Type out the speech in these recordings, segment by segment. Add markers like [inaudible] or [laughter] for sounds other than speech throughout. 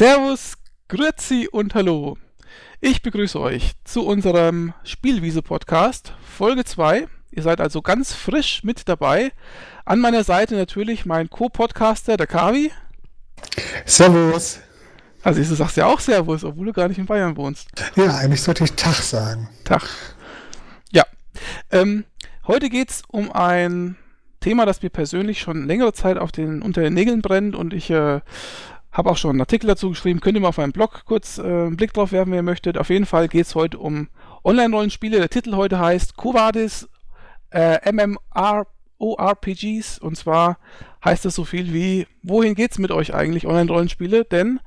Servus, Grüezi und Hallo. Ich begrüße euch zu unserem Spielwiese-Podcast, Folge 2. Ihr seid also ganz frisch mit dabei. An meiner Seite natürlich mein Co-Podcaster, der Kavi. Servus. Also du sagst ja auch Servus, obwohl du gar nicht in Bayern wohnst. Ja, eigentlich sollte ich Tag sagen. Tag. Ja. Ähm, heute geht es um ein Thema, das mir persönlich schon längere Zeit auf den, unter den Nägeln brennt und ich äh, habe auch schon einen Artikel dazu geschrieben. Könnt ihr mal auf meinem Blog kurz äh, einen Blick drauf werfen, wenn ihr möchtet. Auf jeden Fall geht es heute um Online-Rollenspiele. Der Titel heute heißt Covadis äh, MMORPGs. Und zwar heißt es so viel wie, wohin geht's mit euch eigentlich, Online-Rollenspiele? Denn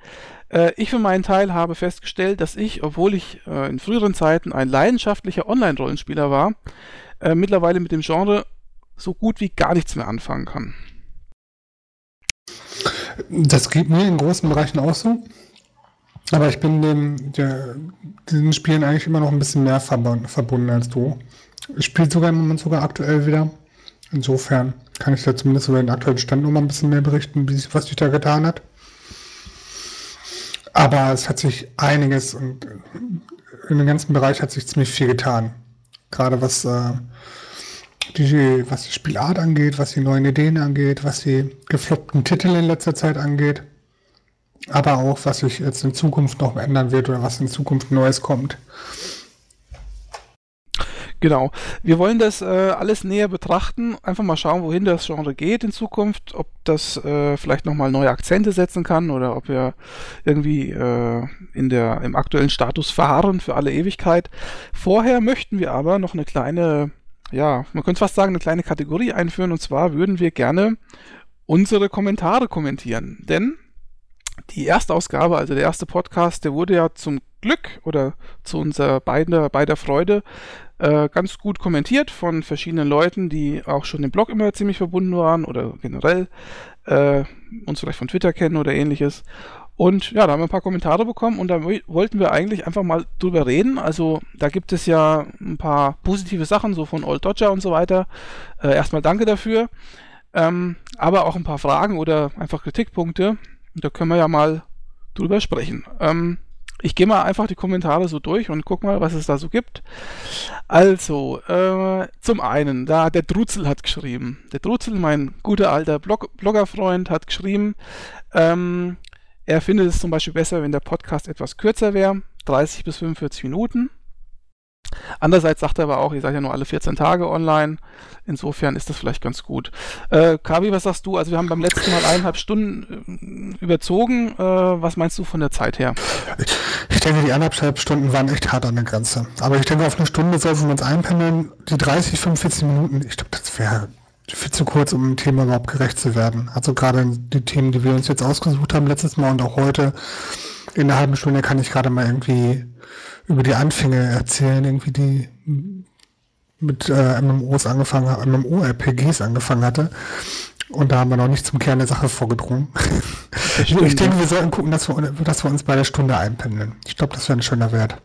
äh, ich für meinen Teil habe festgestellt, dass ich, obwohl ich äh, in früheren Zeiten ein leidenschaftlicher Online-Rollenspieler war, äh, mittlerweile mit dem Genre so gut wie gar nichts mehr anfangen kann. Das geht mir in großen Bereichen auch so. Aber ich bin dem, der, diesen Spielen eigentlich immer noch ein bisschen mehr verbunden als du. Ich spiele sogar im Moment sogar aktuell wieder. Insofern kann ich da zumindest über den aktuellen Stand noch mal ein bisschen mehr berichten, was sich da getan hat. Aber es hat sich einiges und in dem ganzen Bereich hat sich ziemlich viel getan. Gerade was äh, die, was die Spielart angeht, was die neuen Ideen angeht, was die gefloppten Titel in letzter Zeit angeht, aber auch was sich jetzt in Zukunft noch ändern wird oder was in Zukunft Neues kommt. Genau. Wir wollen das äh, alles näher betrachten, einfach mal schauen, wohin das Genre geht in Zukunft, ob das äh, vielleicht nochmal neue Akzente setzen kann oder ob wir irgendwie äh, in der, im aktuellen Status verharren für alle Ewigkeit. Vorher möchten wir aber noch eine kleine ja, man könnte fast sagen, eine kleine Kategorie einführen. Und zwar würden wir gerne unsere Kommentare kommentieren. Denn die erste Ausgabe, also der erste Podcast, der wurde ja zum Glück oder zu unserer beider, beider Freude äh, ganz gut kommentiert von verschiedenen Leuten, die auch schon im Blog immer ziemlich verbunden waren oder generell äh, uns vielleicht von Twitter kennen oder ähnliches. Und ja, da haben wir ein paar Kommentare bekommen und da wollten wir eigentlich einfach mal drüber reden. Also da gibt es ja ein paar positive Sachen, so von Old Dodger und so weiter. Äh, erstmal danke dafür. Ähm, aber auch ein paar Fragen oder einfach Kritikpunkte. Da können wir ja mal drüber sprechen. Ähm, ich gehe mal einfach die Kommentare so durch und guck mal, was es da so gibt. Also, äh, zum einen, da der Druzel hat geschrieben. Der Druzel, mein guter alter Blog Bloggerfreund, hat geschrieben, ähm, er findet es zum Beispiel besser, wenn der Podcast etwas kürzer wäre, 30 bis 45 Minuten. Andererseits sagt er aber auch, ihr seid ja nur alle 14 Tage online. Insofern ist das vielleicht ganz gut. Äh, Kavi, was sagst du? Also wir haben beim letzten Mal eineinhalb Stunden äh, überzogen. Äh, was meinst du von der Zeit her? Ich denke, die eineinhalb Stunden waren echt hart an der Grenze. Aber ich denke, auf eine Stunde sollten wir uns einpendeln. Die 30, 45 Minuten, ich glaube, das wäre viel zu kurz, um dem Thema überhaupt gerecht zu werden. Also gerade die Themen, die wir uns jetzt ausgesucht haben letztes Mal und auch heute, in einer halben Stunde kann ich gerade mal irgendwie über die Anfänge erzählen, irgendwie die mit äh, MMOs angefangen, MMO-RPGs angefangen hatte. Und da haben wir noch nicht zum Kern der Sache vorgedrungen. [laughs] ich denke, wir sollten gucken, dass wir, dass wir uns bei der Stunde einpendeln. Ich glaube, das wäre ein schöner Wert.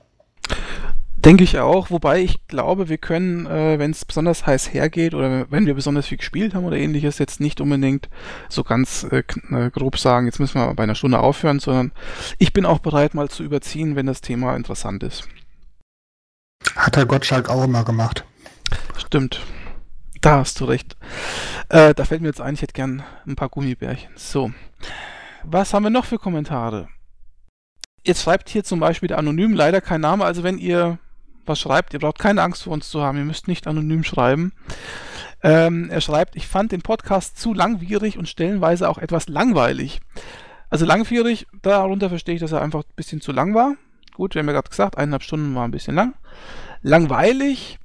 Denke ich auch, wobei ich glaube, wir können, äh, wenn es besonders heiß hergeht oder wenn wir besonders viel gespielt haben oder ähnliches, jetzt nicht unbedingt so ganz äh, äh, grob sagen, jetzt müssen wir bei einer Stunde aufhören, sondern ich bin auch bereit, mal zu überziehen, wenn das Thema interessant ist. Hat der Gottschalk auch immer gemacht. Stimmt. Da hast du recht. Äh, da fällt mir jetzt ein, ich hätte gern ein paar Gummibärchen. So. Was haben wir noch für Kommentare? Jetzt schreibt hier zum Beispiel der Anonym leider kein Name, also wenn ihr was schreibt. Ihr braucht keine Angst vor uns zu haben. Ihr müsst nicht anonym schreiben. Ähm, er schreibt, ich fand den Podcast zu langwierig und stellenweise auch etwas langweilig. Also langwierig, darunter verstehe ich, dass er einfach ein bisschen zu lang war. Gut, wir haben ja gerade gesagt, eineinhalb Stunden war ein bisschen lang. Langweilig,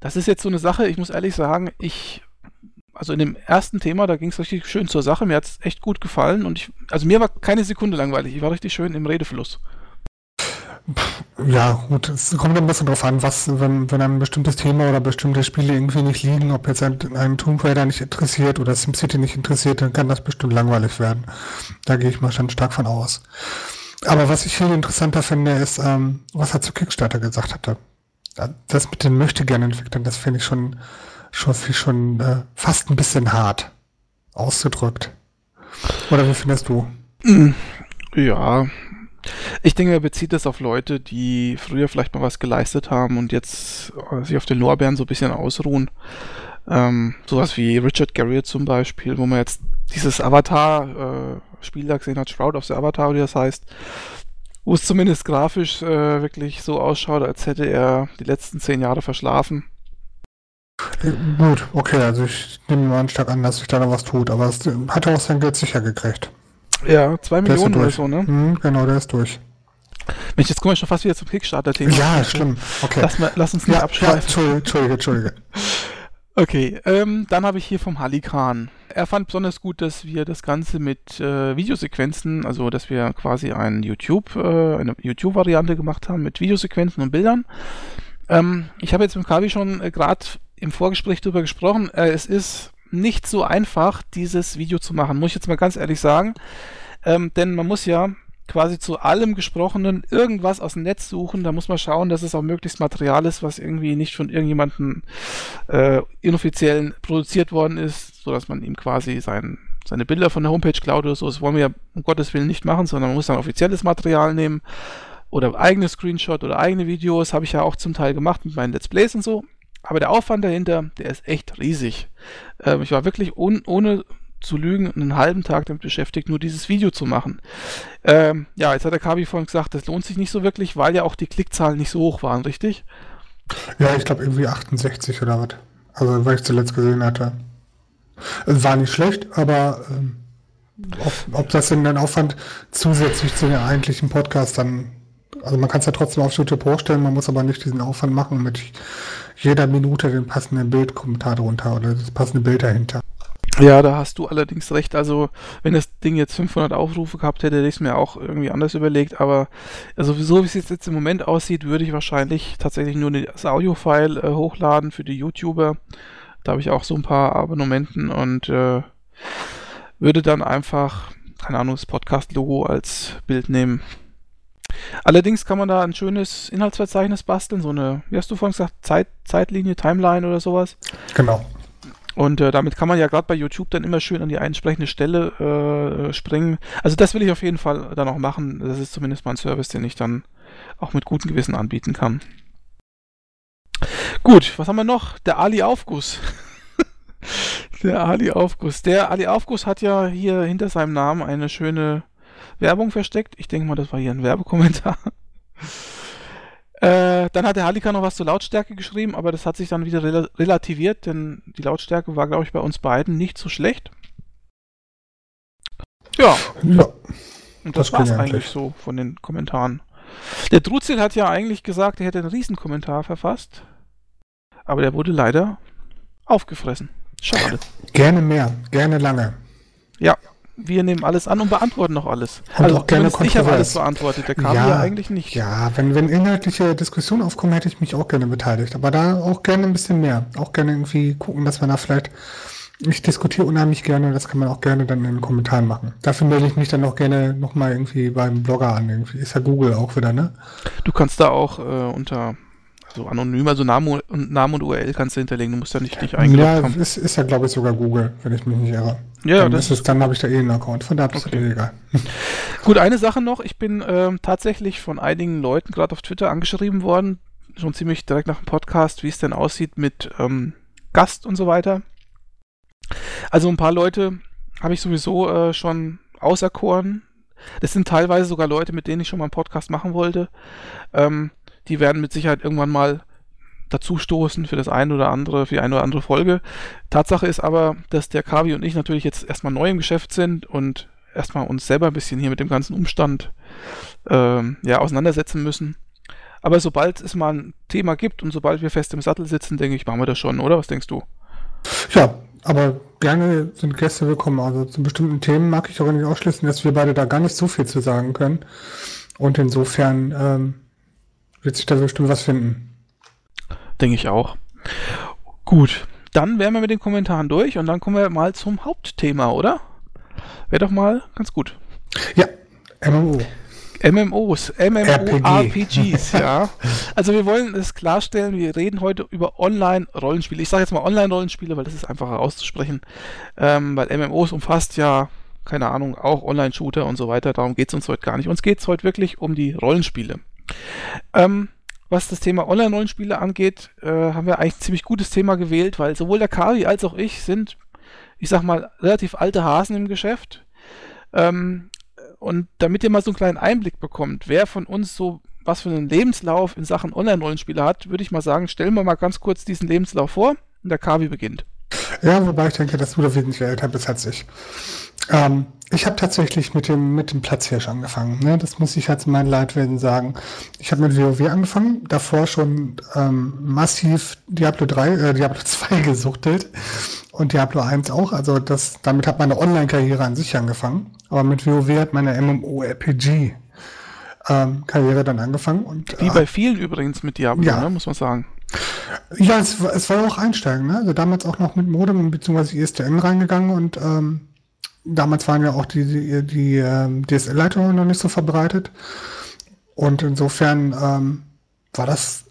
das ist jetzt so eine Sache, ich muss ehrlich sagen, ich, also in dem ersten Thema, da ging es richtig schön zur Sache, mir hat es echt gut gefallen und ich, also mir war keine Sekunde langweilig, ich war richtig schön im Redefluss. Ja, gut, es kommt ein bisschen drauf an, was, wenn, wenn ein bestimmtes Thema oder bestimmte Spiele irgendwie nicht liegen, ob jetzt ein, ein Tomb Raider nicht interessiert oder SimCity nicht interessiert, dann kann das bestimmt langweilig werden. Da gehe ich mal schon stark von aus. Aber was ich viel interessanter finde, ist, ähm, was er zu Kickstarter gesagt hatte. Das mit den möchte gerne entwickeln, das finde ich schon, schon, schon äh, fast ein bisschen hart ausgedrückt. Oder wie findest du? Mhm. Ja. Ich denke, er bezieht das auf Leute, die früher vielleicht mal was geleistet haben und jetzt äh, sich auf den Lorbeeren so ein bisschen ausruhen. Ähm, sowas wie Richard Garriott zum Beispiel, wo man jetzt dieses Avatar-Spiel äh, da gesehen hat, Shroud of the Avatar, wie das heißt, wo es zumindest grafisch äh, wirklich so ausschaut, als hätte er die letzten zehn Jahre verschlafen. Äh, gut, okay, also ich nehme mal stark an, dass sich da noch was tut, aber es hat auch sein Geld sicher gekriegt. Ja, zwei Millionen oder so, ne? Mhm, genau, der ist durch. Mensch, jetzt kommen wir schon fast wieder zum Kickstarter-Thema. Ja, stimmt. Okay. Lass, mal, lass uns nicht ja, abschweifen. Ja, Entschuldige, Entschuldige, Entschuldige. [laughs] Okay, ähm, dann habe ich hier vom Halikan. Er fand besonders gut, dass wir das Ganze mit äh, Videosequenzen, also dass wir quasi ein YouTube, äh, eine YouTube-Variante gemacht haben mit Videosequenzen und Bildern. Ähm, ich habe jetzt mit Kavi schon äh, gerade im Vorgespräch darüber gesprochen. Äh, es ist nicht so einfach, dieses Video zu machen, muss ich jetzt mal ganz ehrlich sagen. Ähm, denn man muss ja quasi zu allem Gesprochenen irgendwas aus dem Netz suchen. Da muss man schauen, dass es auch möglichst Material ist, was irgendwie nicht von irgendjemandem äh, inoffiziellen produziert worden ist, sodass man ihm quasi sein, seine Bilder von der Homepage klaut oder so. Das wollen wir ja um Gottes Willen nicht machen, sondern man muss dann offizielles Material nehmen oder eigene Screenshot oder eigene Videos. Habe ich ja auch zum Teil gemacht mit meinen Let's Plays und so. Aber der Aufwand dahinter, der ist echt riesig. Ähm, ich war wirklich un ohne zu lügen, einen halben Tag damit beschäftigt, nur dieses Video zu machen. Ähm, ja, jetzt hat der Kabi vorhin gesagt, das lohnt sich nicht so wirklich, weil ja auch die Klickzahlen nicht so hoch waren, richtig? Ja, ich glaube irgendwie 68 oder was. Also, weil ich zuletzt gesehen hatte. War nicht schlecht, aber ähm, ob, ob das denn ein Aufwand zusätzlich zu dem eigentlichen Podcast dann, also man kann es ja trotzdem auf YouTube hochstellen, man muss aber nicht diesen Aufwand machen mit jeder Minute den passenden Bildkommentar drunter oder das passende Bild dahinter. Ja, da hast du allerdings recht. Also, wenn das Ding jetzt 500 Aufrufe gehabt hätte, hätte ich es mir auch irgendwie anders überlegt. Aber also, so wie es jetzt im Moment aussieht, würde ich wahrscheinlich tatsächlich nur das Audio-File äh, hochladen für die YouTuber. Da habe ich auch so ein paar Abonnementen und äh, würde dann einfach, keine Ahnung, das Podcast-Logo als Bild nehmen. Allerdings kann man da ein schönes Inhaltsverzeichnis basteln, so eine, wie hast du vorhin gesagt, Zeit, Zeitlinie, Timeline oder sowas. Genau. Und äh, damit kann man ja gerade bei YouTube dann immer schön an die entsprechende Stelle äh, springen. Also das will ich auf jeden Fall dann auch machen. Das ist zumindest mal ein Service, den ich dann auch mit gutem Gewissen anbieten kann. Gut, was haben wir noch? Der Ali Aufguss. [laughs] der Ali Aufguss. Der Ali Aufguss hat ja hier hinter seinem Namen eine schöne Werbung versteckt. Ich denke mal, das war hier ein Werbekommentar. [laughs] Äh, dann hat der Halika noch was zur Lautstärke geschrieben, aber das hat sich dann wieder rel relativiert, denn die Lautstärke war, glaube ich, bei uns beiden nicht so schlecht. Ja. Ja. Und das, das war es eigentlich so von den Kommentaren. Der Druzil hat ja eigentlich gesagt, er hätte einen Riesenkommentar verfasst, aber der wurde leider aufgefressen. Schade. Gerne mehr, gerne lange. Ja, wir nehmen alles an und beantworten noch alles. Und also auch gerne ich habe alles beantwortet, der kam ja, ja, eigentlich nicht. Ja, wenn, wenn inhaltliche Diskussionen aufkommen, hätte ich mich auch gerne beteiligt. Aber da auch gerne ein bisschen mehr. Auch gerne irgendwie gucken, dass man da vielleicht. Ich diskutiere unheimlich gerne, das kann man auch gerne dann in den Kommentaren machen. Dafür melde ich mich dann auch gerne nochmal irgendwie beim Blogger an. Irgendwie ist ja Google auch wieder, ne? Du kannst da auch äh, unter so anonym, also Name und, Name und URL kannst du hinterlegen, du musst ja nicht dich eingeloggt ja, haben. Ja, ist, ist ja glaube ich sogar Google, wenn ich mich nicht irre. Ja, dann das ist dann habe ich da eh einen Account, von daher ist okay. egal. [laughs] Gut, eine Sache noch, ich bin ähm, tatsächlich von einigen Leuten gerade auf Twitter angeschrieben worden, schon ziemlich direkt nach dem Podcast, wie es denn aussieht mit ähm, Gast und so weiter. Also ein paar Leute habe ich sowieso äh, schon auserkoren. Das sind teilweise sogar Leute, mit denen ich schon mal einen Podcast machen wollte. Ähm, die werden mit Sicherheit irgendwann mal dazustoßen für das eine oder andere, für die eine oder andere Folge. Tatsache ist aber, dass der Kavi und ich natürlich jetzt erstmal neu im Geschäft sind und erstmal uns selber ein bisschen hier mit dem ganzen Umstand ähm, ja, auseinandersetzen müssen. Aber sobald es mal ein Thema gibt und sobald wir fest im Sattel sitzen, denke ich, machen wir das schon, oder? Was denkst du? Ja, aber gerne sind Gäste willkommen. Also zu bestimmten Themen mag ich auch nicht ausschließen, dass wir beide da gar nicht so viel zu sagen können. Und insofern ähm, wird sich da bestimmt was finden. Denke ich auch. Gut, dann wären wir mit den Kommentaren durch und dann kommen wir mal zum Hauptthema, oder? Wäre doch mal ganz gut. Ja, MMO. MMOs, MMORPGs, ja. Also wir wollen es klarstellen, wir reden heute über Online-Rollenspiele. Ich sage jetzt mal Online-Rollenspiele, weil das ist einfacher auszusprechen. Ähm, weil MMOs umfasst ja keine Ahnung, auch Online-Shooter und so weiter. Darum geht es uns heute gar nicht. Uns geht es heute wirklich um die Rollenspiele. Ähm, was das Thema Online-Rollenspiele angeht, äh, haben wir eigentlich ein ziemlich gutes Thema gewählt, weil sowohl der Kari als auch ich sind, ich sag mal, relativ alte Hasen im Geschäft. Ähm, und damit ihr mal so einen kleinen Einblick bekommt, wer von uns so was für einen Lebenslauf in Sachen Online-Rollenspiele hat, würde ich mal sagen, stellen wir mal ganz kurz diesen Lebenslauf vor und der Kavi beginnt. Ja, wobei ich denke, dass du da wesentlich älter bist als ich. Ähm, ich habe tatsächlich mit dem, mit dem Platzhirsch angefangen. Ne? Das muss ich als mein Leidwesen sagen. Ich habe mit WoW angefangen, davor schon ähm, massiv Diablo 3, äh, Diablo [laughs] 2 gesuchtelt und Diablo 1 auch. Also das, damit hat meine Online-Karriere an sich angefangen. Aber mit WoW hat meine MMORPG ähm, Karriere dann angefangen. Und, Wie bei vielen übrigens mit Diablo, ja. ne, muss man sagen. Ja, es, es war auch Einsteigen. Ne? Also damals auch noch mit Modem bzw. ISDN reingegangen und ähm, damals waren ja auch die, die, die ähm, DSL-Leitungen noch nicht so verbreitet. Und insofern ähm, war das,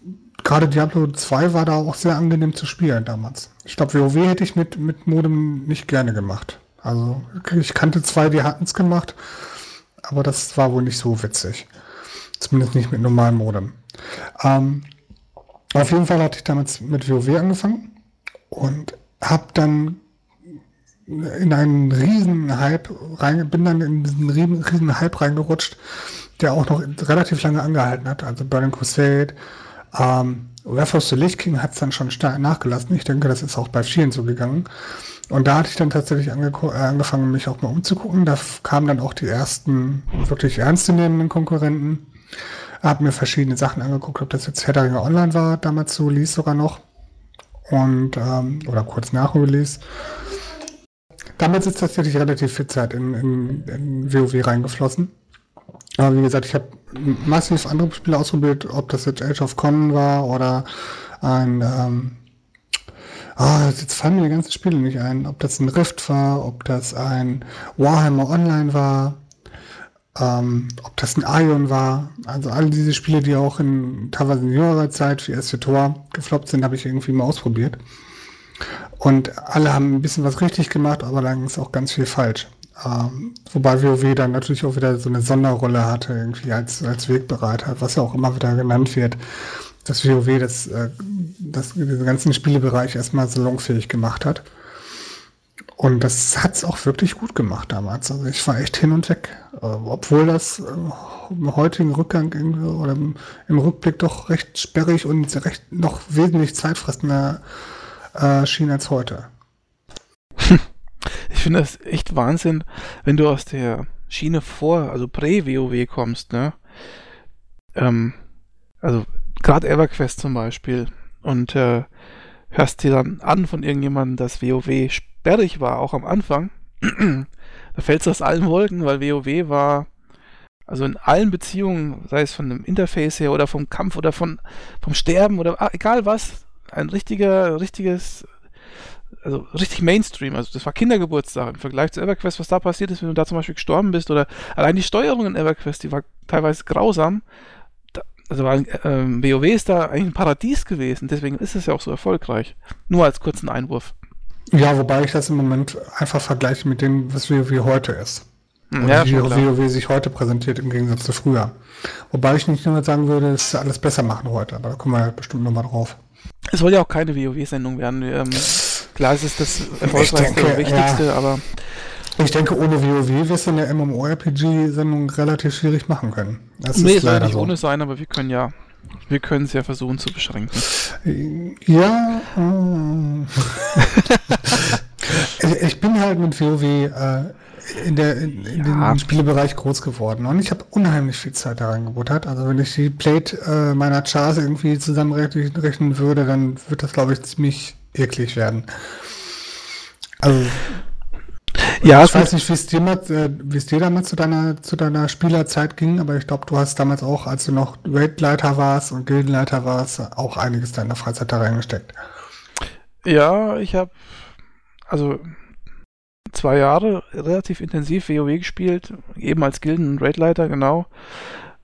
gerade Diablo 2 war da auch sehr angenehm zu spielen damals. Ich glaube, WoW hätte ich mit, mit Modem nicht gerne gemacht. Also ich kannte zwei, die hatten es gemacht, aber das war wohl nicht so witzig. Zumindest nicht mit normalem Modem. Ähm, auf jeden Fall hatte ich damals mit WoW angefangen und habe dann in einen riesen Hype rein, bin dann in diesen riesen, Hype reingerutscht, der auch noch relativ lange angehalten hat. Also Burning Crusade, ähm, Wrath of the Lich King hat es dann schon stark nachgelassen. Ich denke, das ist auch bei vielen so gegangen. Und da hatte ich dann tatsächlich äh, angefangen, mich auch mal umzugucken. Da kamen dann auch die ersten wirklich ernstzunehmenden Konkurrenten. Hab mir verschiedene Sachen angeguckt, ob das jetzt Herr Online war, damals so Release sogar noch. Und, ähm, oder kurz nach Release. Damals ist tatsächlich relativ viel Zeit in, in, in WoW reingeflossen. Aber wie gesagt, ich habe massiv andere Spiele ausprobiert, ob das jetzt Age of Con war oder ein, ähm, ah, jetzt fallen mir die ganzen Spiele nicht ein, ob das ein Rift war, ob das ein Warhammer Online war, ähm, ob das ein Ion war. Also all diese Spiele, die auch in teilweise in jüngerer Zeit wie SC Tor gefloppt sind, habe ich irgendwie mal ausprobiert. Und alle haben ein bisschen was richtig gemacht, aber dann ist auch ganz viel falsch. Ähm, wobei WoW dann natürlich auch wieder so eine Sonderrolle hatte, irgendwie als, als Wegbereiter, was ja auch immer wieder genannt wird, dass WoW das, äh, das, diesen ganzen Spielebereich erstmal salonfähig gemacht hat. Und das hat's auch wirklich gut gemacht damals. Also ich war echt hin und weg. Äh, obwohl das im heutigen Rückgang oder im, Rückblick doch recht sperrig und recht noch wesentlich zeitfressender äh, schien als heute. Ich finde das echt Wahnsinn, wenn du aus der Schiene vor, also Prä-WoW kommst, ne? Ähm, also gerade EverQuest zum Beispiel und äh, hörst dir dann an von irgendjemandem, dass WoW sperrig war, auch am Anfang, da fällst du aus allen Wolken, weil WoW war also in allen Beziehungen, sei es von dem Interface her oder vom Kampf oder von, vom Sterben oder ach, egal was, ein richtiger, richtiges, also richtig Mainstream. Also das war Kindergeburtstag im Vergleich zu EverQuest, was da passiert ist, wenn du da zum Beispiel gestorben bist oder allein die Steuerung in EverQuest, die war teilweise grausam. Also war, ähm, WoW ist da eigentlich ein Paradies gewesen, deswegen ist es ja auch so erfolgreich. Nur als kurzen Einwurf. Ja, wobei ich das im Moment einfach vergleiche mit dem, was WoW heute ist. Hm, ja, wie WoW sich heute präsentiert im Gegensatz zu früher. Wobei ich nicht nur sagen würde, es alles besser machen heute, aber da kommen wir ja bestimmt nochmal drauf. Es soll ja auch keine WoW-Sendung werden. Ähm, klar, es ist das erfolgreichste und wichtigste, ja. aber. Ich denke, ohne WoW wirst du eine MMORPG-Sendung relativ schwierig machen können. Das nee, soll nicht so. ohne sein, aber wir können ja, wir können es ja versuchen zu beschränken. Ja. Äh. [laughs] ich bin halt mit WoW äh, in, der, in, in ja. den Spielebereich groß geworden. Und ich habe unheimlich viel Zeit da reingebuttert. Also wenn ich die Plate äh, meiner Chars irgendwie zusammenrechnen würde, dann wird das, glaube ich, ziemlich eklig werden. Also ja, ich weiß nicht, wie es dir, äh, wie es dir damals zu deiner, zu deiner Spielerzeit ging, aber ich glaube, du hast damals auch, als du noch Raidleiter warst und Gildenleiter warst, auch einiges deiner Freizeit da reingesteckt. Ja, ich habe, also zwei Jahre relativ intensiv WoW gespielt, eben als Gilden- und Raidleiter, genau.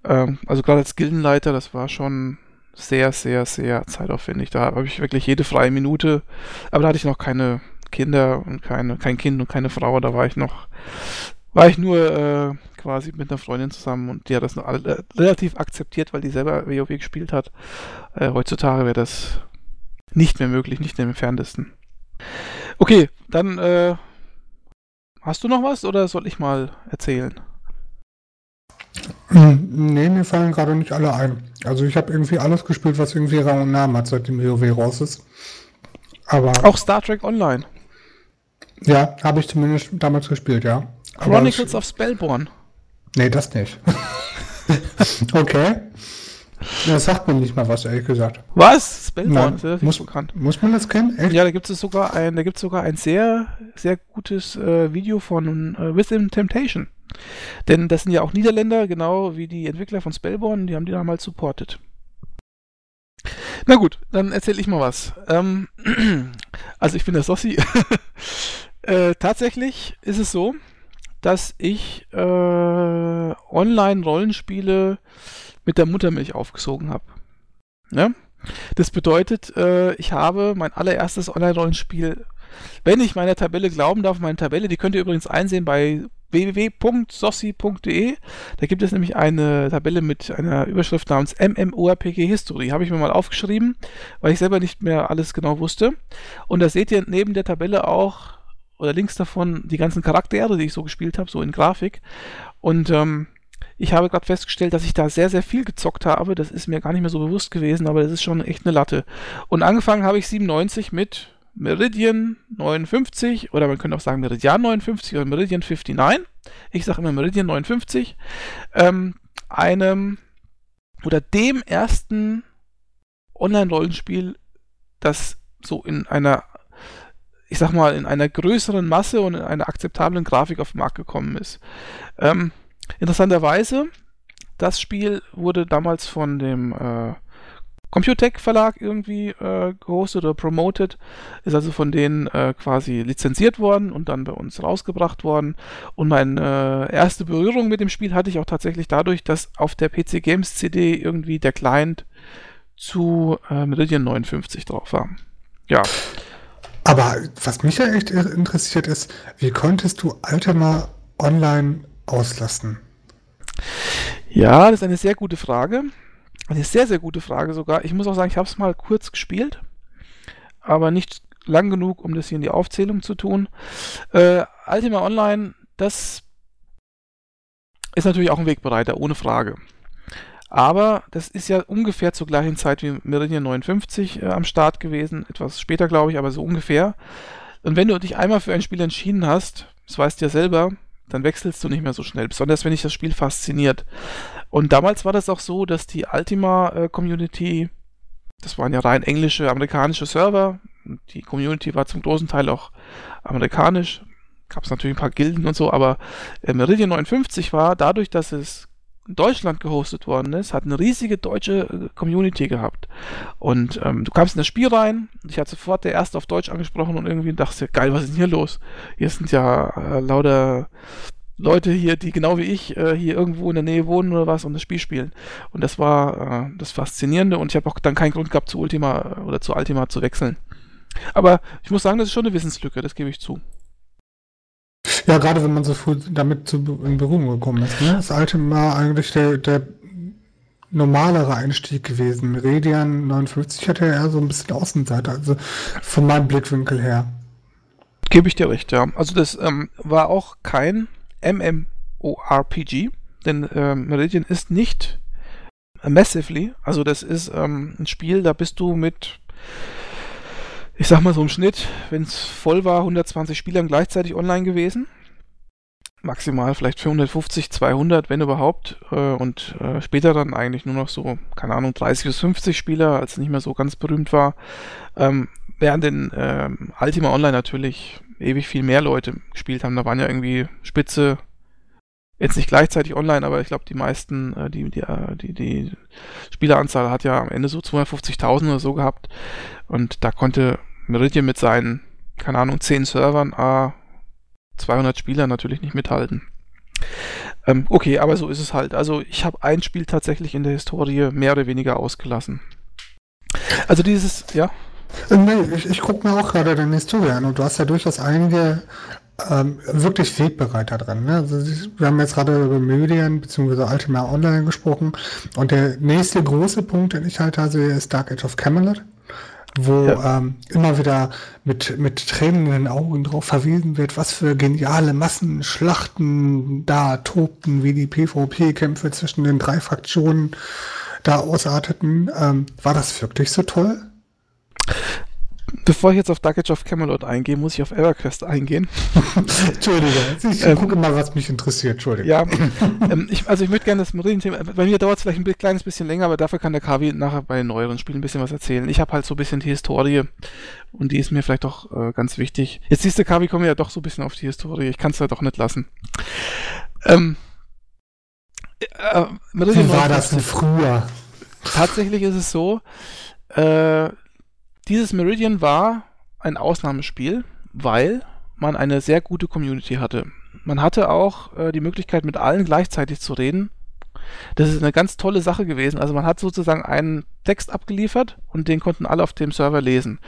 Ähm, also gerade als Gildenleiter, das war schon sehr, sehr, sehr zeitaufwendig. Da habe ich wirklich jede freie Minute, aber da hatte ich noch keine Kinder und keine, kein Kind und keine Frau, da war ich noch war ich nur äh, quasi mit einer Freundin zusammen und die hat das noch alle, relativ akzeptiert, weil die selber WoW gespielt hat. Äh, heutzutage wäre das nicht mehr möglich, nicht im entferntesten. Okay, dann äh, hast du noch was oder soll ich mal erzählen? Hm, nee, mir fallen gerade nicht alle ein. Also ich habe irgendwie alles gespielt, was irgendwie Rang und Namen hat, seitdem WoW raus ist. Aber auch Star Trek Online. Ja, habe ich zumindest damals gespielt, ja. Chronicles of Spellborn. Nee, das nicht. [laughs] okay. Das sagt mir nicht mal was, ehrlich gesagt. Was? Spellborn ja muss, bekannt. Muss man das kennen? Echt? Ja, da gibt es sogar ein, da gibt sogar ein sehr, sehr gutes äh, Video von äh, Within Temptation. Denn das sind ja auch Niederländer, genau wie die Entwickler von Spellborn, die haben die damals supportet. Na gut, dann erzähle ich mal was. Ähm, [clears throat] also ich bin der Sossi. [laughs] äh, tatsächlich ist es so, dass ich äh, Online-Rollenspiele mit der Muttermilch aufgesogen habe. Ja? Das bedeutet, äh, ich habe mein allererstes Online-Rollenspiel, wenn ich meiner Tabelle glauben darf, meine Tabelle, die könnt ihr übrigens einsehen bei www.sossi.de. Da gibt es nämlich eine Tabelle mit einer Überschrift namens MMORPG History. Habe ich mir mal aufgeschrieben, weil ich selber nicht mehr alles genau wusste. Und da seht ihr neben der Tabelle auch oder links davon die ganzen Charaktere, die ich so gespielt habe, so in Grafik. Und ähm, ich habe gerade festgestellt, dass ich da sehr, sehr viel gezockt habe. Das ist mir gar nicht mehr so bewusst gewesen, aber das ist schon echt eine Latte. Und angefangen habe ich 97 mit Meridian 59 oder man könnte auch sagen Meridian 59 oder Meridian 59. Ich sage immer Meridian 59. Ähm, einem oder dem ersten Online-Rollenspiel, das so in einer ich sag mal, in einer größeren Masse und in einer akzeptablen Grafik auf den Markt gekommen ist. Ähm, interessanterweise, das Spiel wurde damals von dem äh, Computec Verlag irgendwie äh, gehostet oder promoted, ist also von denen äh, quasi lizenziert worden und dann bei uns rausgebracht worden. Und meine äh, erste Berührung mit dem Spiel hatte ich auch tatsächlich dadurch, dass auf der PC Games CD irgendwie der Client zu Meridian 59 drauf war. Ja. Aber was mich ja echt interessiert ist, wie konntest du Altima online auslassen? Ja, das ist eine sehr gute Frage. Eine sehr, sehr gute Frage sogar. Ich muss auch sagen, ich habe es mal kurz gespielt, aber nicht lang genug, um das hier in die Aufzählung zu tun. Äh, Ultima Online, das ist natürlich auch ein Wegbereiter, ohne Frage. Aber das ist ja ungefähr zur gleichen Zeit wie Meridian 59 äh, am Start gewesen. Etwas später, glaube ich, aber so ungefähr. Und wenn du dich einmal für ein Spiel entschieden hast, das weißt du ja selber, dann wechselst du nicht mehr so schnell. Besonders wenn dich das Spiel fasziniert. Und damals war das auch so, dass die Ultima-Community, äh, das waren ja rein englische, amerikanische Server. Die Community war zum großen Teil auch amerikanisch. Gab es natürlich ein paar Gilden und so, aber äh, Meridian 59 war dadurch, dass es in Deutschland gehostet worden ist, hat eine riesige deutsche äh, Community gehabt. Und ähm, du kamst in das Spiel rein, ich hatte sofort der Erste auf Deutsch angesprochen und irgendwie dachte, geil, was ist denn hier los? Hier sind ja äh, lauter Leute hier, die genau wie ich äh, hier irgendwo in der Nähe wohnen oder was und das Spiel spielen. Und das war äh, das Faszinierende und ich habe auch dann keinen Grund gehabt, zu Ultima äh, oder zu Ultima zu wechseln. Aber ich muss sagen, das ist schon eine Wissenslücke, das gebe ich zu. Ja, gerade wenn man so früh damit zu, in Berührung gekommen ist. Ne? Das alte war eigentlich der, der normalere Einstieg gewesen. Meridian 59 hatte ja eher so ein bisschen Außenseite, also von meinem Blickwinkel her. Gebe ich dir recht, ja. Also das ähm, war auch kein MMORPG, denn ähm, Meridian ist nicht massively, also das ist ähm, ein Spiel, da bist du mit ich sag mal so im Schnitt, wenn es voll war, 120 Spielern gleichzeitig online gewesen. Maximal vielleicht 450, 200, wenn überhaupt. Äh, und äh, später dann eigentlich nur noch so, keine Ahnung, 30 bis 50 Spieler, als es nicht mehr so ganz berühmt war. Ähm, während in ähm, Ultima Online natürlich ewig viel mehr Leute gespielt haben. Da waren ja irgendwie Spitze, jetzt nicht gleichzeitig online, aber ich glaube, die meisten, äh, die, die, die, die Spieleranzahl hat ja am Ende so 250.000 oder so gehabt. Und da konnte Meridian mit seinen, keine Ahnung, 10 Servern, a 200 Spielern natürlich nicht mithalten. Ähm, okay, aber so ist es halt. Also ich habe ein Spiel tatsächlich in der Historie mehr oder weniger ausgelassen. Also dieses, ja. Äh, nee, ich, ich gucke mir auch gerade deine Historie an und du hast ja durchaus einige ähm, wirklich Wegbereiter drin. Ne? Also, wir haben jetzt gerade über Medien bzw. Ultima Online gesprochen und der nächste große Punkt, den ich halt da sehe, ist Dark Age of Camelot wo ja. ähm, immer wieder mit, mit Tränen in den Augen drauf verwiesen wird, was für geniale Massenschlachten da tobten, wie die PvP-Kämpfe zwischen den drei Fraktionen da ausarteten. Ähm, war das wirklich so toll? Bevor ich jetzt auf Dark Age of Camelot eingehe, muss ich auf EverQuest eingehen. [laughs] Entschuldige, ich ähm, gucke mal, was mich interessiert. Entschuldige. Ja, [laughs] ähm, ich, also ich möchte gerne das Meridian-Thema, bei mir dauert es vielleicht ein kleines bisschen länger, aber dafür kann der Kavi nachher bei neueren Spielen ein bisschen was erzählen. Ich habe halt so ein bisschen die Historie und die ist mir vielleicht doch äh, ganz wichtig. Jetzt siehst du, Kavi, kommen wir ja doch so ein bisschen auf die Historie. Ich kann es ja doch nicht lassen. Ähm, äh, Wie war das denn früher? Tatsächlich ist es so, äh, dieses Meridian war ein Ausnahmespiel, weil man eine sehr gute Community hatte. Man hatte auch äh, die Möglichkeit, mit allen gleichzeitig zu reden. Das ist eine ganz tolle Sache gewesen. Also man hat sozusagen einen Text abgeliefert und den konnten alle auf dem Server lesen.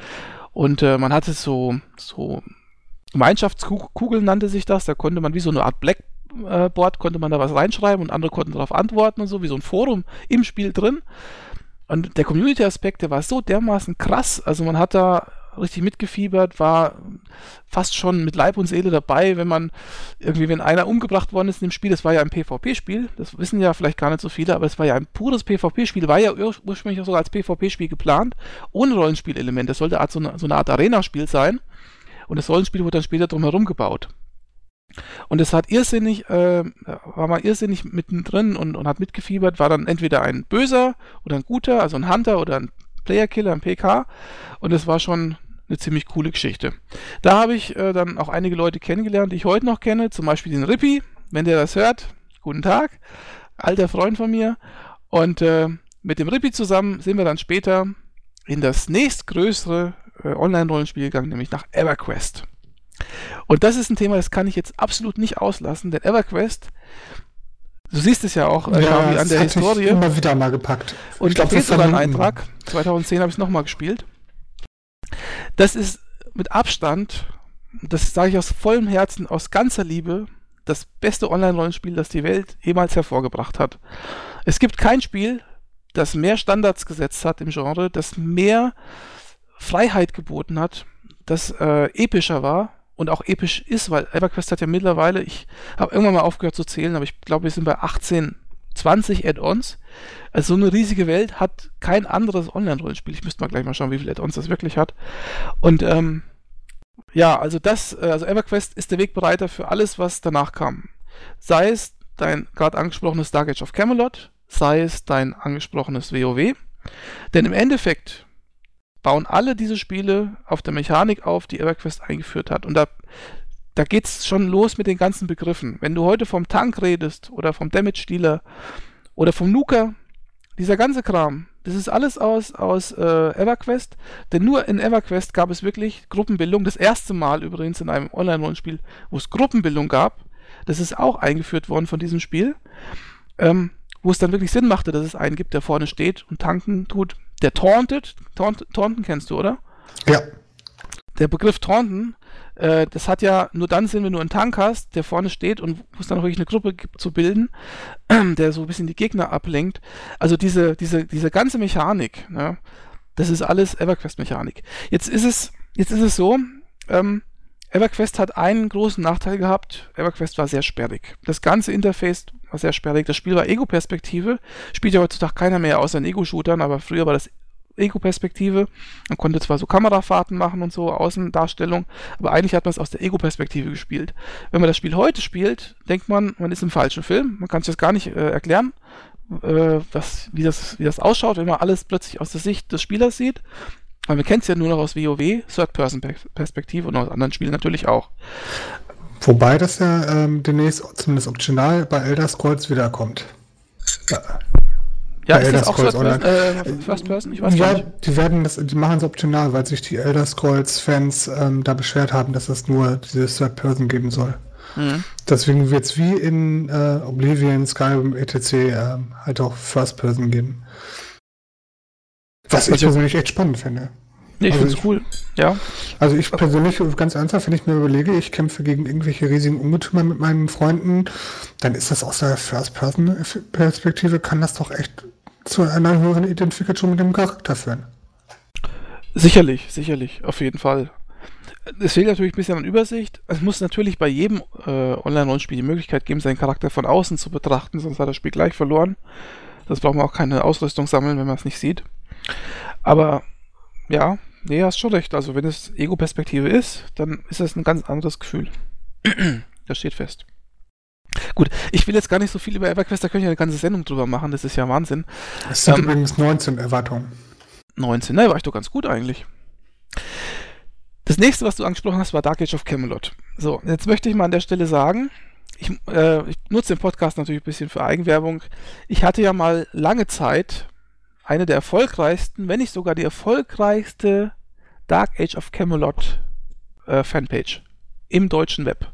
Und äh, man hatte so, so Gemeinschaftskugeln nannte sich das. Da konnte man wie so eine Art Blackboard, konnte man da was reinschreiben und andere konnten darauf antworten und so, wie so ein Forum im Spiel drin. Und der Community-Aspekt, der war so dermaßen krass. Also man hat da richtig mitgefiebert, war fast schon mit Leib und Seele dabei, wenn man irgendwie, wenn einer umgebracht worden ist in dem Spiel, das war ja ein PvP-Spiel, das wissen ja vielleicht gar nicht so viele, aber es war ja ein pures PvP-Spiel, war ja ur ursprünglich auch sogar als PvP-Spiel geplant, ohne Rollenspielelement. Das sollte so eine, so eine Art Arena-Spiel sein. Und das Rollenspiel wurde dann später drumherum gebaut. Und es hat irrsinnig, äh, war mal irrsinnig mittendrin und, und hat mitgefiebert, war dann entweder ein Böser oder ein Guter, also ein Hunter oder ein Playerkiller, ein PK. Und es war schon eine ziemlich coole Geschichte. Da habe ich äh, dann auch einige Leute kennengelernt, die ich heute noch kenne, zum Beispiel den Rippi, wenn der das hört. Guten Tag, alter Freund von mir. Und äh, mit dem Rippi zusammen sind wir dann später in das nächstgrößere äh, Online-Rollenspiel gegangen, nämlich nach EverQuest. Und das ist ein Thema, das kann ich jetzt absolut nicht auslassen, denn EverQuest, du siehst es ja auch äh, ja, an der Historie. Ich immer wieder mal gepackt. Und ich glaube, das ist ein Eintrag. 2010 habe ich es nochmal gespielt. Das ist mit Abstand, das sage ich aus vollem Herzen, aus ganzer Liebe, das beste Online-Rollenspiel, das die Welt jemals hervorgebracht hat. Es gibt kein Spiel, das mehr Standards gesetzt hat im Genre, das mehr Freiheit geboten hat, das äh, epischer war und auch episch ist, weil EverQuest hat ja mittlerweile, ich habe irgendwann mal aufgehört zu zählen, aber ich glaube, wir sind bei 18, 20 Add-ons. Also so eine riesige Welt hat kein anderes Online-Rollenspiel. Ich müsste mal gleich mal schauen, wie viele Add-ons das wirklich hat. Und ähm, ja, also das, äh, also EverQuest ist der Wegbereiter für alles, was danach kam. Sei es dein gerade angesprochenes Dark Age of Camelot, sei es dein angesprochenes WoW. Denn im Endeffekt bauen alle diese Spiele auf der Mechanik auf, die EverQuest eingeführt hat. Und da, da geht es schon los mit den ganzen Begriffen. Wenn du heute vom Tank redest oder vom Damage-Dealer oder vom Nuker, dieser ganze Kram, das ist alles aus, aus äh, EverQuest. Denn nur in EverQuest gab es wirklich Gruppenbildung. Das erste Mal übrigens in einem Online-Rollenspiel, wo es Gruppenbildung gab. Das ist auch eingeführt worden von diesem Spiel. Ähm, wo es dann wirklich Sinn machte, dass es einen gibt, der vorne steht und tanken tut der Taunted, Taunt, Taunten kennst du, oder? Ja. Der Begriff Taunten, äh, das hat ja nur dann Sinn, wenn du einen Tank hast, der vorne steht und wo es dann wirklich eine Gruppe gibt zu bilden, äh, [clears throat] der so ein bisschen die Gegner ablenkt. Also diese, diese, diese ganze Mechanik, ne, das ist alles EverQuest-Mechanik. Jetzt ist es, jetzt ist es so, ähm, EverQuest hat einen großen Nachteil gehabt. EverQuest war sehr sperrig. Das ganze Interface war sehr sperrig. Das Spiel war Ego-Perspektive. Spielt ja heutzutage keiner mehr außer in Ego-Shootern, aber früher war das Ego-Perspektive. Man konnte zwar so Kamerafahrten machen und so, Außendarstellung, aber eigentlich hat man es aus der Ego-Perspektive gespielt. Wenn man das Spiel heute spielt, denkt man, man ist im falschen Film. Man kann sich das gar nicht äh, erklären, äh, was, wie, das, wie das ausschaut, wenn man alles plötzlich aus der Sicht des Spielers sieht. Weil wir kennen es ja nur noch aus WoW, Third-Person-Perspektive und aus anderen Spielen natürlich auch. Wobei das ja ähm, demnächst zumindest optional bei Elder Scrolls wiederkommt. Ja. Ja, ist Elder das auch Scrolls First, äh, First Person? Ich weiß ja, nicht. die werden das, die machen es optional, weil sich die Elder Scrolls-Fans ähm, da beschwert haben, dass es nur diese Third Person geben soll. Mhm. Deswegen wird es wie in äh, Oblivion, Skyrim, etc. Äh, halt auch First Person geben. Was also, ich persönlich echt spannend finde. Nee, ich Also find's ich- cool. Ja. Also ich persönlich, ganz ernsthaft, wenn ich mir überlege, ich kämpfe gegen irgendwelche riesigen Ungetümer mit meinen Freunden, dann ist das aus der First-Person-Perspektive, kann das doch echt zu einer höheren Identifikation mit dem Charakter führen. Sicherlich, sicherlich, auf jeden Fall. Es fehlt natürlich ein bisschen an Übersicht. Es muss natürlich bei jedem äh, Online-Rollenspiel die Möglichkeit geben, seinen Charakter von außen zu betrachten, sonst hat das Spiel gleich verloren. Das braucht man auch keine Ausrüstung sammeln, wenn man es nicht sieht. Aber ja, nee, hast schon recht. Also wenn es Ego-Perspektive ist, dann ist das ein ganz anderes Gefühl. [clears throat] das steht fest. Gut, ich will jetzt gar nicht so viel über EverQuest, da könnte ich eine ganze Sendung drüber machen, das ist ja Wahnsinn. Es sind Ähm, übrigens 19 Erwartungen. 19. Na, war ich doch ganz gut eigentlich. Das nächste, was du angesprochen hast, war Dark Age of Camelot. So, jetzt möchte ich mal an der Stelle sagen, ich, äh, ich nutze den Podcast natürlich ein bisschen für Eigenwerbung. Ich hatte ja mal lange Zeit eine der erfolgreichsten, wenn nicht sogar die erfolgreichste Dark Age of Camelot äh, Fanpage im deutschen Web.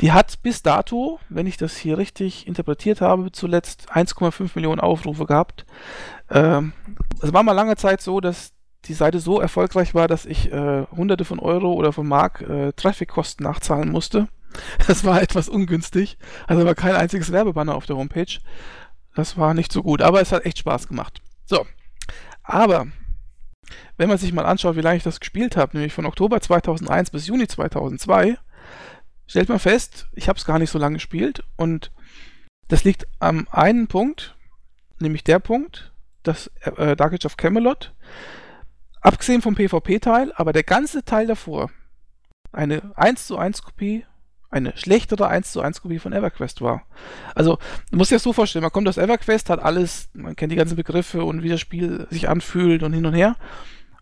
Die hat bis dato, wenn ich das hier richtig interpretiert habe, zuletzt 1,5 Millionen Aufrufe gehabt. Ähm, es war mal lange Zeit so, dass die Seite so erfolgreich war, dass ich äh, hunderte von Euro oder von Mark äh, Traffickosten nachzahlen musste. [laughs] Das war etwas ungünstig. Also war kein einziges Werbebanner auf der Homepage. Das war nicht so gut, aber es hat echt Spaß gemacht. So. Aber wenn man sich mal anschaut, wie lange ich das gespielt habe, nämlich von Oktober 2001 bis Juni 2002, stellt man fest, ich habe es gar nicht so lange gespielt und das liegt am einen Punkt, nämlich der Punkt, dass äh, Dark Age of Camelot, abgesehen vom PvP-Teil, aber der ganze Teil davor, eine 1 zu 1 Kopie, eine schlechtere 1 zu 1 Kopie von EverQuest war. Also, du musst dir das so vorstellen, man kommt aus EverQuest, hat alles, man kennt die ganzen Begriffe und wie das Spiel sich anfühlt und hin und her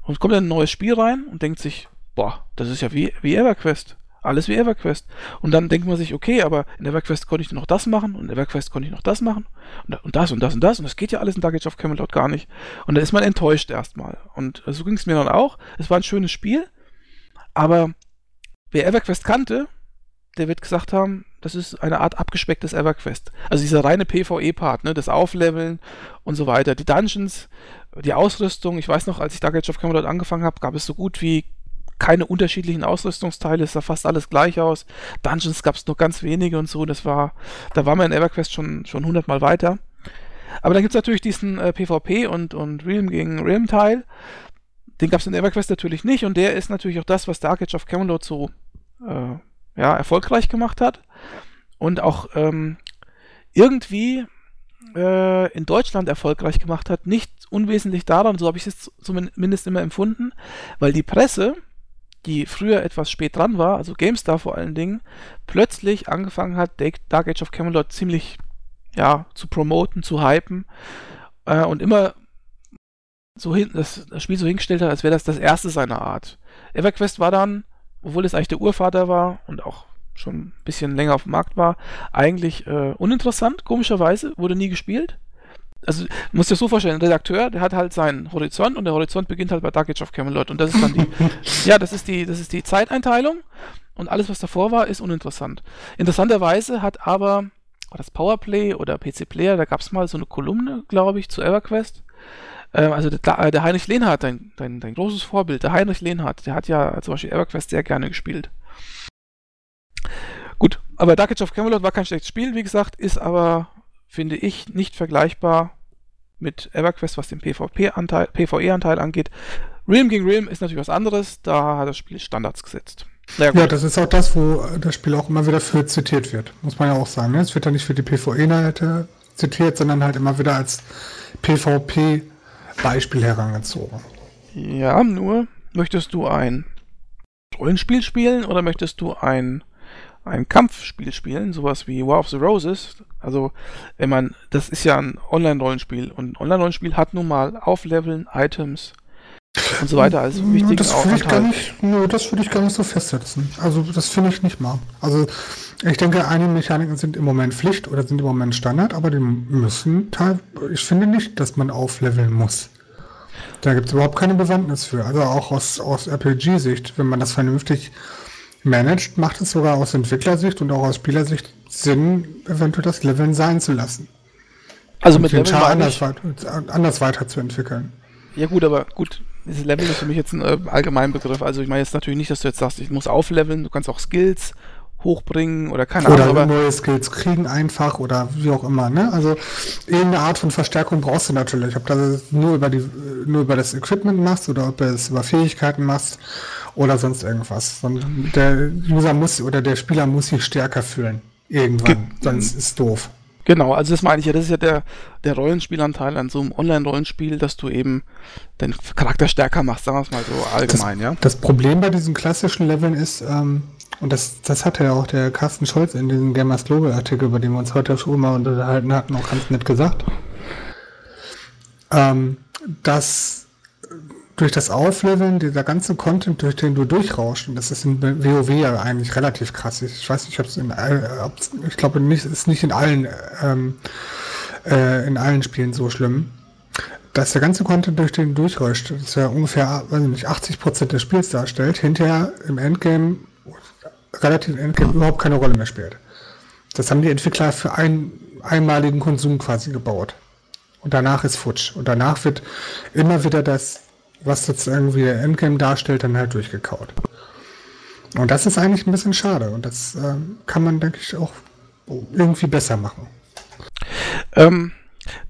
und kommt dann in ein neues Spiel rein und denkt sich, boah, das ist ja wie, wie EverQuest. Alles wie EverQuest. Und dann denkt man sich, okay, aber in EverQuest konnte ich noch das machen und in EverQuest konnte ich noch das machen und, und das und das und das und das geht ja alles in Dark Age of Camelot gar nicht. Und da ist man enttäuscht erstmal. Und so ging es mir dann auch. Es war ein schönes Spiel, aber wer EverQuest kannte, der wird gesagt haben, das ist eine Art abgespecktes EverQuest. Also dieser reine PvE-Part, ne, das Aufleveln und so weiter. Die Dungeons, die Ausrüstung. Ich weiß noch, als ich Dark Age of Camelot angefangen habe, gab es so gut wie keine unterschiedlichen Ausrüstungsteile, es sah fast alles gleich aus. Dungeons gab es nur ganz wenige und so. Das war, da war man in EverQuest schon, schon 100 Mal weiter. Aber dann gibt es natürlich diesen äh, PvP und, und Realm gegen Realm Teil. Den gab es in EverQuest natürlich nicht und der ist natürlich auch das, was Dark Age of Camelot so äh, ja, erfolgreich gemacht hat. Und auch ähm, irgendwie äh, in Deutschland erfolgreich gemacht hat. Nicht unwesentlich daran, so habe ich es zumindest immer empfunden, weil die Presse, die früher etwas spät dran war, also GameStar vor allen Dingen, plötzlich angefangen hat, Dark Age of Camelot ziemlich ja, zu promoten, zu hypen äh, und immer so hin, das, das Spiel so hingestellt hat, als wäre das das erste seiner Art. EverQuest war dann, obwohl es eigentlich der Urvater war und auch schon ein bisschen länger auf dem Markt war, eigentlich äh, uninteressant, komischerweise, wurde nie gespielt. Also, du musst dir so vorstellen, ein Redakteur, der hat halt seinen Horizont und der Horizont beginnt halt bei Dark Age of Camelot und das ist dann die, [laughs] ja, das ist die, das ist die Zeiteinteilung und alles, was davor war, ist uninteressant. Interessanterweise hat aber das Powerplay oder PC Player, da gab es mal so eine Kolumne, glaube ich, zu EverQuest. Ähm, also der, der, Heinrich Lehnhardt, dein, dein, dein großes Vorbild, der Heinrich Lehnhardt, der hat ja zum Beispiel EverQuest sehr gerne gespielt. Gut, aber Dark Age of Camelot war kein schlechtes Spiel, wie gesagt, ist aber, finde ich, nicht vergleichbar mit EverQuest, was den PvP-Anteil, PvE-Anteil angeht. Realm gegen Realm ist natürlich was anderes, da hat das Spiel Standards gesetzt. Ja, ja, das ist auch das, wo das Spiel auch immer wieder für zitiert wird, muss man ja auch sagen. Ne? Es wird ja nicht für die PvE-Inhalte zitiert, sondern halt immer wieder als PvP-Beispiel herangezogen. Ja, nur möchtest du ein Rollenspiel spielen oder möchtest du ein ein Kampfspiel spielen, sowas wie War of the Roses. Also, wenn man, das ist ja ein Online-Rollenspiel und ein Online-Rollenspiel hat nun mal Aufleveln, Items und so weiter als wichtigen das würde ich gar nicht, nö, das würde ich gar nicht so festsetzen. Also, das finde ich nicht mal. Also, ich denke, einige Mechaniken sind im Moment Pflicht oder sind im Moment Standard, aber die müssen teil, ich finde nicht, dass man aufleveln muss. Da gibt es überhaupt keine Bewandtnis für. Also auch aus, aus RPG-Sicht, wenn man das vernünftig managt, macht es sogar aus Entwicklersicht und auch aus Spielersicht Sinn, eventuell das Leveln sein zu lassen. Also mit den Char anders, weit, anders weiterzuentwickeln. Ja gut, aber gut, dieses Level ist für mich jetzt ein äh, Allgemeinbegriff. Also ich meine jetzt natürlich nicht, dass du jetzt sagst, ich muss aufleveln, du kannst auch Skills hochbringen oder keine oder Ahnung. Oder neue Skills kriegen einfach oder wie auch immer. Ne? Also irgendeine Art von Verstärkung brauchst du natürlich. Ob du das nur über, die, nur über das Equipment machst oder ob du es über Fähigkeiten machst oder sonst irgendwas. Der User muss oder der Spieler muss sich stärker fühlen. Irgendwann. Ge sonst ist doof. Genau, also das meine ich ja, das ist ja der, der Rollenspielanteil an so einem Online-Rollenspiel, dass du eben deinen Charakter stärker machst, sagen wir es mal so allgemein, das, ja. Das Problem bei diesen klassischen Leveln ist, ähm, und das, das hatte ja auch der Carsten Scholz in diesem Gamers Global Artikel, über den wir uns heute schon mal unterhalten hatten, auch ganz nett gesagt, ähm, dass durch das Aufleveln dieser ganze Content, durch den du durchrauschst, und das ist in WoW ja eigentlich relativ krass. Ich weiß nicht, ob es in all, ich glaube nicht, ist nicht in allen ähm, äh, in allen Spielen so schlimm, dass der ganze Content durch den durchrauscht, das ja ungefähr, weiß nicht, 80 Prozent des Spiels darstellt, hinterher im Endgame relativ im Endgame überhaupt keine Rolle mehr spielt. Das haben die Entwickler für einen einmaligen Konsum quasi gebaut. Und danach ist futsch. Und danach wird immer wieder das was jetzt irgendwie der Endgame darstellt, dann halt durchgekaut. Und das ist eigentlich ein bisschen schade. Und das äh, kann man, denke ich, auch irgendwie besser machen. Ähm,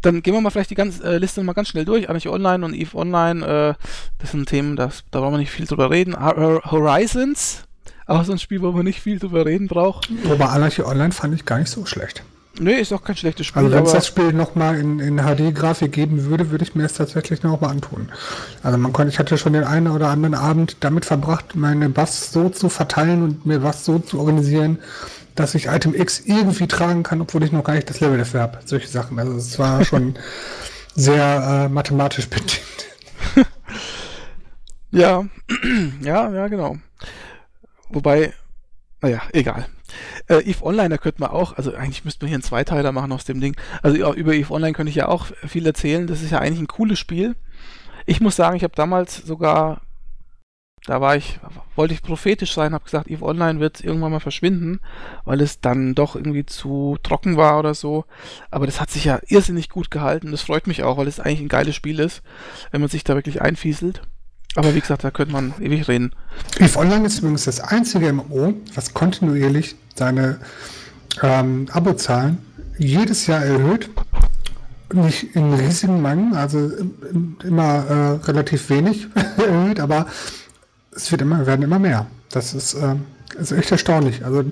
dann gehen wir mal vielleicht die ganze äh, Liste mal ganz schnell durch. Anarchy Online und EVE Online, äh, das sind Themen, das, da brauchen wir nicht viel drüber reden. Horizons, auch so ein Spiel, wo man nicht viel drüber reden braucht. Aber Anarchy Online fand ich gar nicht so schlecht. Nee, ist auch kein schlechtes Spiel. Also wenn es das Spiel nochmal in, in HD-Grafik geben würde, würde ich mir es tatsächlich nochmal antun. Also man konnte, ich hatte schon den einen oder anderen Abend damit verbracht, meine Buffs so zu verteilen und mir was so zu organisieren, dass ich Item X irgendwie tragen kann, obwohl ich noch gar nicht das Level dafür habe. Solche Sachen. Also es war [laughs] schon sehr äh, mathematisch bedingt. ja, [clears throat] ja, ja, genau. Wobei, naja, egal. Äh, EVE Online, da könnte man auch, also eigentlich müsste man hier einen Zweiteiler machen aus dem Ding. Also über EVE Online könnte ich ja auch viel erzählen. Das ist ja eigentlich ein cooles Spiel. Ich muss sagen, ich habe damals sogar, da war ich, wollte ich prophetisch sein, habe gesagt, EVE Online wird irgendwann mal verschwinden, weil es dann doch irgendwie zu trocken war oder so. Aber das hat sich ja irrsinnig gut gehalten. Das freut mich auch, weil es eigentlich ein geiles Spiel ist, wenn man sich da wirklich einfieselt. Aber wie gesagt, da könnte man ewig reden. EVE Online ist übrigens das einzige MMO, was kontinuierlich seine ähm, Abozahlen jedes Jahr erhöht. Nicht in riesigen Mengen, also immer äh, relativ wenig [laughs] erhöht, aber es wird immer, werden immer mehr. Das ist, äh, ist echt erstaunlich. Also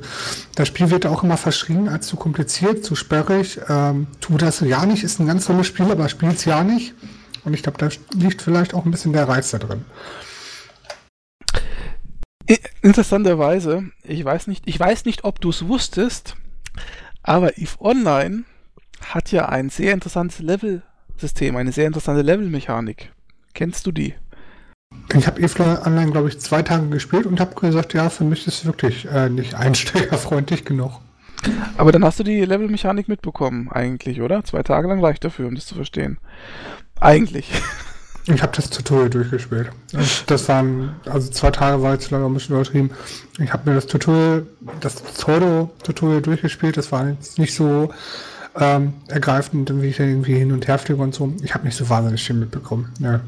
das Spiel wird auch immer verschrien als zu kompliziert, zu sperrig. Ähm, tu das ja nicht, ist ein ganz tolles Spiel, aber spielt's ja nicht. Und ich glaube, da liegt vielleicht auch ein bisschen der Reiz da drin. Interessanterweise, ich weiß nicht, ich weiß nicht, ob du es wusstest, aber EVE Online hat ja ein sehr interessantes Level-System, eine sehr interessante Level-Mechanik. Kennst du die? Ich habe EVE Online, glaube ich, zwei Tage gespielt und habe gesagt, ja, für mich ist es wirklich äh, nicht [laughs] einsteigerfreundlich genug. Aber dann hast du die Level-Mechanik mitbekommen, eigentlich, oder? Zwei Tage lang reicht dafür, um das zu verstehen. Eigentlich. [laughs] Ich habe das Tutorial durchgespielt. Das waren, also zwei Tage war jetzt leider ein bisschen übertrieben. Ich habe mir das Tutorial, das Pseudo-Tutorial durchgespielt. Das war jetzt nicht so ähm, ergreifend, wie ich irgendwie hin und her fliege und so. Ich habe nicht so wahnsinnig viel mitbekommen. Ja.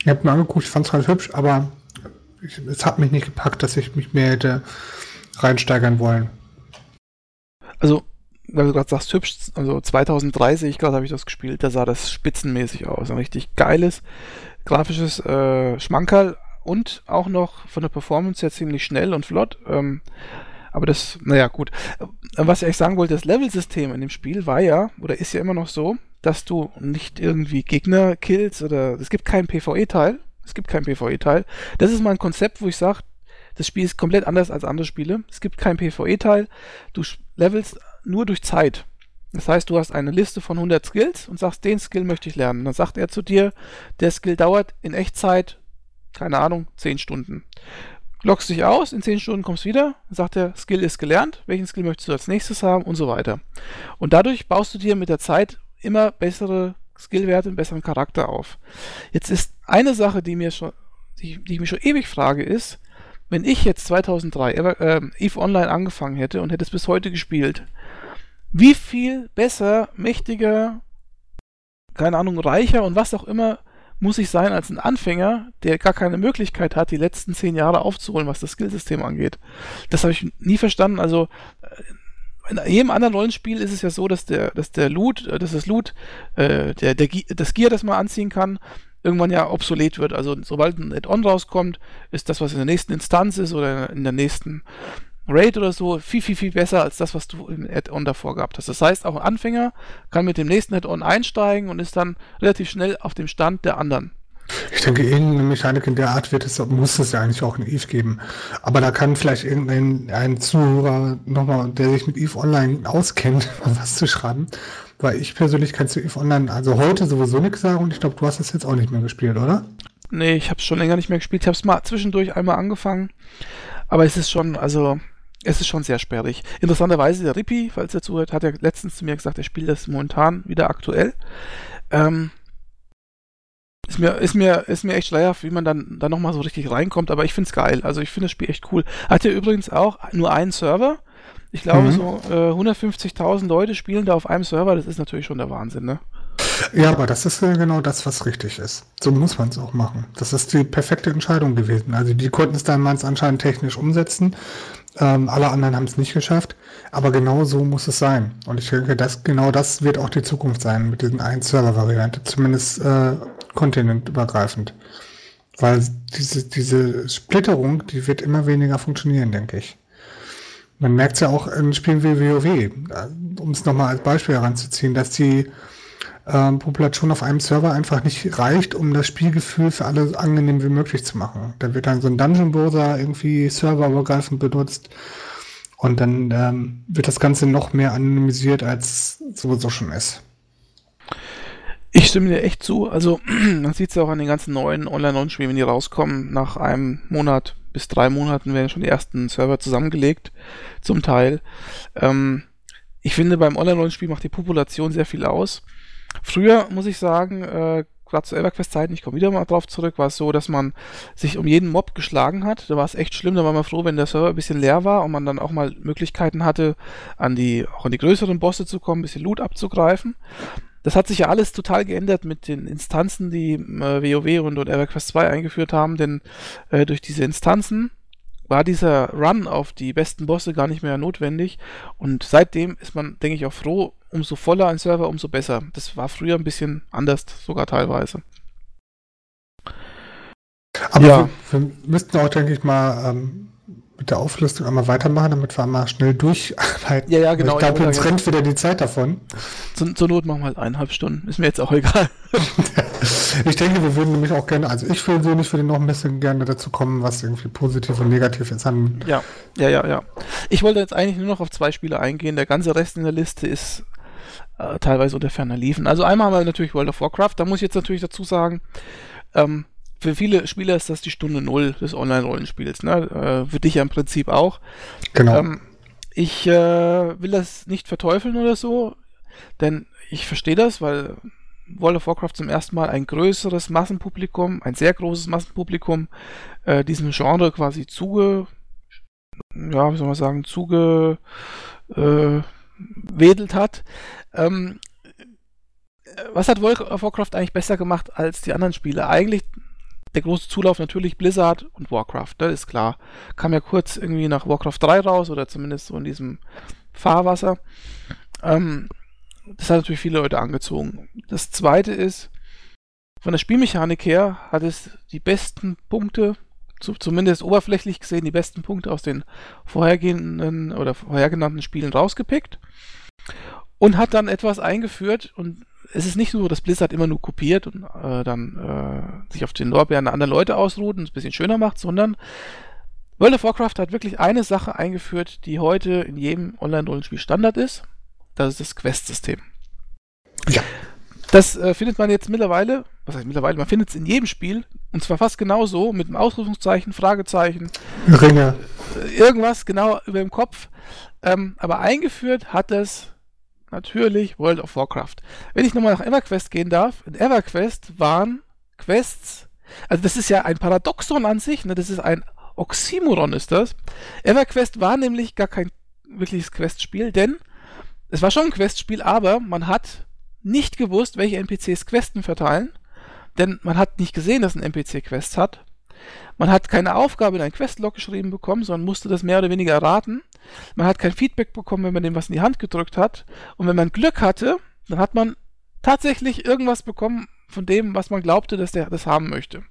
Ich habe mir angeguckt, ich fand es ganz hübsch, aber ich, es hat mich nicht gepackt, dass ich mich mehr hätte reinsteigern wollen. Also weil du gerade sagst, hübsch, also 2030 gerade habe ich das gespielt, da sah das spitzenmäßig aus. Ein richtig geiles, grafisches äh, Schmankerl und auch noch von der Performance her ziemlich schnell und flott. Ähm, aber das, naja, gut. Äh, was ich eigentlich sagen wollte, das Level-System in dem Spiel war ja, oder ist ja immer noch so, dass du nicht irgendwie Gegner killst oder es gibt keinen PvE-Teil. Es gibt keinen PvE-Teil. Das ist mal ein Konzept, wo ich sage, das Spiel ist komplett anders als andere Spiele. Es gibt keinen PvE-Teil. Du levelst nur durch Zeit. Das heißt, du hast eine Liste von 100 Skills und sagst, den Skill möchte ich lernen. Dann sagt er zu dir, der Skill dauert in Echtzeit, keine Ahnung, 10 Stunden. Loggst dich aus, in 10 Stunden kommst du wieder, sagt er, Skill ist gelernt, welchen Skill möchtest du als nächstes haben und so weiter. Und dadurch baust du dir mit der Zeit immer bessere Skillwerte, einen besseren Charakter auf. Jetzt ist eine Sache, die mir schon, die, die ich mich schon ewig frage, ist, wenn ich jetzt 2003 äh, EVE Online angefangen hätte und hätte es bis heute gespielt, wie viel besser, mächtiger, keine Ahnung, reicher und was auch immer muss ich sein als ein Anfänger, der gar keine Möglichkeit hat, die letzten zehn Jahre aufzuholen, was das Skillsystem angeht. Das habe ich nie verstanden. Also äh, in jedem anderen Rollenspiel ist es ja so, dass der, dass der Loot, äh, dass das Loot, äh, der, der, das Gear, das man anziehen kann, irgendwann ja obsolet wird. Also sobald ein Add-on rauskommt, ist das, was in der nächsten Instanz ist oder in der nächsten Raid oder so, viel, viel, viel besser als das, was du im Add-on davor gehabt hast. Das heißt, auch ein Anfänger kann mit dem nächsten Add-on einsteigen und ist dann relativ schnell auf dem Stand der anderen. Ich denke, irgendeine Mechanik in der Art wird es, muss es ja eigentlich auch in Eve geben. Aber da kann vielleicht irgendein ein Zuhörer nochmal, der sich mit Eve Online auskennt, [laughs] was zu schreiben. Weil ich persönlich kann zu Eve Online also heute sowieso nichts sagen und ich glaube, du hast es jetzt auch nicht mehr gespielt, oder? Nee, ich habe es schon länger nicht mehr gespielt. Ich habe es mal zwischendurch einmal angefangen. Aber es ist schon, also es ist schon sehr sperrig. Interessanterweise, der Rippi, falls er zuhört, hat ja letztens zu mir gesagt, er spielt das momentan wieder aktuell. Ähm, ist mir, ist mir, ist mir echt schleierhaft, wie man dann, dann nochmal so richtig reinkommt, aber ich find's geil. Also ich finde das Spiel echt cool. Hat ja übrigens auch nur einen Server. Ich glaube, mhm. so äh, 150.000 Leute spielen da auf einem Server. Das ist natürlich schon der Wahnsinn, ne? Ja, aber das ist genau das, was richtig ist. So muss man es auch machen. Das ist die perfekte Entscheidung gewesen. Also die konnten es damals anscheinend technisch umsetzen. Ähm, alle anderen haben es nicht geschafft. Aber genau so muss es sein. Und ich denke, dass genau das wird auch die Zukunft sein mit diesen ein Server-Variante. Zumindest äh, kontinentübergreifend. Weil diese, diese Splitterung, die wird immer weniger funktionieren, denke ich. Man merkt es ja auch in Spielen wie WoW, um es nochmal als Beispiel heranzuziehen, dass die ähm, Population auf einem Server einfach nicht reicht, um das Spielgefühl für alle angenehm wie möglich zu machen. Da wird dann so ein Dungeon Browser irgendwie serverübergreifend benutzt und dann ähm, wird das Ganze noch mehr anonymisiert, als sowieso schon ist. Ich stimme dir echt zu. Also, [clears throat] man sieht es ja auch an den ganzen neuen Online-Rollenspielen, wenn die rauskommen. Nach einem Monat bis drei Monaten werden schon die ersten Server zusammengelegt, zum Teil. Ähm, ich finde, beim Online-Rollenspiel macht die Population sehr viel aus. Früher, muss ich sagen, äh, gerade zu EverQuest-Zeiten, ich komme wieder mal drauf zurück, war es so, dass man sich um jeden Mob geschlagen hat. Da war es echt schlimm, da war man froh, wenn der Server ein bisschen leer war und man dann auch mal Möglichkeiten hatte, an die, auch an die größeren Bosse zu kommen, ein bisschen Loot abzugreifen. Das hat sich ja alles total geändert mit den Instanzen, die äh, WoW und, und EverQuest 2 eingeführt haben, denn äh, durch diese Instanzen war dieser Run auf die besten Bosse gar nicht mehr notwendig und seitdem ist man, denke ich, auch froh, umso voller ein Server, umso besser. Das war früher ein bisschen anders, sogar teilweise. Aber ja. wir, wir müssten auch, denke ich mal, ähm, mit der Auflistung einmal weitermachen, damit wir einmal schnell durcharbeiten. Ja, ja, genau. Ich glaube, uns rennt wieder die Zeit davon. Zur, zur Not machen wir halt eineinhalb Stunden. Ist mir jetzt auch egal. [laughs] ich denke, wir würden nämlich auch gerne, also ich persönlich würde noch ein bisschen gerne dazu kommen, was irgendwie positiv und negativ ist an. Ja, ja, ja, ja. Ich wollte jetzt eigentlich nur noch auf zwei Spiele eingehen. Der ganze Rest in der Liste ist äh, teilweise unter ferner liefen. Also einmal haben wir natürlich World of Warcraft. Da muss ich jetzt natürlich dazu sagen, ähm, für viele Spieler ist das die Stunde Null des Online-Rollenspiels. Ne? Äh, für dich ja im Prinzip auch. Genau. Ähm, ich äh, will das nicht verteufeln oder so, denn ich verstehe das, weil World of Warcraft zum ersten Mal ein größeres Massenpublikum, ein sehr großes Massenpublikum, äh, diesem Genre quasi zuge, ja, wie soll man sagen, zuge, äh, wedelt hat. Ähm, was hat World of Warcraft eigentlich besser gemacht als die anderen Spiele? Eigentlich der große Zulauf natürlich Blizzard und Warcraft, das ist klar. Kam ja kurz irgendwie nach Warcraft 3 raus oder zumindest so in diesem Fahrwasser. Ähm, das hat natürlich viele Leute angezogen. Das zweite ist, von der Spielmechanik her hat es die besten Punkte, zu, zumindest oberflächlich gesehen, die besten Punkte aus den vorhergehenden oder vorhergenannten Spielen rausgepickt und hat dann etwas eingeführt und es ist nicht so, dass Blizzard immer nur kopiert und äh, dann äh, sich auf den Lorbeeren der anderen Leute ausruht und es ein bisschen schöner macht, sondern World of Warcraft hat wirklich eine Sache eingeführt, die heute in jedem Online-Rollenspiel Standard ist. Das ist das Quest-System. Ja. Das äh, findet man jetzt mittlerweile, was heißt mittlerweile, man findet es in jedem Spiel und zwar fast genauso mit einem Ausrufungszeichen, Fragezeichen, Ringe, äh, irgendwas genau über dem Kopf. Ähm, aber eingeführt hat es natürlich World of Warcraft. Wenn ich nochmal nach EverQuest gehen darf, in EverQuest waren Quests, also das ist ja ein Paradoxon an sich, ne? das ist ein Oxymoron ist das. EverQuest war nämlich gar kein wirkliches Questspiel, denn es war schon ein Questspiel, aber man hat nicht gewusst, welche NPCs Questen verteilen. denn man hat nicht gesehen, dass ein NPC Quest hat. Man hat keine Aufgabe in ein Questlog geschrieben bekommen, sondern musste das mehr oder weniger erraten. Man hat kein Feedback bekommen, wenn man dem was in die Hand gedrückt hat. Und wenn man Glück hatte, dann hat man tatsächlich irgendwas bekommen von dem, was man glaubte, dass der das haben möchte.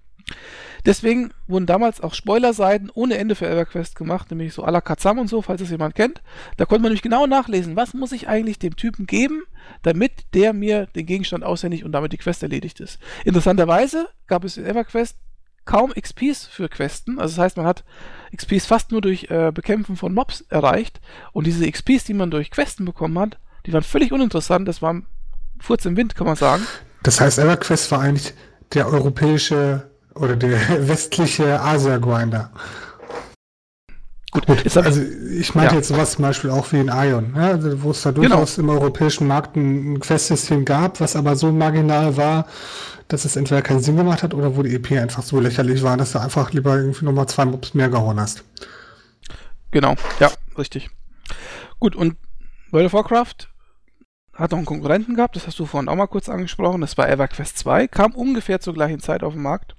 Deswegen wurden damals auch Spoilerseiten ohne Ende für EverQuest gemacht, nämlich so à la Kazam und so, falls es jemand kennt. Da konnte man nämlich genau nachlesen, was muss ich eigentlich dem Typen geben, damit der mir den Gegenstand aushändigt und damit die Quest erledigt ist. Interessanterweise gab es in EverQuest kaum XPs für Questen. Also das heißt, man hat XPs fast nur durch äh, Bekämpfen von Mobs erreicht. Und diese XPs, die man durch Questen bekommen hat, die waren völlig uninteressant. Das war Furz im Wind, kann man sagen. Das heißt, EverQuest war eigentlich der europäische oder der [laughs] westliche Asia-Grinder. Gut, Gut also ich meinte ja. jetzt sowas zum Beispiel auch wie in Ion, ja, also wo es da genau. durchaus genau. im europäischen Markt ein, ein Quest-System gab, was aber so marginal war, dass es entweder keinen Sinn gemacht hat oder wo die EP einfach so lächerlich war, dass du einfach lieber irgendwie nochmal zwei Mobs mehr gehauen hast. Genau, ja, richtig. Gut, und World of Warcraft hat noch einen Konkurrenten gehabt, das hast du vorhin auch mal kurz angesprochen, das war EverQuest 2, kam ungefähr zur gleichen Zeit auf den Markt.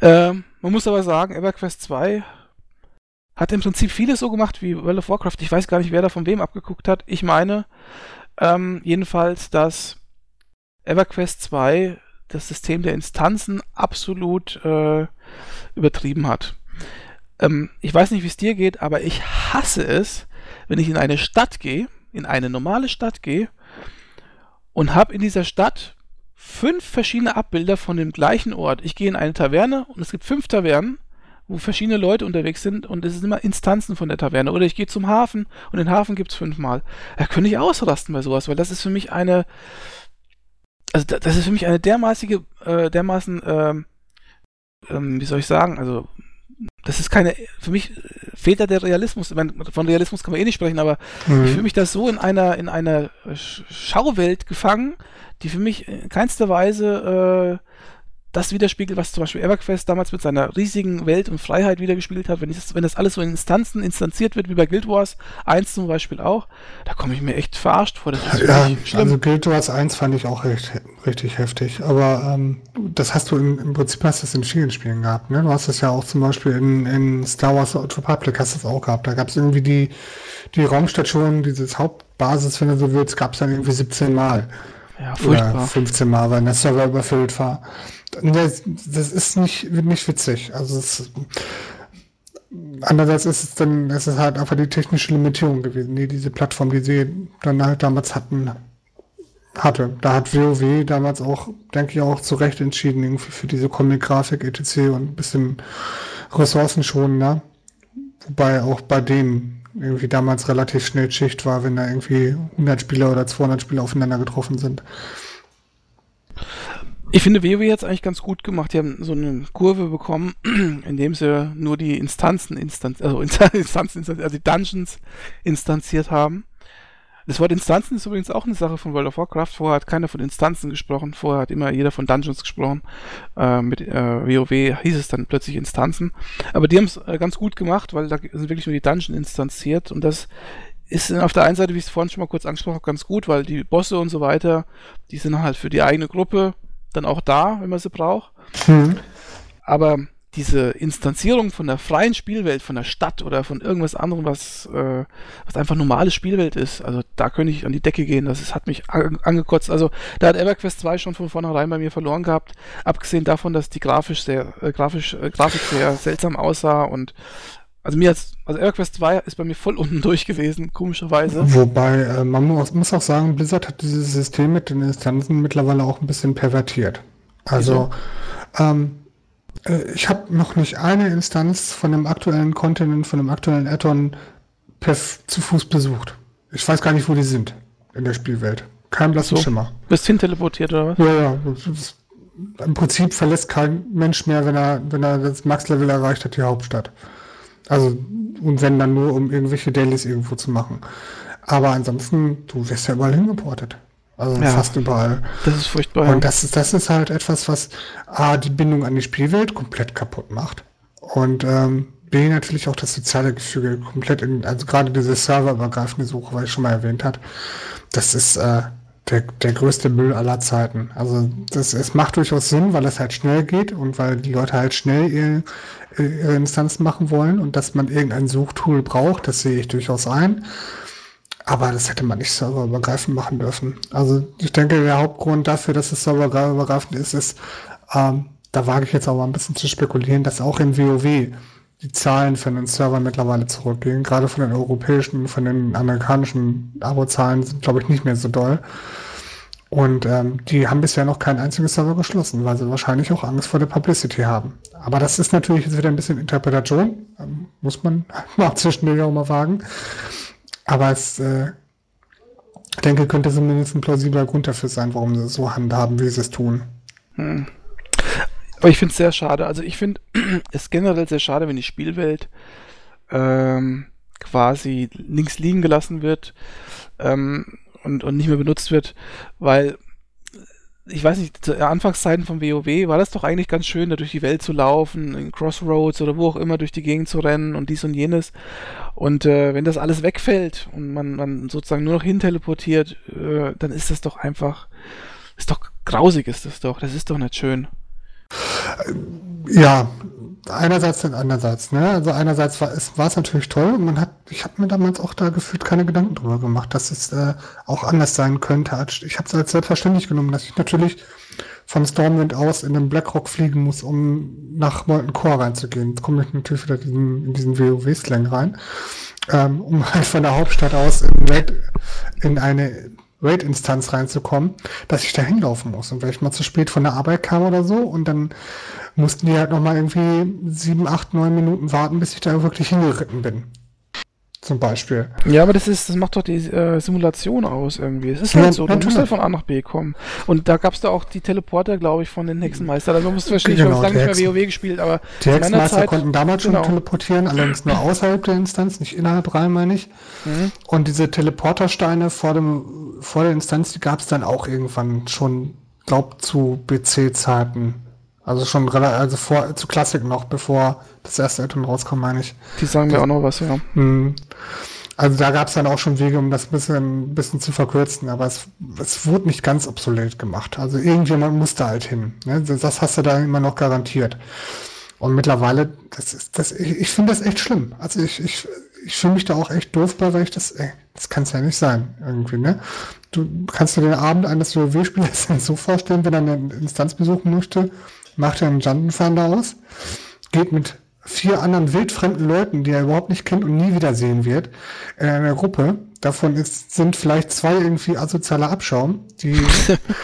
Ähm, man muss aber sagen, EverQuest 2 hat im Prinzip vieles so gemacht wie World of Warcraft. Ich weiß gar nicht, wer da von wem abgeguckt hat. Ich meine ähm, jedenfalls, dass EverQuest 2 das System der Instanzen absolut äh, übertrieben hat. Ähm, ich weiß nicht, wie es dir geht, aber ich hasse es, wenn ich in eine Stadt gehe, in eine normale Stadt gehe und habe in dieser Stadt fünf verschiedene Abbilder von dem gleichen Ort. Ich gehe in eine Taverne und es gibt fünf Tavernen, wo verschiedene Leute unterwegs sind und es sind immer Instanzen von der Taverne. Oder ich gehe zum Hafen und den Hafen gibt es fünfmal. Da könnte ich ausrasten bei sowas, weil das ist für mich eine, also das ist für mich eine dermaßige, äh, dermaßen, ähm, ähm, wie soll ich sagen, also das ist keine, für mich fehlt da der Realismus. Meine, von Realismus kann man eh nicht sprechen, aber mhm. ich fühle mich da so in einer, in einer Schauwelt gefangen, die für mich in keinster Weise äh, das widerspiegelt, was zum Beispiel EverQuest damals mit seiner riesigen Welt und Freiheit wiedergespiegelt hat. Wenn, das, wenn das alles so in Instanzen instanziert wird, wie bei Guild Wars 1 zum Beispiel auch, da komme ich mir echt verarscht vor. Das ja, also Guild Wars 1 fand ich auch recht, richtig heftig. Aber ähm, das hast du in, im Prinzip hast du es in vielen Spielen gehabt. Ne? Du hast es ja auch zum Beispiel in, in Star Wars Old Republic hast du es auch gehabt. Da gab es irgendwie die, die Raumstation, dieses Hauptbasis, wenn du so willst, gab es dann irgendwie 17 Mal. Ja, furchtbar. Oder 15 Mal, weil der Server überfüllt war. Das, das ist nicht, nicht witzig. Also es, andererseits ist es dann, es ist halt einfach die technische Limitierung gewesen, die diese Plattform, die sie dann halt damals hatten, hatte. Da hat WoW damals auch, denke ich, auch zu Recht entschieden, irgendwie für diese Comic-Grafik etc. und ein bisschen Ressourcen schonen, ne? Wobei auch bei denen irgendwie damals relativ schnell Schicht war, wenn da irgendwie 100 Spieler oder 200 Spieler aufeinander getroffen sind. Ich finde WoW jetzt eigentlich ganz gut gemacht. Die haben so eine Kurve bekommen, [clears throat] indem sie nur die Instanzen, Instanz, also [laughs] Instanzen, also die Dungeons instanziert haben. Das Wort Instanzen ist übrigens auch eine Sache von World of Warcraft. Vorher hat keiner von Instanzen gesprochen. Vorher hat immer jeder von Dungeons gesprochen. Äh, mit äh, WoW hieß es dann plötzlich Instanzen. Aber die haben es äh, ganz gut gemacht, weil da sind wirklich nur die Dungeons instanziert. Und das ist auf der einen Seite, wie ich es vorhin schon mal kurz angesprochen habe, ganz gut, weil die Bosse und so weiter, die sind halt für die eigene Gruppe dann auch da, wenn man sie braucht. Mhm. Aber diese Instanzierung von der freien Spielwelt, von der Stadt oder von irgendwas anderem, was, äh, was einfach normale Spielwelt ist, also da könnte ich an die Decke gehen. Das ist, hat mich angekotzt. Also da hat EverQuest 2 schon von vornherein bei mir verloren gehabt. Abgesehen davon, dass die grafisch sehr, äh, grafisch, äh, Grafik sehr seltsam aussah und also mir als, also EverQuest 2 ist bei mir voll unten [laughs] durch gewesen, komischerweise. Wobei, äh, man muss, muss, auch sagen, Blizzard hat dieses System mit den Instanzen mittlerweile auch ein bisschen pervertiert. Also, ähm, äh, ich habe noch nicht eine Instanz von dem aktuellen Kontinent, von dem aktuellen Addon zu Fuß besucht. Ich weiß gar nicht, wo die sind in der Spielwelt. Kein blasser so. Schimmer. Bist hin teleportiert oder was? Ja, ja. Im Prinzip verlässt kein Mensch mehr, wenn er, wenn er das Max-Level erreicht hat, die Hauptstadt. Also, und wenn dann nur, um irgendwelche Dailies irgendwo zu machen. Aber ansonsten, du wirst ja überall hingeportet. Also ja, fast überall. Das ist furchtbar. Und das ist, das ist halt etwas, was A, die Bindung an die Spielwelt komplett kaputt macht. Und ähm, B, natürlich auch das soziale Gefüge komplett in, also gerade diese serverübergreifende Suche, weil ich schon mal erwähnt hat, das ist, äh, der, der größte Müll aller Zeiten. Also das, es macht durchaus Sinn, weil es halt schnell geht und weil die Leute halt schnell ihre, ihre Instanzen machen wollen und dass man irgendein Suchtool braucht, das sehe ich durchaus ein. Aber das hätte man nicht serverübergreifend machen dürfen. Also ich denke, der Hauptgrund dafür, dass es serverübergreifend ist, ist, ähm, da wage ich jetzt aber ein bisschen zu spekulieren, dass auch in WoW die Zahlen für den Server mittlerweile zurückgehen. Gerade von den europäischen, von den amerikanischen Abo-Zahlen sind, glaube ich, nicht mehr so doll. Und ähm, die haben bisher noch keinen einzigen Server geschlossen, weil sie wahrscheinlich auch Angst vor der Publicity haben. Aber das ist natürlich jetzt wieder ein bisschen Interpretation, ähm, muss man [laughs] mal zwischendurch auch mal wagen. Aber es, äh, denke, könnte zumindest ein plausibler Grund dafür sein, warum sie so handhaben, wie sie es tun. Hm. Aber ich finde es sehr schade. Also ich finde [clears throat] es generell sehr schade, wenn die Spielwelt ähm, quasi links liegen gelassen wird ähm, und, und nicht mehr benutzt wird, weil ich weiß nicht, zu Anfangszeiten von WoW war das doch eigentlich ganz schön, da durch die Welt zu laufen, in Crossroads oder wo auch immer durch die Gegend zu rennen und dies und jenes. Und äh, wenn das alles wegfällt und man, man sozusagen nur noch hin teleportiert, äh, dann ist das doch einfach, ist doch grausig ist das doch, das ist doch nicht schön. Ja, einerseits und andererseits. Ne? Also einerseits war es, war es natürlich toll und man hat, ich habe mir damals auch da gefühlt keine Gedanken drüber gemacht, dass es äh, auch anders sein könnte. Ich habe es als selbstverständlich genommen, dass ich natürlich von Stormwind aus in den Blackrock fliegen muss, um nach Molten Core reinzugehen. Jetzt komme ich natürlich wieder diesen, in diesen WoW-Slang rein, ähm, um halt von der Hauptstadt aus in, Red, in eine Raid-Instanz reinzukommen, dass ich da hinlaufen muss. Und wenn ich mal zu spät von der Arbeit kam oder so und dann mussten die halt nochmal irgendwie sieben, acht, neun Minuten warten, bis ich da wirklich hingeritten bin. Zum Beispiel. Ja, aber das ist, das macht doch die äh, Simulation aus irgendwie. Es ist halt so, du musst halt von A nach B kommen. Und da gab es da auch die Teleporter, glaube ich, von den Hexenmeister. Also musst du wahrscheinlich genau, lange nicht mehr WoW gespielt, aber die Hexenmeister Zeit, konnten damals schon genau. teleportieren, allerdings nur außerhalb der Instanz, nicht innerhalb rein, meine ich. Mhm. Und diese Teleportersteine vor dem vor der Instanz, die gab es dann auch irgendwann schon, glaub zu BC-Zeiten. Also schon relativ, also vor, zu Klassik noch, bevor das erste Addon rauskam, meine ich. Die sagen mir auch noch was, ja. Hm. Also da gab es dann auch schon Wege, um das ein bisschen, bisschen zu verkürzen, aber es, es wurde nicht ganz obsolet gemacht. Also irgendjemand musste halt hin. Ne? Das hast du da immer noch garantiert. Und mittlerweile, das ist, das, ich, ich finde das echt schlimm. Also ich, ich, ich fühle mich da auch echt doof bei, weil ich das, ey, das kann es ja nicht sein, irgendwie, ne? Du kannst dir den Abend eines WoW-Spielers [laughs] so vorstellen, wenn er eine Instanz besuchen möchte, macht er einen Jundenfinder aus, geht mit vier anderen wildfremden Leuten, die er überhaupt nicht kennt und nie wiedersehen wird, in einer Gruppe. Davon ist, sind vielleicht zwei irgendwie asoziale Abschaum, die,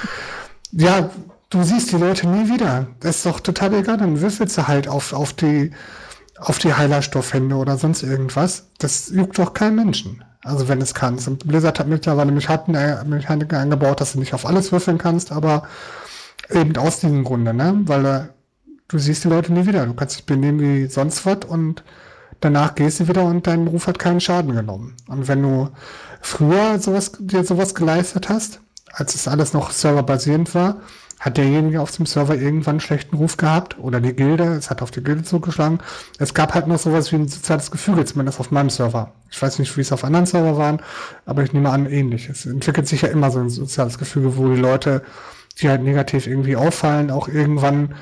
[laughs] ja, du siehst die Leute nie wieder. Das ist doch total egal, dann würfelst du halt auf, auf die, auf die Heilerstoffhände oder sonst irgendwas. Das juckt doch keinen Menschen. Also wenn es kannst. Und Blizzard hat mittlerweile Mechaniken eingebaut, dass du nicht auf alles würfeln kannst, aber Eben aus diesem Grunde, ne? Weil äh, du siehst die Leute nie wieder. Du kannst dich benehmen wie sonst was und danach gehst du wieder und dein Ruf hat keinen Schaden genommen. Und wenn du früher sowas, dir sowas geleistet hast, als es alles noch serverbasierend war, hat derjenige auf dem Server irgendwann einen schlechten Ruf gehabt oder die Gilde, es hat auf die Gilde zugeschlagen. Es gab halt noch sowas wie ein soziales Gefüge, zumindest auf meinem Server. Ich weiß nicht, wie es auf anderen Server waren, aber ich nehme an, ähnlich. Es entwickelt sich ja immer so ein soziales Gefüge, wo die Leute die halt negativ irgendwie auffallen, auch irgendwann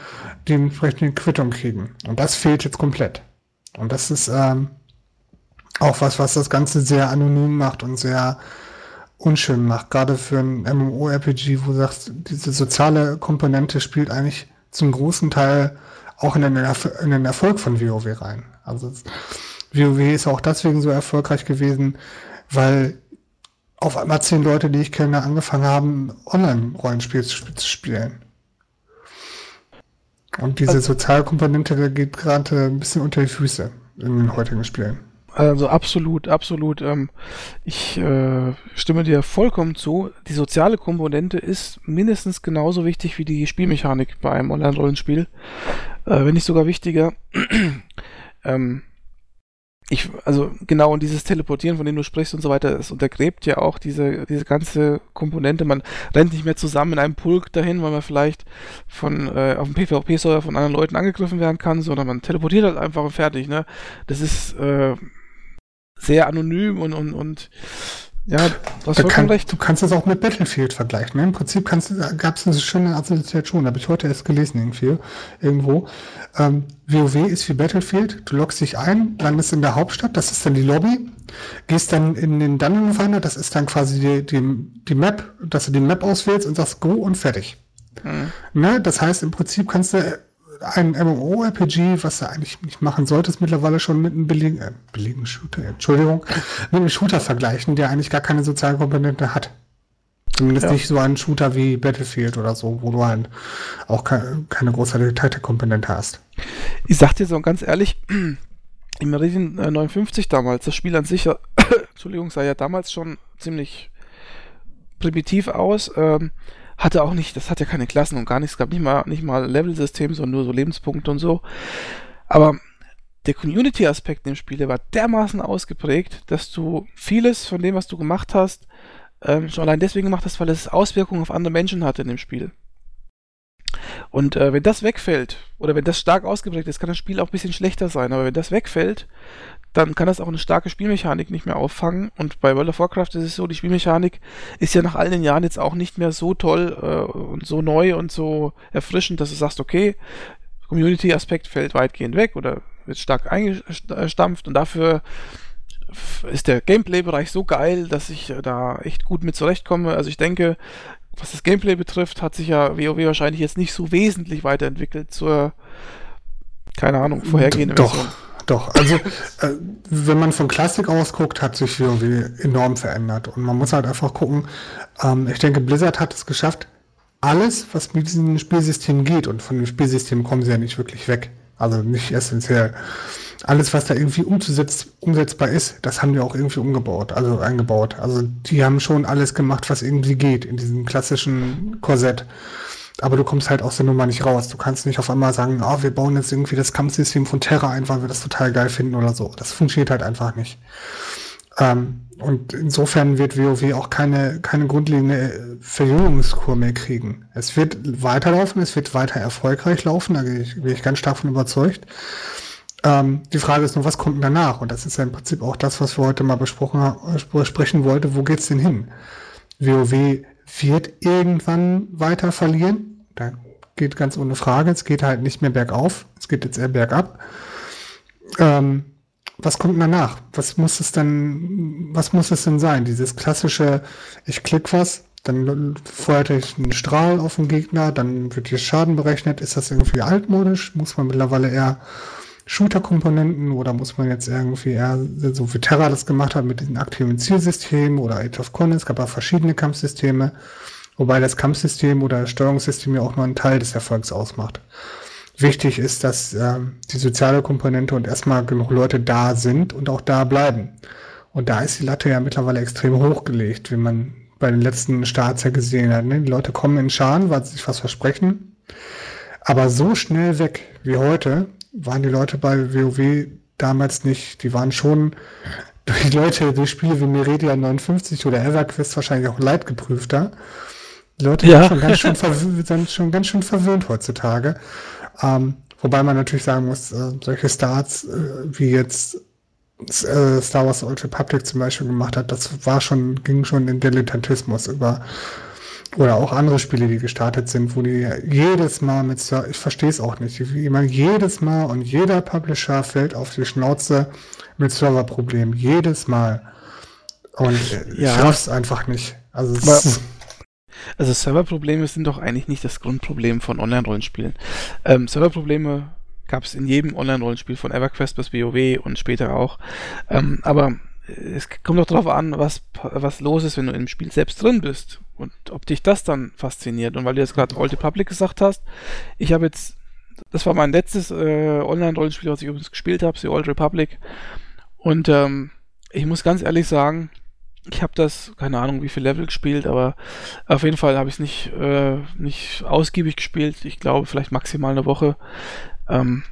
die entsprechende Quittung kriegen. Und das fehlt jetzt komplett. Und das ist ähm, auch was, was das Ganze sehr anonym macht und sehr unschön macht. Gerade für ein MMORPG, wo du sagst, diese soziale Komponente spielt eigentlich zum großen Teil auch in den, Erf in den Erfolg von WoW rein. Also WoW ist auch deswegen so erfolgreich gewesen, weil auf einmal zehn Leute, die ich kenne, angefangen haben, Online-Rollenspiel zu, spielen. Und diese also, Sozialkomponente geht gerade ein bisschen unter die Füße in den heutigen Spielen. Also absolut, absolut. Ähm, ich äh, stimme dir vollkommen zu. Die soziale Komponente ist mindestens genauso wichtig wie die Spielmechanik bei einem Online-Rollenspiel. Äh, wenn nicht sogar wichtiger. [clears throat] ähm, ich, also genau, und dieses Teleportieren, von dem du sprichst und so weiter, es untergräbt ja auch diese, diese ganze Komponente. Man rennt nicht mehr zusammen in einem Pulk dahin, weil man vielleicht von äh, auf dem PvP-Server von anderen Leuten angegriffen werden kann, sondern man teleportiert halt einfach und fertig, ne? Das ist äh, sehr anonym und, und, und Ja, du hast kann, recht. Du kannst es auch mit Battlefield vergleichen. Ne? Im Prinzip gab es eine schöne Assoziation, habe ich heute erst gelesen irgendwie, irgendwo. Ähm, WoW ist wie Battlefield. Du loggst dich ein, landest in der Hauptstadt, das ist dann die Lobby, gehst dann in den Dungeon Finder, das ist dann quasi die, die, die Map, dass du die Map auswählst und sagst Go und fertig. Mhm. Ne? Das heißt, im Prinzip kannst du ein MMORPG, was du eigentlich nicht machen solltest, mittlerweile schon mit einem billigen, äh, billigen Shooter, Entschuldigung, [laughs] mit einem Shooter vergleichen, der eigentlich gar keine soziale Komponente hat. Zumindest ja. nicht so ein Shooter wie Battlefield oder so, wo du halt auch keine, keine großartige Komponente hast. Ich sag dir so ganz ehrlich, im Meridian 59 damals, das Spiel an sich, [coughs] Entschuldigung, sah ja damals schon ziemlich primitiv aus. Ähm, hatte auch nicht, das hat ja keine Klassen und gar nichts, gab nicht mal, nicht mal Level-System, sondern nur so Lebenspunkte und so. Aber der Community-Aspekt im Spiel, der war dermaßen ausgeprägt, dass du vieles von dem, was du gemacht hast, ähm, schon allein deswegen gemacht hast, weil es Auswirkungen auf andere Menschen hatte in dem Spiel. Und äh, wenn das wegfällt, oder wenn das stark ausgeprägt ist, kann das Spiel auch ein bisschen schlechter sein. Aber wenn das wegfällt, dann kann das auch eine starke Spielmechanik nicht mehr auffangen. Und bei World of Warcraft ist es so, die Spielmechanik ist ja nach all den Jahren jetzt auch nicht mehr so toll äh, und so neu und so erfrischend, dass du sagst, okay, Community-Aspekt fällt weitgehend weg oder wird stark eingestampft und dafür ist der Gameplay-Bereich so geil, dass ich äh, da echt gut mit zurechtkomme. Also ich denke, was das Gameplay betrifft, hat sich ja WoW wahrscheinlich jetzt nicht so wesentlich weiterentwickelt zur, keine Ahnung, vorhergehenden Doch. Version. Doch, also äh, wenn man von Klassik ausguckt, hat sich irgendwie enorm verändert. Und man muss halt einfach gucken, ähm, ich denke, Blizzard hat es geschafft, alles, was mit diesem Spielsystem geht, und von dem Spielsystem kommen sie ja nicht wirklich weg, also nicht essentiell, alles, was da irgendwie umzusetz, umsetzbar ist, das haben die auch irgendwie umgebaut, also eingebaut. Also die haben schon alles gemacht, was irgendwie geht in diesem klassischen Korsett aber du kommst halt aus der Nummer nicht raus. Du kannst nicht auf einmal sagen, oh, wir bauen jetzt irgendwie das Kampfsystem von Terra ein, weil wir das total geil finden oder so. Das funktioniert halt einfach nicht. Ähm, und insofern wird WoW auch keine, keine grundlegende Verjüngungskur mehr kriegen. Es wird weiterlaufen, es wird weiter erfolgreich laufen, da bin ich, bin ich ganz stark von überzeugt. Ähm, die Frage ist nur, was kommt danach? Und das ist ja im Prinzip auch das, was wir heute mal besprochen, besprechen wollten. Wo geht's denn hin? WoW wird irgendwann weiter verlieren. Da geht ganz ohne Frage. Es geht halt nicht mehr bergauf. Es geht jetzt eher bergab. Ähm, was kommt danach? Was muss es denn, was muss es denn sein? Dieses klassische, ich klick was, dann feuert ich einen Strahl auf den Gegner, dann wird hier Schaden berechnet. Ist das irgendwie altmodisch? Muss man mittlerweile eher Shooter-Komponenten oder muss man jetzt irgendwie eher so wie Terra das gemacht hat mit diesen aktiven Zielsystemen oder Age of Conan, es gab auch verschiedene Kampfsysteme, wobei das Kampfsystem oder das Steuerungssystem ja auch nur einen Teil des Erfolgs ausmacht. Wichtig ist, dass äh, die soziale Komponente und erstmal genug Leute da sind und auch da bleiben. Und da ist die Latte ja mittlerweile extrem hochgelegt, wie man bei den letzten Starts ja gesehen hat. Ne? Die Leute kommen in Scharen, weil sie sich was versprechen, aber so schnell weg wie heute waren die Leute bei WoW damals nicht. Die waren schon durch die Leute, durch Spiele wie Meridian 59 oder EverQuest wahrscheinlich auch leidgeprüfter. Die Leute ja. sind, schon ganz schön [laughs] sind schon ganz schön verwöhnt heutzutage. Ähm, wobei man natürlich sagen muss, äh, solche Starts äh, wie jetzt äh, Star Wars Old Republic zum Beispiel gemacht hat, das war schon, ging schon in Dilettantismus über oder auch andere Spiele, die gestartet sind, wo die jedes Mal mit, ich verstehe es auch nicht, wie man jedes Mal und jeder Publisher fällt auf die Schnauze mit Serverproblemen, jedes Mal. Und ja. ich schaff's einfach nicht. Also, also Serverprobleme sind doch eigentlich nicht das Grundproblem von Online-Rollenspielen. Ähm, Serverprobleme gab es in jedem Online-Rollenspiel von EverQuest bis WoW und später auch. Ähm, aber es kommt doch darauf an, was, was los ist, wenn du im Spiel selbst drin bist und ob dich das dann fasziniert. Und weil du jetzt gerade Old Republic gesagt hast, ich habe jetzt, das war mein letztes äh, Online-Rollenspiel, was ich übrigens gespielt habe, The Old Republic. Und ähm, ich muss ganz ehrlich sagen, ich habe das, keine Ahnung, wie viel Level gespielt, aber auf jeden Fall habe ich es nicht, äh, nicht ausgiebig gespielt. Ich glaube, vielleicht maximal eine Woche. Ähm,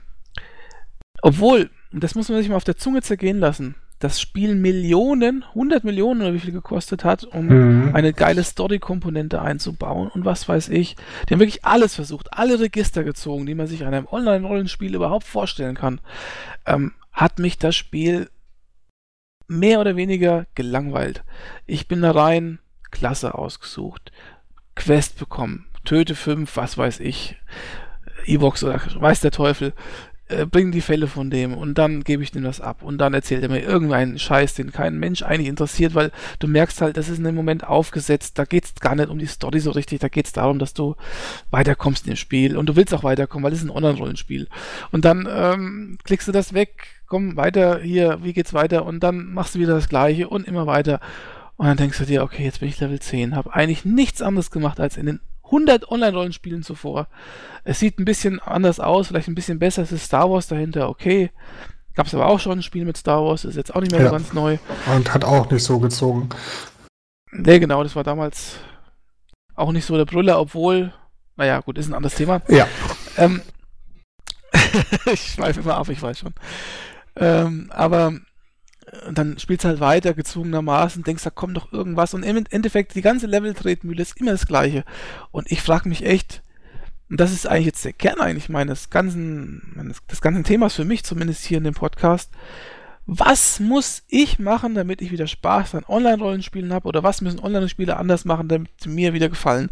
obwohl, das muss man sich mal auf der Zunge zergehen lassen das Spiel Millionen, 100 Millionen oder wie viel gekostet hat, um mhm. eine geile Story-Komponente einzubauen und was weiß ich. Die haben wirklich alles versucht, alle Register gezogen, die man sich an einem Online-Rollenspiel überhaupt vorstellen kann. Ähm, hat mich das Spiel mehr oder weniger gelangweilt. Ich bin da rein, Klasse ausgesucht, Quest bekommen, töte 5, was weiß ich, E-Box oder weiß der Teufel, äh, bringen die Fälle von dem und dann gebe ich dem das ab. Und dann erzählt er mir irgendeinen Scheiß, den kein Mensch eigentlich interessiert, weil du merkst halt, das ist in dem Moment aufgesetzt, da geht es gar nicht um die Story so richtig, da geht es darum, dass du weiterkommst in dem Spiel. Und du willst auch weiterkommen, weil es ist ein Online-Rollenspiel. Und dann ähm, klickst du das weg, komm weiter, hier, wie geht's weiter? Und dann machst du wieder das gleiche und immer weiter. Und dann denkst du dir, okay, jetzt bin ich Level 10, habe eigentlich nichts anderes gemacht als in den 100 Online-Rollenspielen zuvor. Es sieht ein bisschen anders aus, vielleicht ein bisschen besser. Es ist Star Wars dahinter, okay. Gab es aber auch schon ein Spiel mit Star Wars, ist jetzt auch nicht mehr ja. so ganz neu. Und hat auch nicht so gezogen. Nee, genau, das war damals auch nicht so der Brüller, obwohl, naja, gut, ist ein anderes Thema. Ja. Ähm, [laughs] ich schweife immer ab, ich weiß schon. Ähm, aber dann spielst du halt weiter, gezwungenermaßen, denkst, da kommt doch irgendwas. Und im Endeffekt, die ganze Level-Tretmühle ist immer das Gleiche. Und ich frage mich echt, und das ist eigentlich jetzt der Kern eigentlich meines ganzen, meines, des ganzen Themas für mich, zumindest hier in dem Podcast. Was muss ich machen, damit ich wieder Spaß an Online-Rollenspielen habe? Oder was müssen Online-Spiele anders machen, damit sie mir wieder gefallen?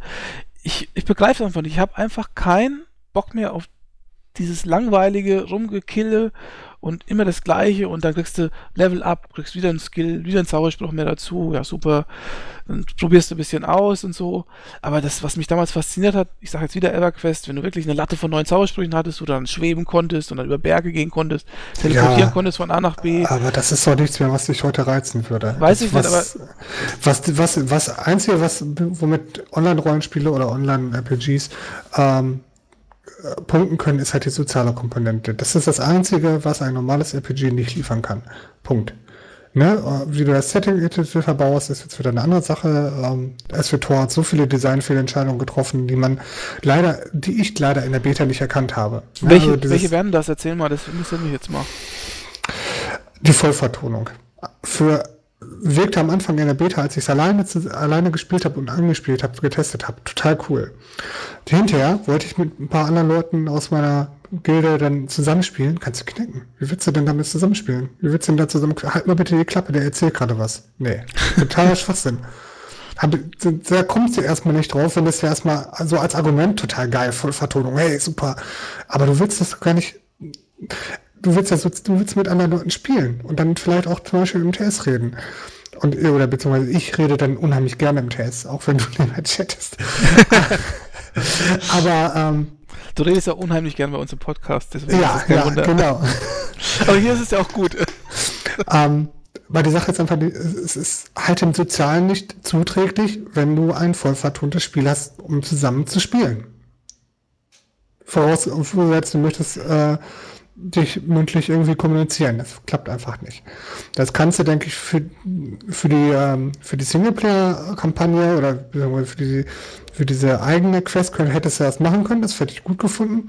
Ich, ich begreife einfach nicht. Ich habe einfach keinen Bock mehr auf dieses langweilige Rumgekille und immer das Gleiche und dann kriegst du Level Up, kriegst wieder einen Skill, wieder einen Zauberspruch mehr dazu, ja super, dann probierst du ein bisschen aus und so. Aber das, was mich damals fasziniert hat, ich sage jetzt wieder EverQuest, wenn du wirklich eine Latte von neuen Zaubersprüchen hattest, wo du dann schweben konntest und dann über Berge gehen konntest, teleportieren ja, konntest von A nach B. Aber das ist doch nichts mehr, was dich heute reizen würde. Weiß das, ich nicht, was, aber. Was, was, was, einzige, was, womit Online-Rollenspiele oder Online-RPGs, ähm, punkten können, ist halt die soziale Komponente. Das ist das Einzige, was ein normales RPG nicht liefern kann. Punkt. Ne? Wie du das Setting verbaust, ist jetzt wieder eine andere Sache. Ähm, es wird Tor hat so viele Designfehlentscheidungen getroffen, die man leider, die ich leider in der Beta nicht erkannt habe. Welche, also welche werden das? Erzähl mal, das interessiert mich jetzt mal. Die Vollvertonung. Für wirkte am Anfang in der Beta, als ich es alleine, alleine gespielt habe und angespielt habe, getestet habe, total cool. Hinterher wollte ich mit ein paar anderen Leuten aus meiner Gilde dann zusammenspielen. Kannst du knicken. Wie willst du denn damit zusammenspielen? Wie willst du denn da zusammen... Halt mal bitte die Klappe, der erzählt gerade was. Nee, totaler [laughs] Schwachsinn. Da kommt sie erstmal nicht drauf, wenn das ja erstmal so als Argument total geil, voll Vertonung, hey, super. Aber du willst das gar nicht du willst ja so, du willst mit anderen Leuten spielen und dann vielleicht auch zum Beispiel im TS reden. Und, oder beziehungsweise ich rede dann unheimlich gerne im TS, auch wenn du [laughs] länger chattest. Aber ähm, Du redest ja unheimlich gerne bei uns im Podcast, deswegen ja, ja, Wunder. genau. [laughs] Aber hier ist es ja auch gut. [laughs] ähm, weil die Sache ist einfach, es ist halt im Sozialen nicht zuträglich, wenn du ein voll vertontes Spiel hast, um zusammen zu spielen. Vorausgesetzt, du möchtest äh, dich mündlich irgendwie kommunizieren. Das klappt einfach nicht. Das kannst du, denke ich, für, für die, ähm, für die Singleplayer-Kampagne oder für, die, für diese eigene Quest können, hättest du das machen können. Das hätte ich gut gefunden.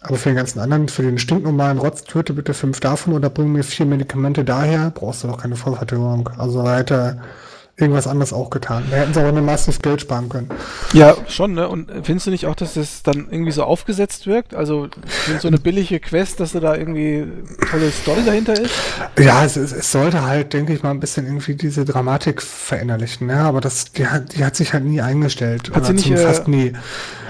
Aber für den ganzen anderen, für den stinknormalen Rotz, töte bitte fünf davon oder bring mir vier Medikamente daher, brauchst du doch keine Vollvertörung. Also hätte irgendwas anderes auch getan. Da hätten sie aber nur massiv Geld sparen können. Ja, schon, ne? Und findest du nicht auch, dass das dann irgendwie so aufgesetzt wirkt? Also so eine billige Quest, dass da da irgendwie tolle Story dahinter ist? Ja, es, es sollte halt, denke ich mal, ein bisschen irgendwie diese Dramatik verinnerlichen, ne? Aber das, die hat, die hat sich halt nie eingestellt. Hat sie nicht, äh, fast nie.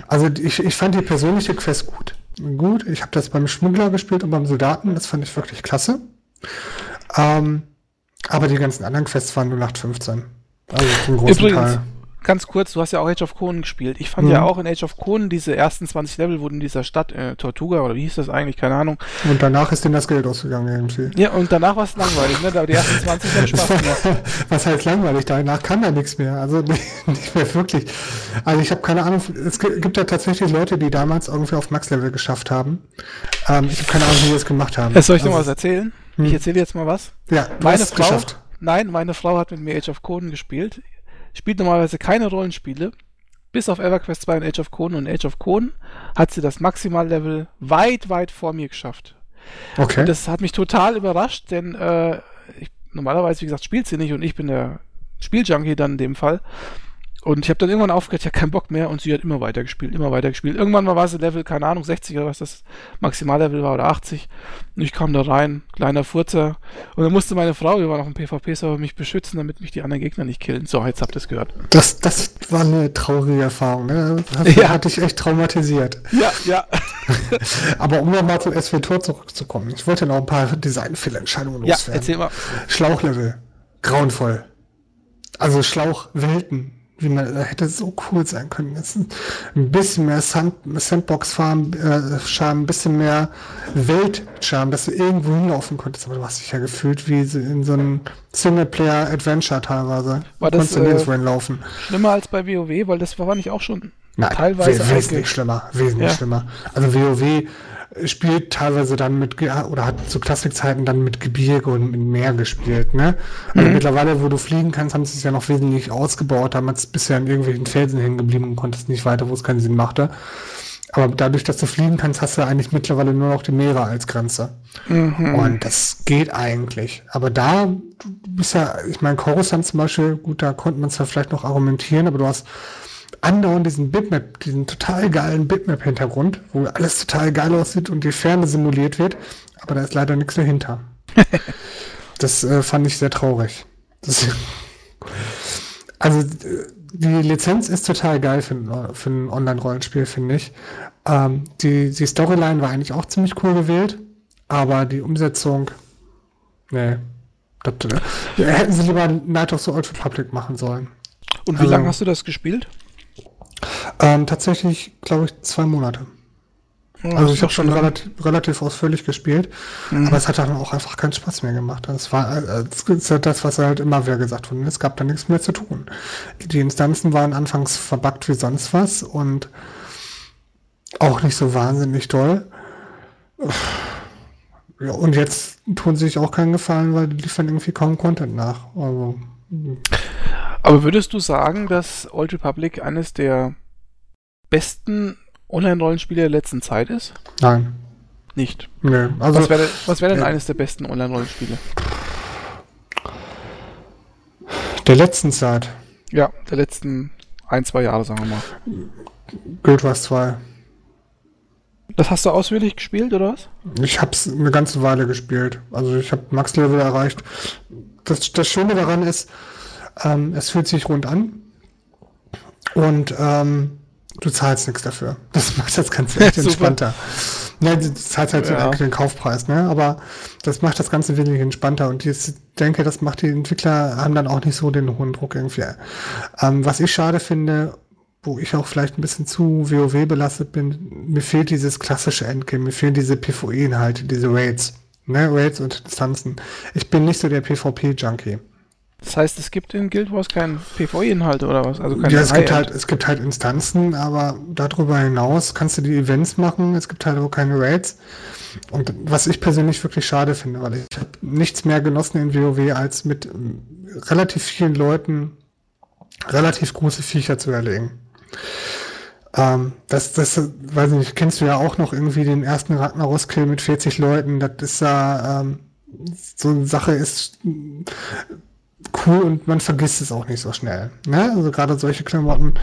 Also ich, ich fand die persönliche Quest gut. Gut, ich habe das beim Schmuggler gespielt und beim Soldaten, das fand ich wirklich klasse. Ähm, aber die ganzen anderen Quests waren 0815. Also zum großen Übrigens, Teil. ganz kurz, du hast ja auch Age of Conan gespielt. Ich fand mhm. ja auch in Age of Conan diese ersten 20 Level wurden in dieser Stadt äh, Tortuga oder wie hieß das eigentlich, keine Ahnung. Und danach ist denen das Geld ausgegangen irgendwie. Ja, und danach war es langweilig, ne? Aber die ersten 20 haben Spaß gemacht. [laughs] Was heißt langweilig? Danach kann da nichts mehr. Also nicht, [laughs] nicht mehr wirklich. Also ich habe keine Ahnung, es gibt ja tatsächlich Leute, die damals irgendwie auf Max-Level geschafft haben. Ähm, ich habe keine Ahnung, wie die das gemacht haben. Jetzt soll ich also, noch was erzählen? Hm. Ich erzähle jetzt mal was. Ja, meine Frau, geschafft. Nein, meine Frau hat mit mir Age of Conan gespielt. Spielt normalerweise keine Rollenspiele. Bis auf EverQuest 2 und Age of Conan und Age of Conan hat sie das Maximallevel weit, weit vor mir geschafft. Okay. Und das hat mich total überrascht, denn äh, ich, normalerweise, wie gesagt, spielt sie nicht und ich bin der Spieljunkie dann in dem Fall. Und ich habe dann irgendwann aufgehört, ich habe keinen Bock mehr und sie hat immer weiter gespielt, immer weiter gespielt. Irgendwann war sie Level, keine Ahnung, 60 oder was das Maximallevel war oder 80. Und ich kam da rein, kleiner Furzer. Und dann musste meine Frau, wir waren noch im PvP-Server, mich beschützen, damit mich die anderen Gegner nicht killen. So, jetzt habt ihr es gehört. Das, das war eine traurige Erfahrung, ne? Das ja. hat dich echt traumatisiert. Ja, ja. [laughs] Aber um nochmal zum SW-Tor zurückzukommen, ich wollte noch ein paar Designfehlentscheidungen loswerden. Ja, erzähl mal. Schlauchlevel. Grauenvoll. Also Schlauchwelten wie man hätte so cool sein können. Jetzt ein bisschen mehr Sand, Sandbox-Farm, äh, ein bisschen mehr Welt-Charme, dass du irgendwo hinlaufen konntest. Aber du hast dich ja gefühlt wie in so einem Singleplayer-Adventure teilweise. War das äh, hinlaufen. schlimmer als bei WoW? Weil das war nicht auch schon Nein, teilweise wesentlich schlimmer, wesentlich ja. schlimmer. Also WoW spielt teilweise dann mit, oder hat zu Klassikzeiten dann mit Gebirge und mit Meer gespielt, ne? Also mhm. mittlerweile, wo du fliegen kannst, haben sie es ja noch wesentlich ausgebaut, damals bisher an irgendwelchen Felsen hängen geblieben und konntest nicht weiter, wo es keinen Sinn machte. Aber dadurch, dass du fliegen kannst, hast du eigentlich mittlerweile nur noch die Meere als Grenze. Mhm. Und das geht eigentlich. Aber da, du bist ja, ich meine, Coruscant zum Beispiel, gut, da konnte man es ja vielleicht noch argumentieren, aber du hast andauernd diesen Bitmap, diesen total geilen Bitmap-Hintergrund, wo alles total geil aussieht und die Ferne simuliert wird, aber da ist leider nichts dahinter. [laughs] das äh, fand ich sehr traurig. Das, also die Lizenz ist total geil für, für ein Online-Rollenspiel, finde ich. Ähm, die, die Storyline war eigentlich auch ziemlich cool gewählt, aber die Umsetzung, nee. Das, äh, hätten sie lieber Night of the Old Republic machen sollen. Und wie also, lange hast du das gespielt? Ähm, tatsächlich, glaube ich, zwei Monate. Ja, also ich habe schon relativ, relativ ausführlich gespielt, mhm. aber es hat dann auch einfach keinen Spaß mehr gemacht. Es war äh, das halt das, was halt immer wieder gesagt wurde. Es gab da nichts mehr zu tun. Die Instanzen waren anfangs verbuggt wie sonst was und auch nicht so wahnsinnig toll. Ja, und jetzt tun sie sich auch keinen Gefallen, weil die liefern irgendwie kaum Content nach. Also, aber würdest du sagen, dass Old Republic eines der besten Online-Rollenspiele der letzten Zeit ist? Nein. Nicht? Nee, also, was wäre wär denn äh, eines der besten Online-Rollenspiele? Der letzten Zeit? Ja, der letzten ein, zwei Jahre, sagen wir mal. Guild Wars 2. Das hast du ausführlich gespielt, oder was? Ich habe es eine ganze Weile gespielt. Also ich habe Max-Level erreicht. Das, das Schöne daran ist, ähm, es fühlt sich rund an. Und ähm, Du zahlst nichts dafür. Das [laughs] macht das Ganze echt entspannter. Ja, du zahlst halt ja. den Kaufpreis, ne? Aber das macht das Ganze wesentlich entspannter und ich denke, das macht die Entwickler, haben dann auch nicht so den hohen Druck irgendwie. Ähm, was ich schade finde, wo ich auch vielleicht ein bisschen zu WoW belastet bin, mir fehlt dieses klassische Endgame, mir fehlen diese PvE-Inhalte, diese Raids, ne? Raids und Distanzen. Ich bin nicht so der PvP-Junkie. Das heißt, es gibt in Guild Wars keinen PvE-Inhalt oder was? Also keine ja, es gibt, halt, es gibt halt Instanzen, aber darüber hinaus kannst du die Events machen. Es gibt halt auch keine Raids. Und was ich persönlich wirklich schade finde, weil ich habe nichts mehr genossen in WoW, als mit ähm, relativ vielen Leuten relativ große Viecher zu erlegen. Ähm, das, das, weiß nicht, kennst du ja auch noch irgendwie den ersten Ragnaros-Kill mit 40 Leuten. Das ist ja, ähm, so eine Sache ist, cool und man vergisst es auch nicht so schnell. Ne? Also gerade solche Klamotten,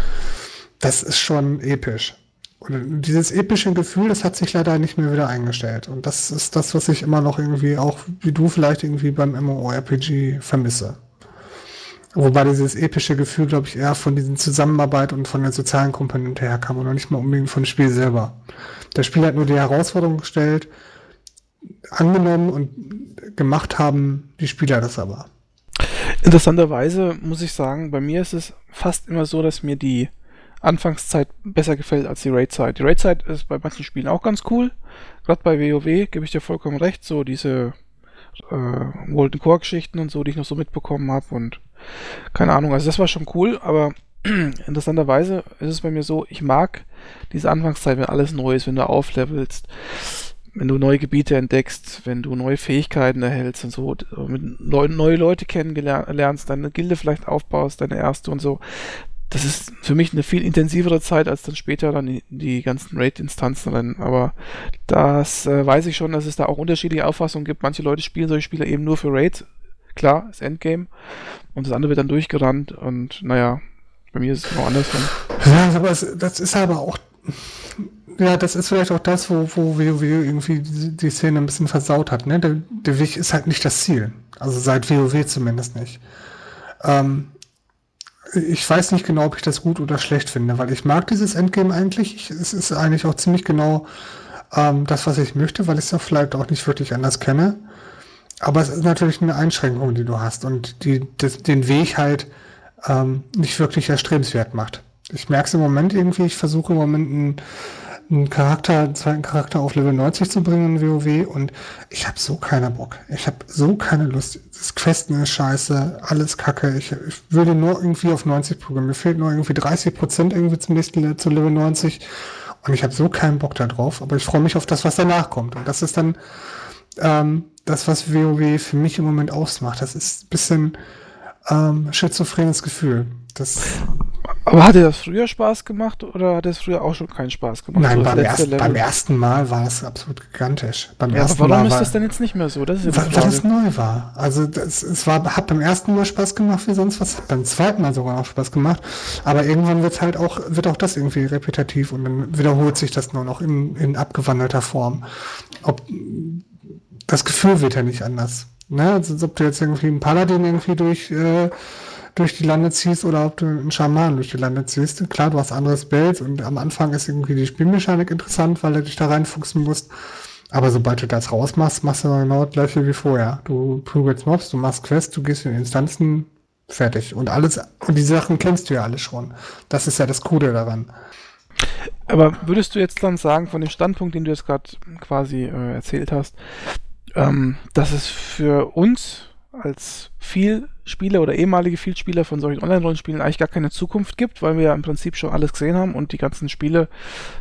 das ist schon episch. Und dieses epische Gefühl, das hat sich leider nicht mehr wieder eingestellt. Und das ist das, was ich immer noch irgendwie auch, wie du vielleicht irgendwie beim MMORPG vermisse. Wobei dieses epische Gefühl, glaube ich, eher von diesen Zusammenarbeit und von der sozialen Komponente herkam und nicht mal unbedingt vom Spiel selber. Das Spiel hat nur die Herausforderung gestellt, angenommen und gemacht haben die Spieler das aber. Interessanterweise muss ich sagen, bei mir ist es fast immer so, dass mir die Anfangszeit besser gefällt als die Raid-Zeit. Die Raid-Zeit ist bei manchen Spielen auch ganz cool. Gerade bei WoW gebe ich dir vollkommen recht. So diese äh, Golden Core-Geschichten und so, die ich noch so mitbekommen habe und keine Ahnung. Also das war schon cool, aber [clears throat] interessanterweise ist es bei mir so, ich mag diese Anfangszeit, wenn alles neu ist, wenn du auflevelst wenn du neue Gebiete entdeckst, wenn du neue Fähigkeiten erhältst und so, neu, neue Leute kennenlernst, deine Gilde vielleicht aufbaust, deine erste und so. Das ist für mich eine viel intensivere Zeit als dann später dann die, ganzen Raid-Instanzen rennen. Aber das äh, weiß ich schon, dass es da auch unterschiedliche Auffassungen gibt. Manche Leute spielen solche Spiele eben nur für Raid. Klar, das Endgame. Und das andere wird dann durchgerannt. Und naja, Bei mir ist es noch andersrum. Ja, aber das ist aber auch, ja, das ist vielleicht auch das, wo, wo WoW irgendwie die, Szene ein bisschen versaut hat. Ne? Der, der Weg ist halt nicht das Ziel. Also seit WoW zumindest nicht. Ähm, ich weiß nicht genau, ob ich das gut oder schlecht finde, weil ich mag dieses Endgame eigentlich. Ich, es ist eigentlich auch ziemlich genau ähm, das, was ich möchte, weil ich es ja vielleicht auch nicht wirklich anders kenne. Aber es ist natürlich eine Einschränkung, die du hast und die das, den Weg halt ähm, nicht wirklich erstrebenswert macht. Ich merke es im Moment irgendwie, ich versuche im Moment einen, einen Charakter, einen zweiten Charakter auf Level 90 zu bringen in WoW und ich habe so keinen Bock. Ich habe so keine Lust. Das Questen ist scheiße, alles kacke. Ich, ich würde nur irgendwie auf 90 programmieren. Mir fehlt nur irgendwie 30 Prozent irgendwie zum nächsten zu Level 90 und ich habe so keinen Bock da drauf, aber ich freue mich auf das, was danach kommt. Und das ist dann ähm, das, was WoW für mich im Moment ausmacht. Das ist ein bisschen ähm, schizophrenes Gefühl. Das aber hat dir das früher Spaß gemacht oder hat es früher auch schon keinen Spaß gemacht? Nein, so beim, erst, beim, ersten Mal war es absolut gigantisch. Beim ja, ersten aber warum Mal ist war, das denn jetzt nicht mehr so? Das ist weil, weil das neu war. Also das, es war, hat beim ersten Mal Spaß gemacht wie sonst was, hat beim zweiten Mal sogar auch Spaß gemacht. Aber irgendwann wird halt auch, wird auch das irgendwie repetitiv und dann wiederholt sich das nur noch in, in abgewandelter Form. Ob, das Gefühl wird ja nicht anders. Ne? Also, als ob du jetzt irgendwie einen Paladin irgendwie durch äh, durch die Lande ziehst oder ob du einen Schaman durch die Lande ziehst. Klar, du hast anderes Bild und am Anfang ist irgendwie die Spielmechanik interessant, weil du dich da reinfuchsen musst. Aber sobald du das rausmachst, machst du genau das gleiche wie vorher. Du prügelst Mobs, du machst Quests, du gehst in Instanzen, fertig. Und alles, und die Sachen kennst du ja alle schon. Das ist ja das Coole daran. Aber würdest du jetzt dann sagen, von dem Standpunkt, den du jetzt gerade quasi äh, erzählt hast, ähm, dass es für uns als Vielspieler oder ehemalige Vielspieler von solchen Online-Rollenspielen eigentlich gar keine Zukunft gibt, weil wir ja im Prinzip schon alles gesehen haben und die ganzen Spiele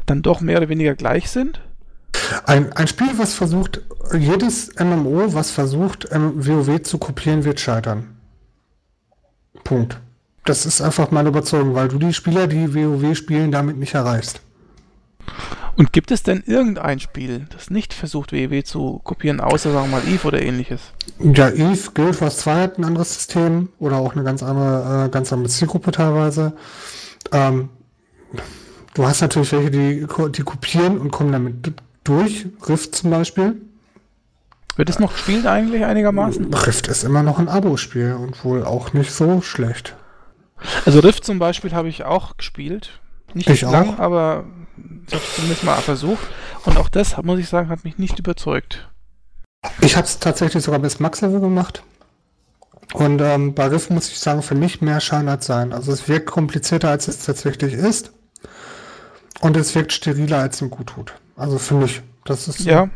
dann doch mehr oder weniger gleich sind? Ein, ein Spiel, was versucht, jedes MMO, was versucht, WoW zu kopieren, wird scheitern. Punkt. Das ist einfach meine Überzeugung, weil du die Spieler, die WoW spielen, damit nicht erreichst. Und gibt es denn irgendein Spiel, das nicht versucht, WoW zu kopieren, außer, sagen wir mal, Eve oder ähnliches? Ja, Eve, Guild Wars 2 hat ein anderes System oder auch eine ganz andere, äh, ganz andere Zielgruppe teilweise. Ähm, du hast natürlich welche, die, die kopieren und kommen damit durch. Rift zum Beispiel. Wird es noch gespielt eigentlich einigermaßen? Rift ist immer noch ein Abo-Spiel und wohl auch nicht so schlecht. Also Rift zum Beispiel habe ich auch gespielt. Nicht ich lang, auch. aber ich habe es zumindest mal versucht. Und auch das, muss ich sagen, hat mich nicht überzeugt. Ich habe es tatsächlich sogar bis Max-Level gemacht. Und ähm, bei Riff muss ich sagen, für mich mehr Schein als sein. Also es wirkt komplizierter, als es tatsächlich ist. Und es wirkt steriler, als ihm gut tut. Also für mich. Das ist. Ja,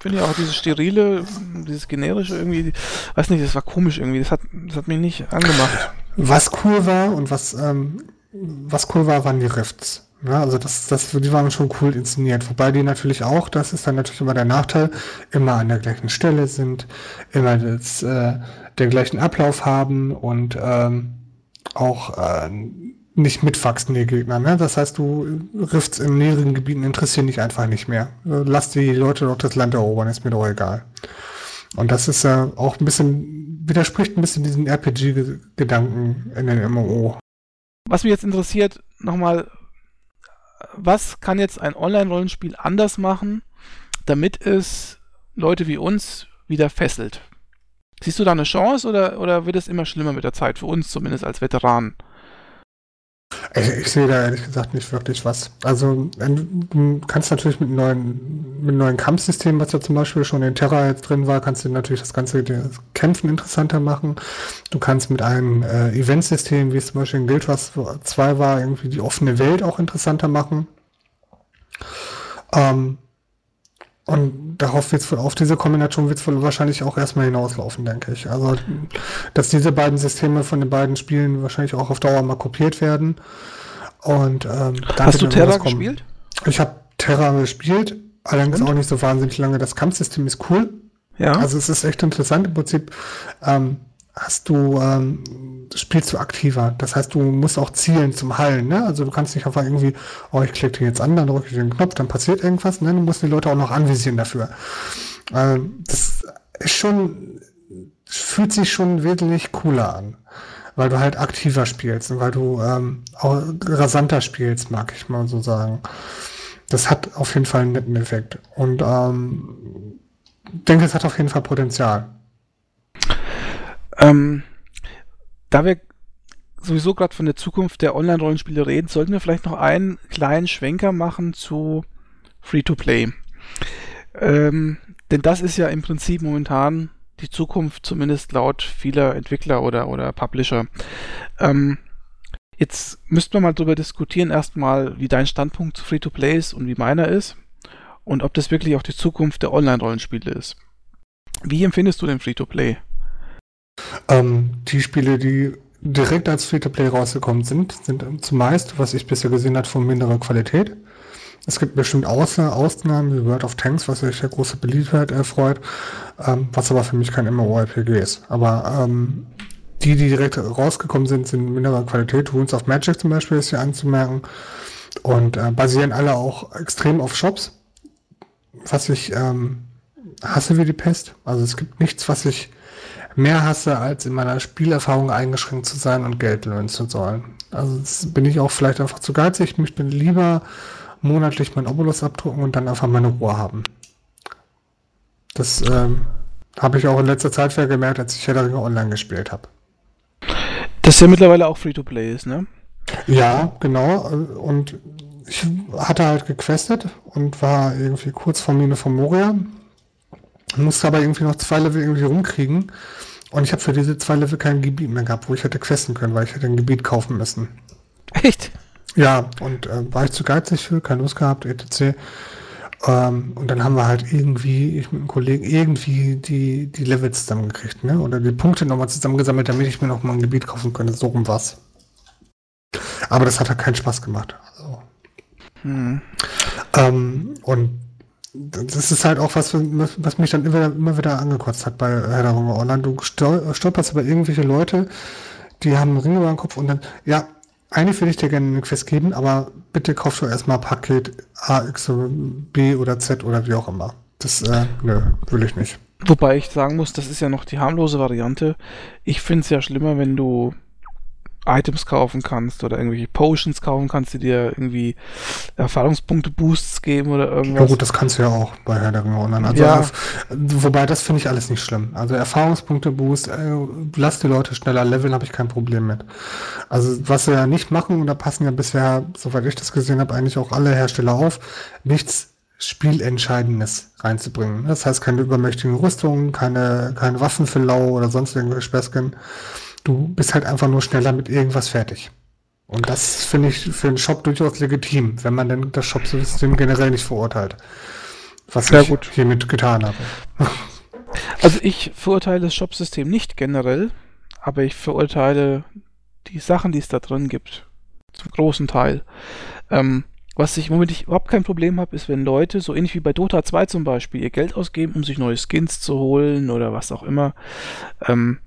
finde ich auch dieses sterile, dieses generische irgendwie, weiß nicht, das war komisch irgendwie. Das hat, das hat mich nicht angemacht. Was cool war und was, ähm, was cool war, waren die Rifts. Ja, also das, das, die waren schon cool inszeniert. Wobei die natürlich auch, das ist dann natürlich immer der Nachteil, immer an der gleichen Stelle sind, immer das, äh, der gleichen Ablauf haben und ähm, auch äh, nicht mitwachsen, die Gegner. Ne? Das heißt, du Rifts in näheren Gebieten interessieren dich einfach nicht mehr. Lass die Leute doch das Land erobern, ist mir doch egal. Und das ist äh, auch ein bisschen, widerspricht ein bisschen diesen RPG-Gedanken in den MMO. Was mich jetzt interessiert, nochmal was kann jetzt ein Online-Rollenspiel anders machen, damit es Leute wie uns wieder fesselt? Siehst du da eine Chance oder, oder wird es immer schlimmer mit der Zeit, für uns zumindest als Veteranen? Ich, ich, sehe da ehrlich gesagt nicht wirklich was. Also du kannst natürlich mit neuen, mit neuen Kampfsystemen, was ja zum Beispiel schon in Terra jetzt drin war, kannst du natürlich das ganze das Kämpfen interessanter machen. Du kannst mit einem äh, Eventsystem, wie es zum Beispiel in Guild Wars 2 war, irgendwie die offene Welt auch interessanter machen. Ähm, und darauf wird's auf diese Kombination wird es wahrscheinlich auch erstmal hinauslaufen, denke ich. Also, dass diese beiden Systeme von den beiden Spielen wahrscheinlich auch auf Dauer mal kopiert werden. Und ähm, Hast du Terra gespielt? Ich habe Terra gespielt, allerdings Und? auch nicht so wahnsinnig lange. Das Kampfsystem ist cool. Ja. Also es ist echt interessant. Im Prinzip ähm, hast du, ähm, spielst du aktiver. Das heißt, du musst auch zielen zum Hallen, ne? Also du kannst nicht einfach irgendwie, oh, ich klicke jetzt an, dann drücke ich den Knopf, dann passiert irgendwas, ne? Du musst die Leute auch noch anvisieren dafür. Ähm, das ist schon, fühlt sich schon wesentlich cooler an. weil du halt aktiver spielst und weil du ähm, auch rasanter spielst, mag ich mal so sagen. Das hat auf jeden Fall einen netten Effekt. Und ähm, denke, es hat auf jeden Fall Potenzial. Ähm, da wir sowieso gerade von der Zukunft der Online-Rollenspiele reden, sollten wir vielleicht noch einen kleinen Schwenker machen zu Free-to-Play. Ähm, denn das ist ja im Prinzip momentan die Zukunft, zumindest laut vieler Entwickler oder, oder Publisher. Ähm, jetzt müssten wir mal darüber diskutieren, erstmal, wie dein Standpunkt zu Free-to-Play ist und wie meiner ist und ob das wirklich auch die Zukunft der Online-Rollenspiele ist. Wie empfindest du den Free-to-Play? Ähm, die Spiele, die direkt als Free-to-Play rausgekommen sind, sind zumeist, was ich bisher gesehen habe, von minderer Qualität. Es gibt bestimmt Ausnahmen wie World of Tanks, was sich ja große Beliebtheit erfreut, ähm, was aber für mich kein MMORPG ist. Aber ähm, die, die direkt rausgekommen sind, sind minderer Qualität. Runes of Magic zum Beispiel ist hier anzumerken und äh, basieren alle auch extrem auf Shops, was ich ähm, hasse wie die Pest. Also es gibt nichts, was ich mehr hasse, als in meiner Spielerfahrung eingeschränkt zu sein und Geld löhnen zu sollen. Also bin ich auch vielleicht einfach zu geizig. Ich möchte lieber monatlich mein Obolus abdrucken und dann einfach meine Ruhe haben. Das ähm, habe ich auch in letzter Zeit wieder gemerkt, als ich Herr Ringe online gespielt habe. Das ja mittlerweile auch Free-to-Play ist, ne? Ja, genau. Und ich hatte halt gequestet und war irgendwie kurz vor Mine von Moria. Musste aber irgendwie noch zwei Level irgendwie rumkriegen. Und ich habe für diese zwei Level kein Gebiet mehr gehabt, wo ich hätte questen können, weil ich hätte ein Gebiet kaufen müssen. Echt? Ja, und äh, war ich zu geizig für, keine Lust gehabt, etc. Ähm, und dann haben wir halt irgendwie, ich mit einem Kollegen, irgendwie die, die Levels zusammengekriegt, ne? Oder die Punkte nochmal zusammengesammelt, damit ich mir noch mal ein Gebiet kaufen könnte. So rum war's. Aber das hat halt keinen Spaß gemacht. Also. Hm. Ähm, und das ist halt auch was, was mich dann immer, immer wieder angekotzt hat bei Herr der Ringe Online. Du stolperst über irgendwelche Leute, die haben einen Ring über den Kopf und dann, ja, eigentlich würde ich dir gerne eine Quest geben, aber bitte kaufst du erstmal Paket A, X, B oder Z oder wie auch immer. Das, äh, nö, will ich nicht. Wobei ich sagen muss, das ist ja noch die harmlose Variante. Ich finde es ja schlimmer, wenn du Items kaufen kannst oder irgendwelche Potions kaufen kannst, die dir irgendwie Erfahrungspunkte Boosts geben oder irgendwas. Ja gut, das kannst du ja auch bei Herr der Ringe Online. Also ja. auf, wobei das finde ich alles nicht schlimm. Also Erfahrungspunkte Boost, äh, lass die Leute schneller leveln, habe ich kein Problem mit. Also was sie ja nicht machen, und da passen ja bisher, soweit ich das gesehen habe, eigentlich auch alle Hersteller auf, nichts Spielentscheidendes reinzubringen. Das heißt keine übermächtigen Rüstungen, keine, keine Waffen für Lau oder sonst irgendwelche Späßchen du bist halt einfach nur schneller mit irgendwas fertig. Und das finde ich für einen Shop durchaus legitim, wenn man denn das Shop-System generell nicht verurteilt. Was Sehr ich gut. hiermit getan habe. [laughs] Also ich verurteile das Shop-System nicht generell, aber ich verurteile die Sachen, die es da drin gibt. Zum großen Teil. Ähm, was ich, womit ich überhaupt kein Problem habe, ist, wenn Leute, so ähnlich wie bei Dota 2 zum Beispiel, ihr Geld ausgeben, um sich neue Skins zu holen oder was auch immer. Ähm,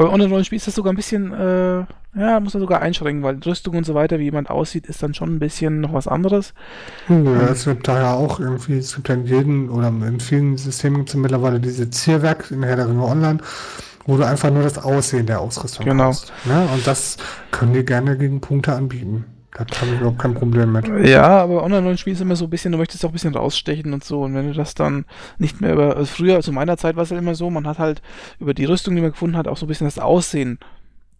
bei Online-Rollenspiel ist das sogar ein bisschen, äh, ja, muss man sogar einschränken, weil Rüstung und so weiter, wie jemand aussieht, ist dann schon ein bisschen noch was anderes. Ja, ähm, es gibt da ja auch irgendwie, es gibt ja in jedem oder in vielen Systemen gibt es mittlerweile diese Zierwerk in Herr der Ringe Online, wo du einfach nur das Aussehen der Ausrüstung genau. hast. Ne? Und das können die gerne gegen Punkte anbieten. Da habe ich überhaupt kein Problem mit. Ja, aber Online-Rollenspiel ist immer so ein bisschen, du möchtest auch ein bisschen rausstechen und so. Und wenn du das dann nicht mehr über, also früher, zu meiner Zeit war es ja immer so, man hat halt über die Rüstung, die man gefunden hat, auch so ein bisschen das Aussehen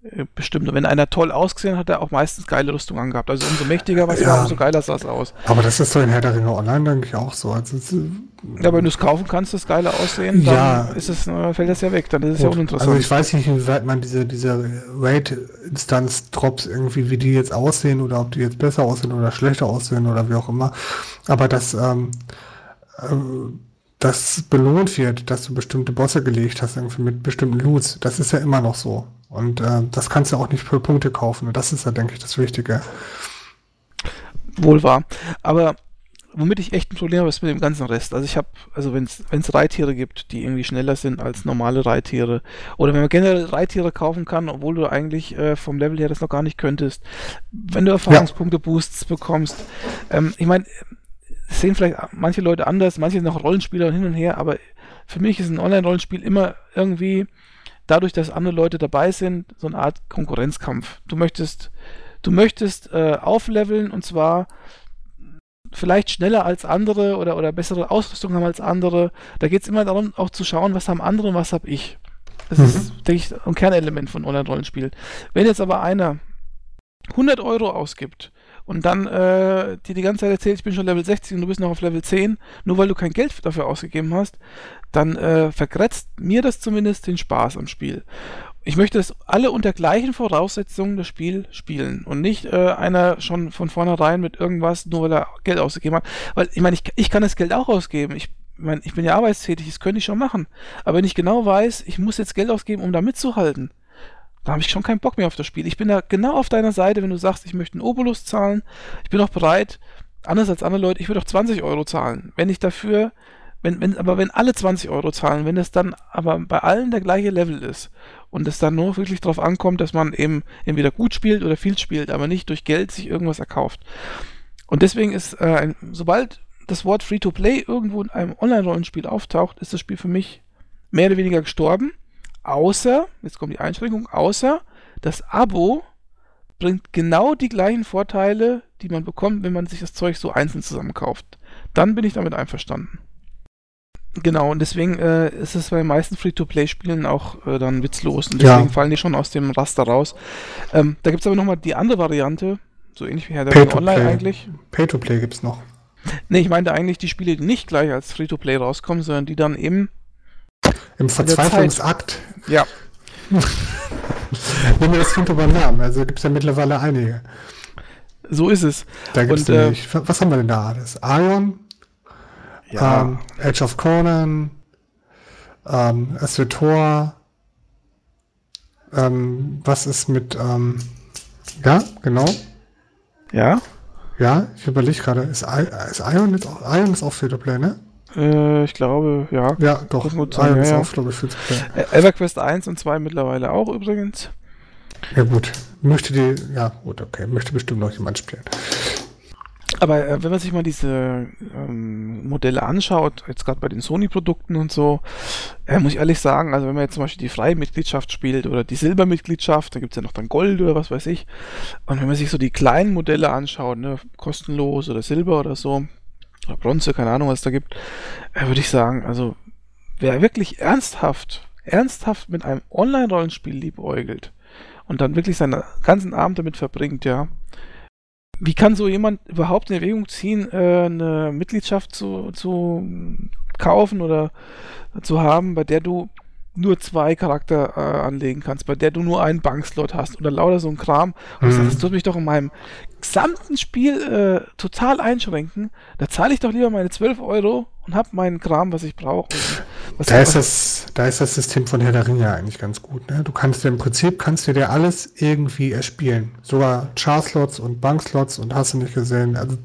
äh, bestimmt. Und wenn einer toll ausgesehen hat, hat er auch meistens geile Rüstung angehabt. Also umso mächtiger was ja, war, umso geiler sah es aus. Aber das ist so in Herr der Ringe Online, denke ich, auch so. Also, ja, wenn du es kaufen kannst, das geile Aussehen, dann ja, ist es, äh, fällt das ja weg. Dann ist es ja uninteressant. Also ich weiß nicht, inwieweit man diese, diese Rate-Instanz-Drops irgendwie, wie die jetzt aussehen oder ob die jetzt besser aussehen oder schlechter aussehen oder wie auch immer. Aber das, ähm, äh, das belohnt wird, dass du bestimmte Bosse gelegt hast, irgendwie mit bestimmten Loots. Das ist ja immer noch so. Und äh, das kannst du auch nicht für Punkte kaufen. Und das ist ja, denke ich, das Wichtige. Wohl wahr. Aber womit ich echt ein Problem habe, ist mit dem ganzen Rest. Also ich habe, also wenn es Reittiere gibt, die irgendwie schneller sind als normale Reittiere, oder wenn man generell Reittiere kaufen kann, obwohl du eigentlich äh, vom Level her das noch gar nicht könntest, wenn du Erfahrungspunkte-Boosts bekommst. Ähm, ich meine, sehen vielleicht manche Leute anders, manche sind auch Rollenspieler hin und her, aber für mich ist ein Online-Rollenspiel immer irgendwie dadurch, dass andere Leute dabei sind, so eine Art Konkurrenzkampf. Du möchtest, du möchtest äh, aufleveln und zwar vielleicht schneller als andere oder, oder bessere Ausrüstung haben als andere. Da geht es immer darum, auch zu schauen, was haben andere und was habe ich. Das mhm. ist, denke ich, ein Kernelement von Online-Rollenspiel. Wenn jetzt aber einer 100 Euro ausgibt und dann äh, dir die ganze Zeit erzählt, ich bin schon Level 60 und du bist noch auf Level 10, nur weil du kein Geld dafür ausgegeben hast, dann äh, vergrätzt mir das zumindest den Spaß am Spiel. Ich möchte, dass alle unter gleichen Voraussetzungen das Spiel spielen und nicht äh, einer schon von vornherein mit irgendwas, nur weil er Geld ausgegeben hat. Weil ich meine, ich, ich kann das Geld auch ausgeben. Ich meine, ich bin ja arbeitstätig, das könnte ich schon machen. Aber wenn ich genau weiß, ich muss jetzt Geld ausgeben, um da mitzuhalten, da habe ich schon keinen Bock mehr auf das Spiel. Ich bin da genau auf deiner Seite, wenn du sagst, ich möchte einen Obolus zahlen. Ich bin auch bereit, anders als andere Leute, ich würde auch 20 Euro zahlen. Wenn ich dafür, wenn, wenn, aber wenn alle 20 Euro zahlen, wenn es dann aber bei allen der gleiche Level ist und es dann nur wirklich darauf ankommt, dass man eben entweder gut spielt oder viel spielt, aber nicht durch Geld sich irgendwas erkauft. Und deswegen ist, äh, ein, sobald das Wort Free-to-Play irgendwo in einem Online-Rollenspiel auftaucht, ist das Spiel für mich mehr oder weniger gestorben. Außer, jetzt kommt die Einschränkung, außer das Abo bringt genau die gleichen Vorteile, die man bekommt, wenn man sich das Zeug so einzeln zusammenkauft. Dann bin ich damit einverstanden. Genau, und deswegen äh, ist es bei den meisten Free-to-Play-Spielen auch äh, dann witzlos und deswegen ja. fallen die schon aus dem Raster raus. Ähm, da gibt es aber nochmal die andere Variante, so ähnlich wie Herr der Online eigentlich. Pay-to-Play gibt es noch. Nee, ich meinte eigentlich die Spiele, die nicht gleich als Free-to-Play rauskommen, sondern die dann eben im Verzweiflungsakt. Ja. Nehmen wir das Kind über Namen, also gibt es ja mittlerweile einige. So ist es. Da gibt's Und, nämlich, äh, was haben wir denn da alles? Ion, ja. ähm, Edge of Conan, ähm, SWTOR, ähm, was ist mit, ähm, ja, genau. Ja. Ja, ich überlege gerade, ist, ist Ion jetzt auch, Ion ist auch Free-to-Play, ne? Äh, ich glaube, ja. Ja, doch. Muss sein, ja, auch, glaube ich, Free-to-Play. Äh, EverQuest 1 und 2 mittlerweile auch übrigens. Ja gut, möchte die, ja gut, okay, möchte bestimmt noch jemand spielen. Aber äh, wenn man sich mal diese ähm, Modelle anschaut, jetzt gerade bei den Sony-Produkten und so, äh, muss ich ehrlich sagen, also wenn man jetzt zum Beispiel die freie Mitgliedschaft spielt oder die Silbermitgliedschaft, da gibt es ja noch dann Gold oder was weiß ich. Und wenn man sich so die kleinen Modelle anschaut, ne, kostenlos oder Silber oder so, oder Bronze, keine Ahnung, was es da gibt, äh, würde ich sagen, also wer wirklich ernsthaft, ernsthaft mit einem Online-Rollenspiel liebäugelt und dann wirklich seinen ganzen Abend damit verbringt, ja, wie kann so jemand überhaupt in Erwägung ziehen, äh, eine Mitgliedschaft zu, zu kaufen oder zu haben, bei der du nur zwei Charakter äh, anlegen kannst, bei der du nur einen Bankslot hast oder lauter so ein Kram. Und mhm. das, das tut mich doch in meinem gesamten Spiel äh, total einschränken. Da zahle ich doch lieber meine 12 Euro und habe meinen Kram, was ich brauche. Da ist, das, da ist das System von Herr der Ringe eigentlich ganz gut. Ne? Du kannst dir im Prinzip kannst du dir alles irgendwie erspielen. Sogar Char-Slots und Bankslots und hast du nicht gesehen. Also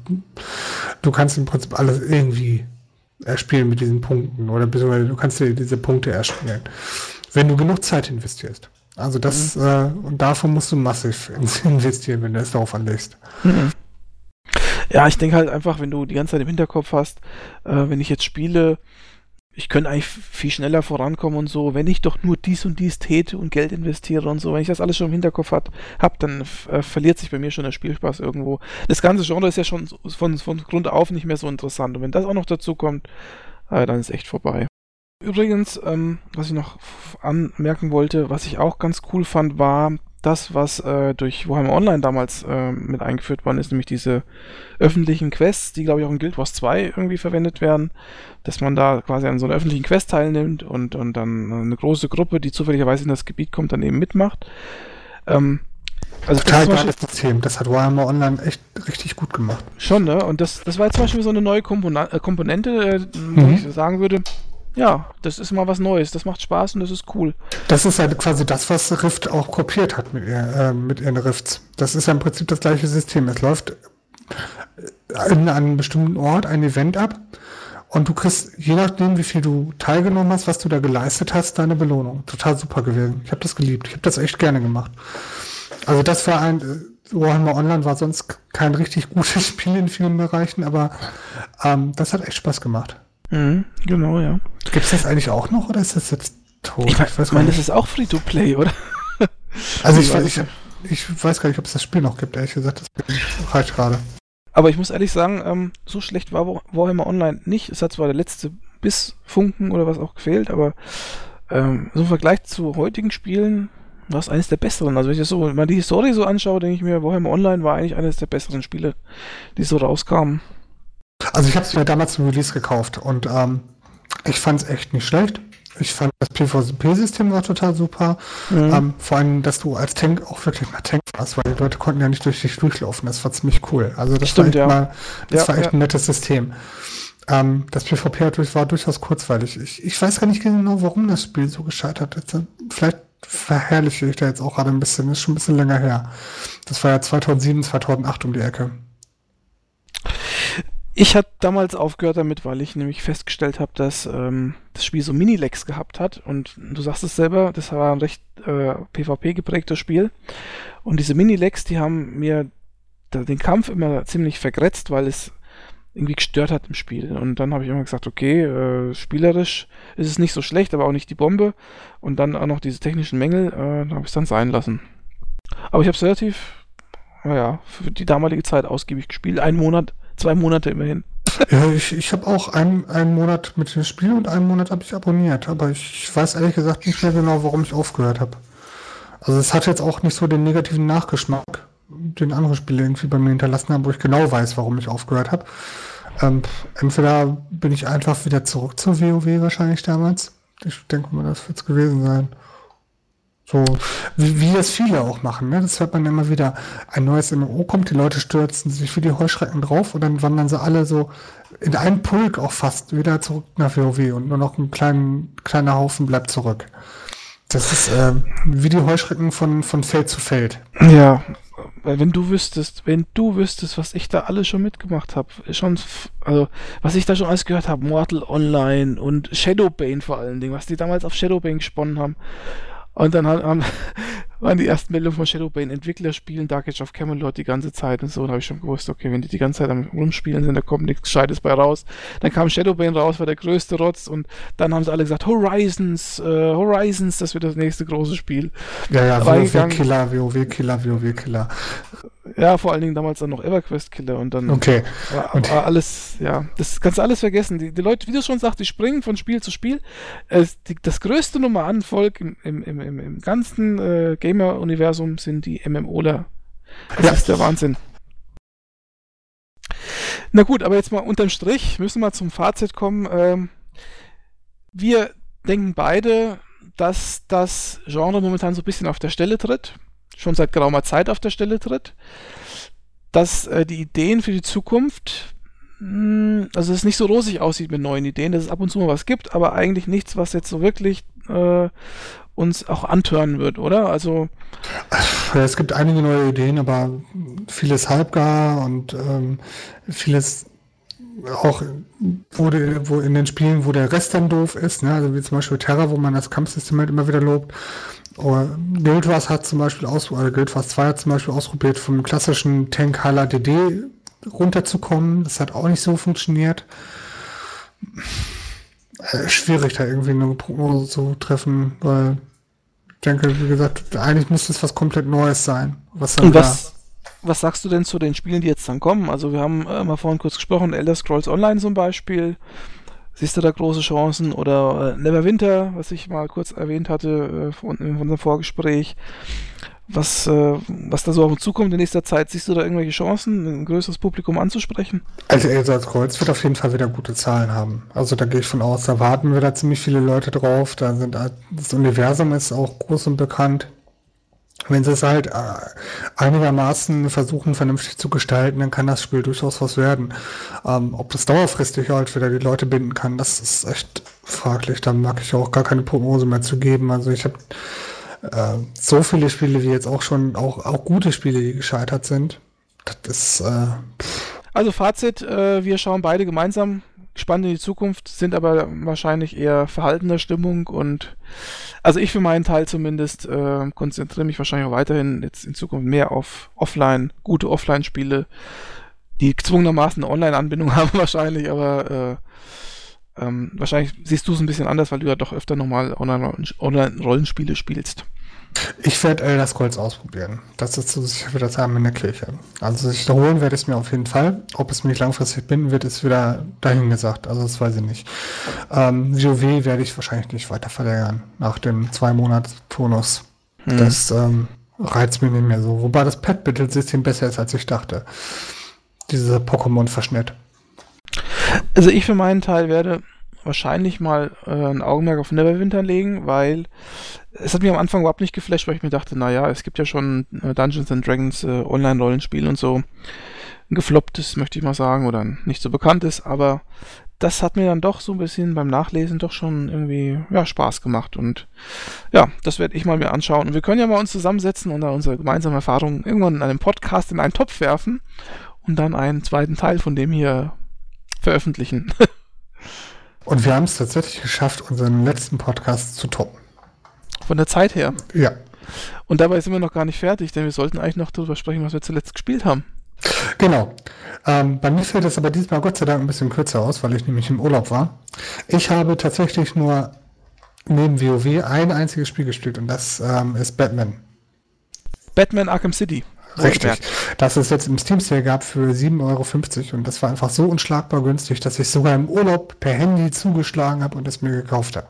du kannst im Prinzip alles irgendwie erspielen mit diesen Punkten oder beziehungsweise du kannst dir diese Punkte erspielen, wenn du genug Zeit investierst. Also das, mhm. äh, und davon musst du massiv [laughs] investieren, wenn du es darauf anlegst. Mhm. Ja, ich denke halt einfach, wenn du die ganze Zeit im Hinterkopf hast, äh, wenn ich jetzt spiele, ich könnte eigentlich viel schneller vorankommen und so, wenn ich doch nur dies und dies täte und Geld investiere und so, wenn ich das alles schon im Hinterkopf habe, dann äh, verliert sich bei mir schon der Spielspaß irgendwo. Das ganze Genre ist ja schon von, von Grund auf nicht mehr so interessant und wenn das auch noch dazu kommt, äh, dann ist echt vorbei. Übrigens, ähm, was ich noch anmerken wollte, was ich auch ganz cool fand, war, das, was äh, durch Warhammer Online damals äh, mit eingeführt worden ist, nämlich diese öffentlichen Quests, die glaube ich auch in Guild Wars 2 irgendwie verwendet werden, dass man da quasi an so einer öffentlichen Quest teilnimmt und, und dann eine große Gruppe, die zufälligerweise in das Gebiet kommt, dann eben mitmacht. Ähm, also Total das geiles System. Das hat Warhammer Online echt richtig gut gemacht. Schon, ne? Und das, das war jetzt zum Beispiel so eine neue Kompon Komponente, äh, wo mhm. ich sagen würde, ja, das ist mal was Neues. Das macht Spaß und das ist cool. Das ist halt quasi das, was Rift auch kopiert hat mit, äh, mit ihren Rifts. Das ist ja im Prinzip das gleiche System. Es läuft in einem bestimmten Ort ein Event ab und du kriegst, je nachdem, wie viel du teilgenommen hast, was du da geleistet hast, deine Belohnung. Total super gewesen. Ich habe das geliebt. Ich habe das echt gerne gemacht. Also das war ein, äh, Warhammer Online war sonst kein richtig gutes [laughs] Spiel in vielen Bereichen, aber ähm, das hat echt Spaß gemacht. Mhm, genau, ja. Gibt es das eigentlich auch noch oder ist das jetzt tot. Ich, mein, ich meine, das ist auch Free-to-Play, oder? Also ich, ich, ich, weiß gar nicht, ob es das Spiel noch gibt, ehrlich gesagt. Das reicht gerade. Aber ich muss ehrlich sagen, ähm, so schlecht war Warhammer Online nicht. Es hat zwar der letzte Bissfunken oder was auch gefehlt, aber ähm, so im Vergleich zu heutigen Spielen war es eines der besseren. Also wenn ich so mal die Story so anschaue, denke ich mir, Warhammer Online war eigentlich eines der besseren Spiele, die so rauskamen. Also ich habe es mir damals zum Release gekauft und ähm, ich fand es echt nicht schlecht. Ich fand das PvP-System war total super. Mhm. Ähm, vor allem, dass du als Tank auch wirklich mal Tank warst, weil die Leute konnten ja nicht durch dich durchlaufen. Das war ziemlich cool. Also das Stimmt, war echt, ja. mal, das ja, war echt ja. ein nettes System. Ähm, das PvP war durchaus kurzweilig. Ich, ich weiß gar nicht genau, warum das Spiel so gescheitert ist. Vielleicht verherrliche ich da jetzt auch gerade ein bisschen. Das ist schon ein bisschen länger her. Das war ja 2007, 2008 um die Ecke. Ich habe damals aufgehört damit, weil ich nämlich festgestellt habe, dass ähm, das Spiel so Minilex gehabt hat. Und du sagst es selber, das war ein recht äh, PvP geprägtes Spiel. Und diese Minilex, die haben mir den Kampf immer ziemlich vergrätzt, weil es irgendwie gestört hat im Spiel. Und dann habe ich immer gesagt, okay, äh, spielerisch ist es nicht so schlecht, aber auch nicht die Bombe. Und dann auch noch diese technischen Mängel, äh, da habe ich es dann sein lassen. Aber ich habe es relativ, naja, für die damalige Zeit ausgiebig gespielt. Einen Monat Zwei Monate immerhin. Ja, ich, ich habe auch einen, einen Monat mit dem Spiel und einen Monat habe ich abonniert. Aber ich weiß ehrlich gesagt nicht mehr genau, warum ich aufgehört habe. Also es hat jetzt auch nicht so den negativen Nachgeschmack, den andere Spiele irgendwie bei mir hinterlassen haben, wo ich genau weiß, warum ich aufgehört habe. Ähm, entweder bin ich einfach wieder zurück zur WoW wahrscheinlich damals. Ich denke mal, das wird es gewesen sein. So, wie, wie das viele auch machen, ne? Das hört man immer wieder. Ein neues MMO kommt, die Leute stürzen sich wie die Heuschrecken drauf und dann wandern sie alle so in einen Pulk auch fast wieder zurück nach WoW und nur noch ein klein, kleiner Haufen bleibt zurück. Das ist äh, wie die Heuschrecken von, von Feld zu Feld. Ja, weil wenn du wüsstest, wenn du wüsstest, was ich da alles schon mitgemacht habe, schon, also was ich da schon alles gehört habe, Mortal Online und Shadowbane vor allen Dingen, was die damals auf Shadowbane gesponnen haben und dann haben, waren die ersten Meldungen von Shadowbane, Entwickler spielen Dark Age of Camelot die ganze Zeit und so. Da habe ich schon gewusst, okay, wenn die die ganze Zeit am Rumspielen sind, da kommt nichts Gescheites bei raus. Dann kam Shadowbane raus, war der größte Rotz und dann haben sie alle gesagt, Horizons, äh, Horizons, das wird das nächste große Spiel. Ja, ja, WoW-Killer, WoW-Killer, WoW-Killer. Ja, vor allen Dingen damals dann noch EverQuest-Killer und dann okay. war, und war alles, ja, das kannst du alles vergessen. Die, die Leute, wie du schon sagst, die springen von Spiel zu Spiel. Äh, die, das größte Nummer an Volk im, im, im, im ganzen äh, Gamer-Universum sind die MMOler. Das ja. ist der Wahnsinn. Na gut, aber jetzt mal unterm Strich, müssen wir zum Fazit kommen. Ähm, wir denken beide, dass das Genre momentan so ein bisschen auf der Stelle tritt schon seit geraumer Zeit auf der Stelle tritt, dass äh, die Ideen für die Zukunft, mh, hm, also es nicht so rosig aussieht mit neuen Ideen, dass es ab und zu mal was gibt, aber eigentlich nichts, was jetzt so wirklich äh, uns auch antören wird, oder? Also es gibt einige neue Ideen, aber vieles halbgar und ähm, vieles auch wo, de, wo in den Spielen, wo der Rest dann doof ist, ne? also wie zum Beispiel Terra, wo man das Kampfsystem halt immer wieder lobt, Guild Wars hat zum Beispiel aus, oder Guild Wars 2 hat zum Beispiel ausprobiert, vom klassischen Tank Hala DD runterzukommen. Das hat auch nicht so funktioniert. Äh, schwierig, da irgendwie eine Prognose zu treffen, weil ich denke, wie gesagt, eigentlich müsste es was komplett Neues sein. Was Und was, was sagst du denn zu den Spielen, die jetzt dann kommen? Also wir haben äh, mal vorhin kurz gesprochen, Elder Scrolls Online zum Beispiel. Siehst du da große Chancen? Oder äh, Neverwinter, was ich mal kurz erwähnt hatte äh, von, in unserem Vorgespräch. Was, äh, was da so auf uns zukommt in nächster Zeit, siehst du da irgendwelche Chancen, ein größeres Publikum anzusprechen? Also Elsa Kreuz wird auf jeden Fall wieder gute Zahlen haben. Also da gehe ich von aus, da warten wir da ziemlich viele Leute drauf. Da sind das Universum ist auch groß und bekannt wenn sie es halt äh, einigermaßen versuchen, vernünftig zu gestalten, dann kann das Spiel durchaus was werden. Ähm, ob das dauerfristig halt wieder die Leute binden kann, das ist echt fraglich. Da mag ich auch gar keine Prognose mehr zu geben. Also ich habe äh, so viele Spiele, wie jetzt auch schon, auch, auch gute Spiele, die gescheitert sind. Das ist. Äh, also Fazit, äh, wir schauen beide gemeinsam gespannt in die Zukunft, sind aber wahrscheinlich eher verhaltener Stimmung und also ich für meinen Teil zumindest äh, konzentriere mich wahrscheinlich auch weiterhin jetzt in Zukunft mehr auf Offline, gute Offline-Spiele, die gezwungenermaßen eine Online-Anbindung [laughs] haben wahrscheinlich, aber ähm, wahrscheinlich siehst du es ein bisschen anders, weil du ja doch öfter nochmal Online-Rollenspiele spielst. Ich werde Elder Scrolls ausprobieren. Das ist so sicher wie das Arm in der Kirche. Also sich holen werde ich es mir auf jeden Fall. Ob es mich langfristig binden wird, ist wieder dahin gesagt. Also das weiß ich nicht. Ähm, WoW werde ich wahrscheinlich nicht weiter verlängern nach dem zwei Monats Tonus. Hm. Das ähm, reizt mich nicht mehr so. Wobei das Pet-Battle-System besser ist, als ich dachte. Dieser Pokémon-Verschnitt. Also ich für meinen Teil werde wahrscheinlich mal äh, ein Augenmerk auf Neverwinter legen, weil es hat mich am Anfang überhaupt nicht geflasht, weil ich mir dachte, naja, es gibt ja schon äh, Dungeons and Dragons äh, Online-Rollenspiel und so. Ein geflopptes, möchte ich mal sagen, oder ein nicht so bekanntes, aber das hat mir dann doch so ein bisschen beim Nachlesen doch schon irgendwie ja, Spaß gemacht. Und ja, das werde ich mal mir anschauen. Und wir können ja mal uns zusammensetzen und da unsere gemeinsame Erfahrungen irgendwann in einem Podcast in einen Topf werfen und dann einen zweiten Teil von dem hier veröffentlichen. [laughs] und wir haben es tatsächlich geschafft, unseren letzten Podcast zu toppen. Von der Zeit her. Ja. Und dabei sind wir noch gar nicht fertig, denn wir sollten eigentlich noch darüber sprechen, was wir zuletzt gespielt haben. Genau. Ähm, bei mir fällt es aber diesmal Gott sei Dank ein bisschen kürzer aus, weil ich nämlich im Urlaub war. Ich habe tatsächlich nur neben WoW ein einziges Spiel gespielt und das ähm, ist Batman. Batman Arkham City. Richtig. Das es jetzt im Steam Sale gab für 7,50 Euro und das war einfach so unschlagbar günstig, dass ich sogar im Urlaub per Handy zugeschlagen habe und es mir gekauft habe.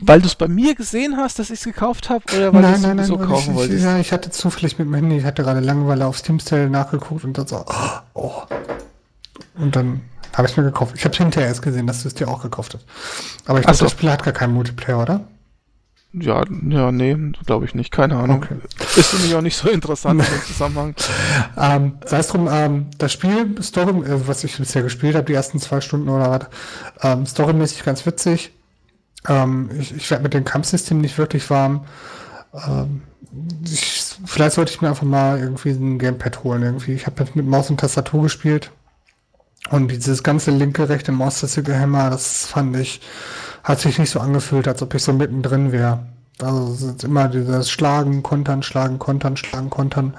Weil du es bei mir gesehen hast, dass ich es gekauft habe, oder weil du es so kaufen ich, wolltest? Ja, ich hatte zufällig mit meinem Handy, ich hatte gerade Langeweile auf Steam Sale nachgeguckt und dann so, oh. Und dann habe ich es mir gekauft. Ich habe hinterher erst gesehen, dass du es dir auch gekauft hast. Aber ich glaube, so. das Spiel hat gar keinen Multiplayer, oder? Ja, ja, nee, glaube ich nicht. Keine Ahnung. Okay. Ist für mich auch nicht so interessant im Zusammenhang. [laughs] ähm, sei es drum, ähm, das Spiel, Story, äh, was ich bisher gespielt habe, die ersten zwei Stunden oder was, ähm, storymäßig ganz witzig. Ähm, ich ich werde mit dem Kampfsystem nicht wirklich warm. Ähm, ich, vielleicht sollte ich mir einfach mal irgendwie ein Gamepad holen. Irgendwie. Ich habe mit Maus und Tastatur gespielt. Und dieses ganze linke, rechte Maustaste Gehämmer, das fand ich, hat sich nicht so angefühlt, als ob ich so mittendrin wäre. Also es ist immer dieses Schlagen, Kontern, Schlagen, Kontern, Schlagen, Kontern.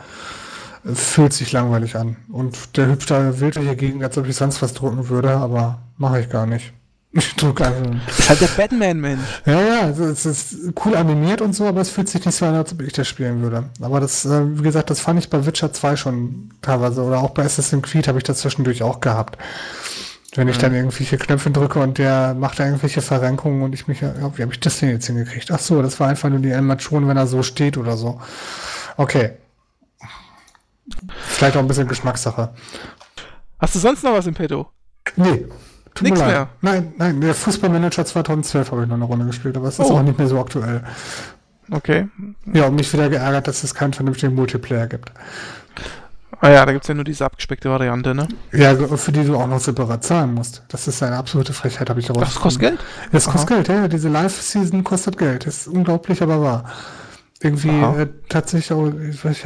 Fühlt sich langweilig an. Und der hüpft da wild hier gegen, als ob ich sonst was drücken würde, aber mache ich gar nicht. [laughs] Ich drücke einfach. Das [laughs] ist halt der Batman-Mensch. Ja, ja, also es ist cool animiert und so, aber es fühlt sich nicht so an, als ob ich das spielen würde. Aber das, äh, wie gesagt, das fand ich bei Witcher 2 schon teilweise. Oder auch bei Assassin's Creed habe ich das zwischendurch auch gehabt. Wenn ich dann irgendwelche Knöpfe drücke und der macht da irgendwelche Verrenkungen und ich mich, ja, wie habe ich das denn jetzt hingekriegt? Ach so, das war einfach nur die Animation, wenn er so steht oder so. Okay. Vielleicht auch ein bisschen Geschmackssache. Hast du sonst noch was im Petto? Nee. Tut Nichts mehr. Nein, nein, der Fußballmanager 2012 habe ich noch eine Runde gespielt, aber es ist oh. auch nicht mehr so aktuell. Okay. Ja, und mich wieder geärgert, dass es keinen vernünftigen Multiplayer gibt. Ah ja, da gibt es ja nur diese abgespeckte Variante, ne? Ja, für die du auch noch separat zahlen musst. Das ist eine absolute Frechheit, habe ich herausgefunden. Das kostet Geld? Das kostet Geld, ja. Diese Live-Season kostet Geld. Das ist unglaublich, aber wahr. Irgendwie äh, tatsächlich auch, ich, weiß,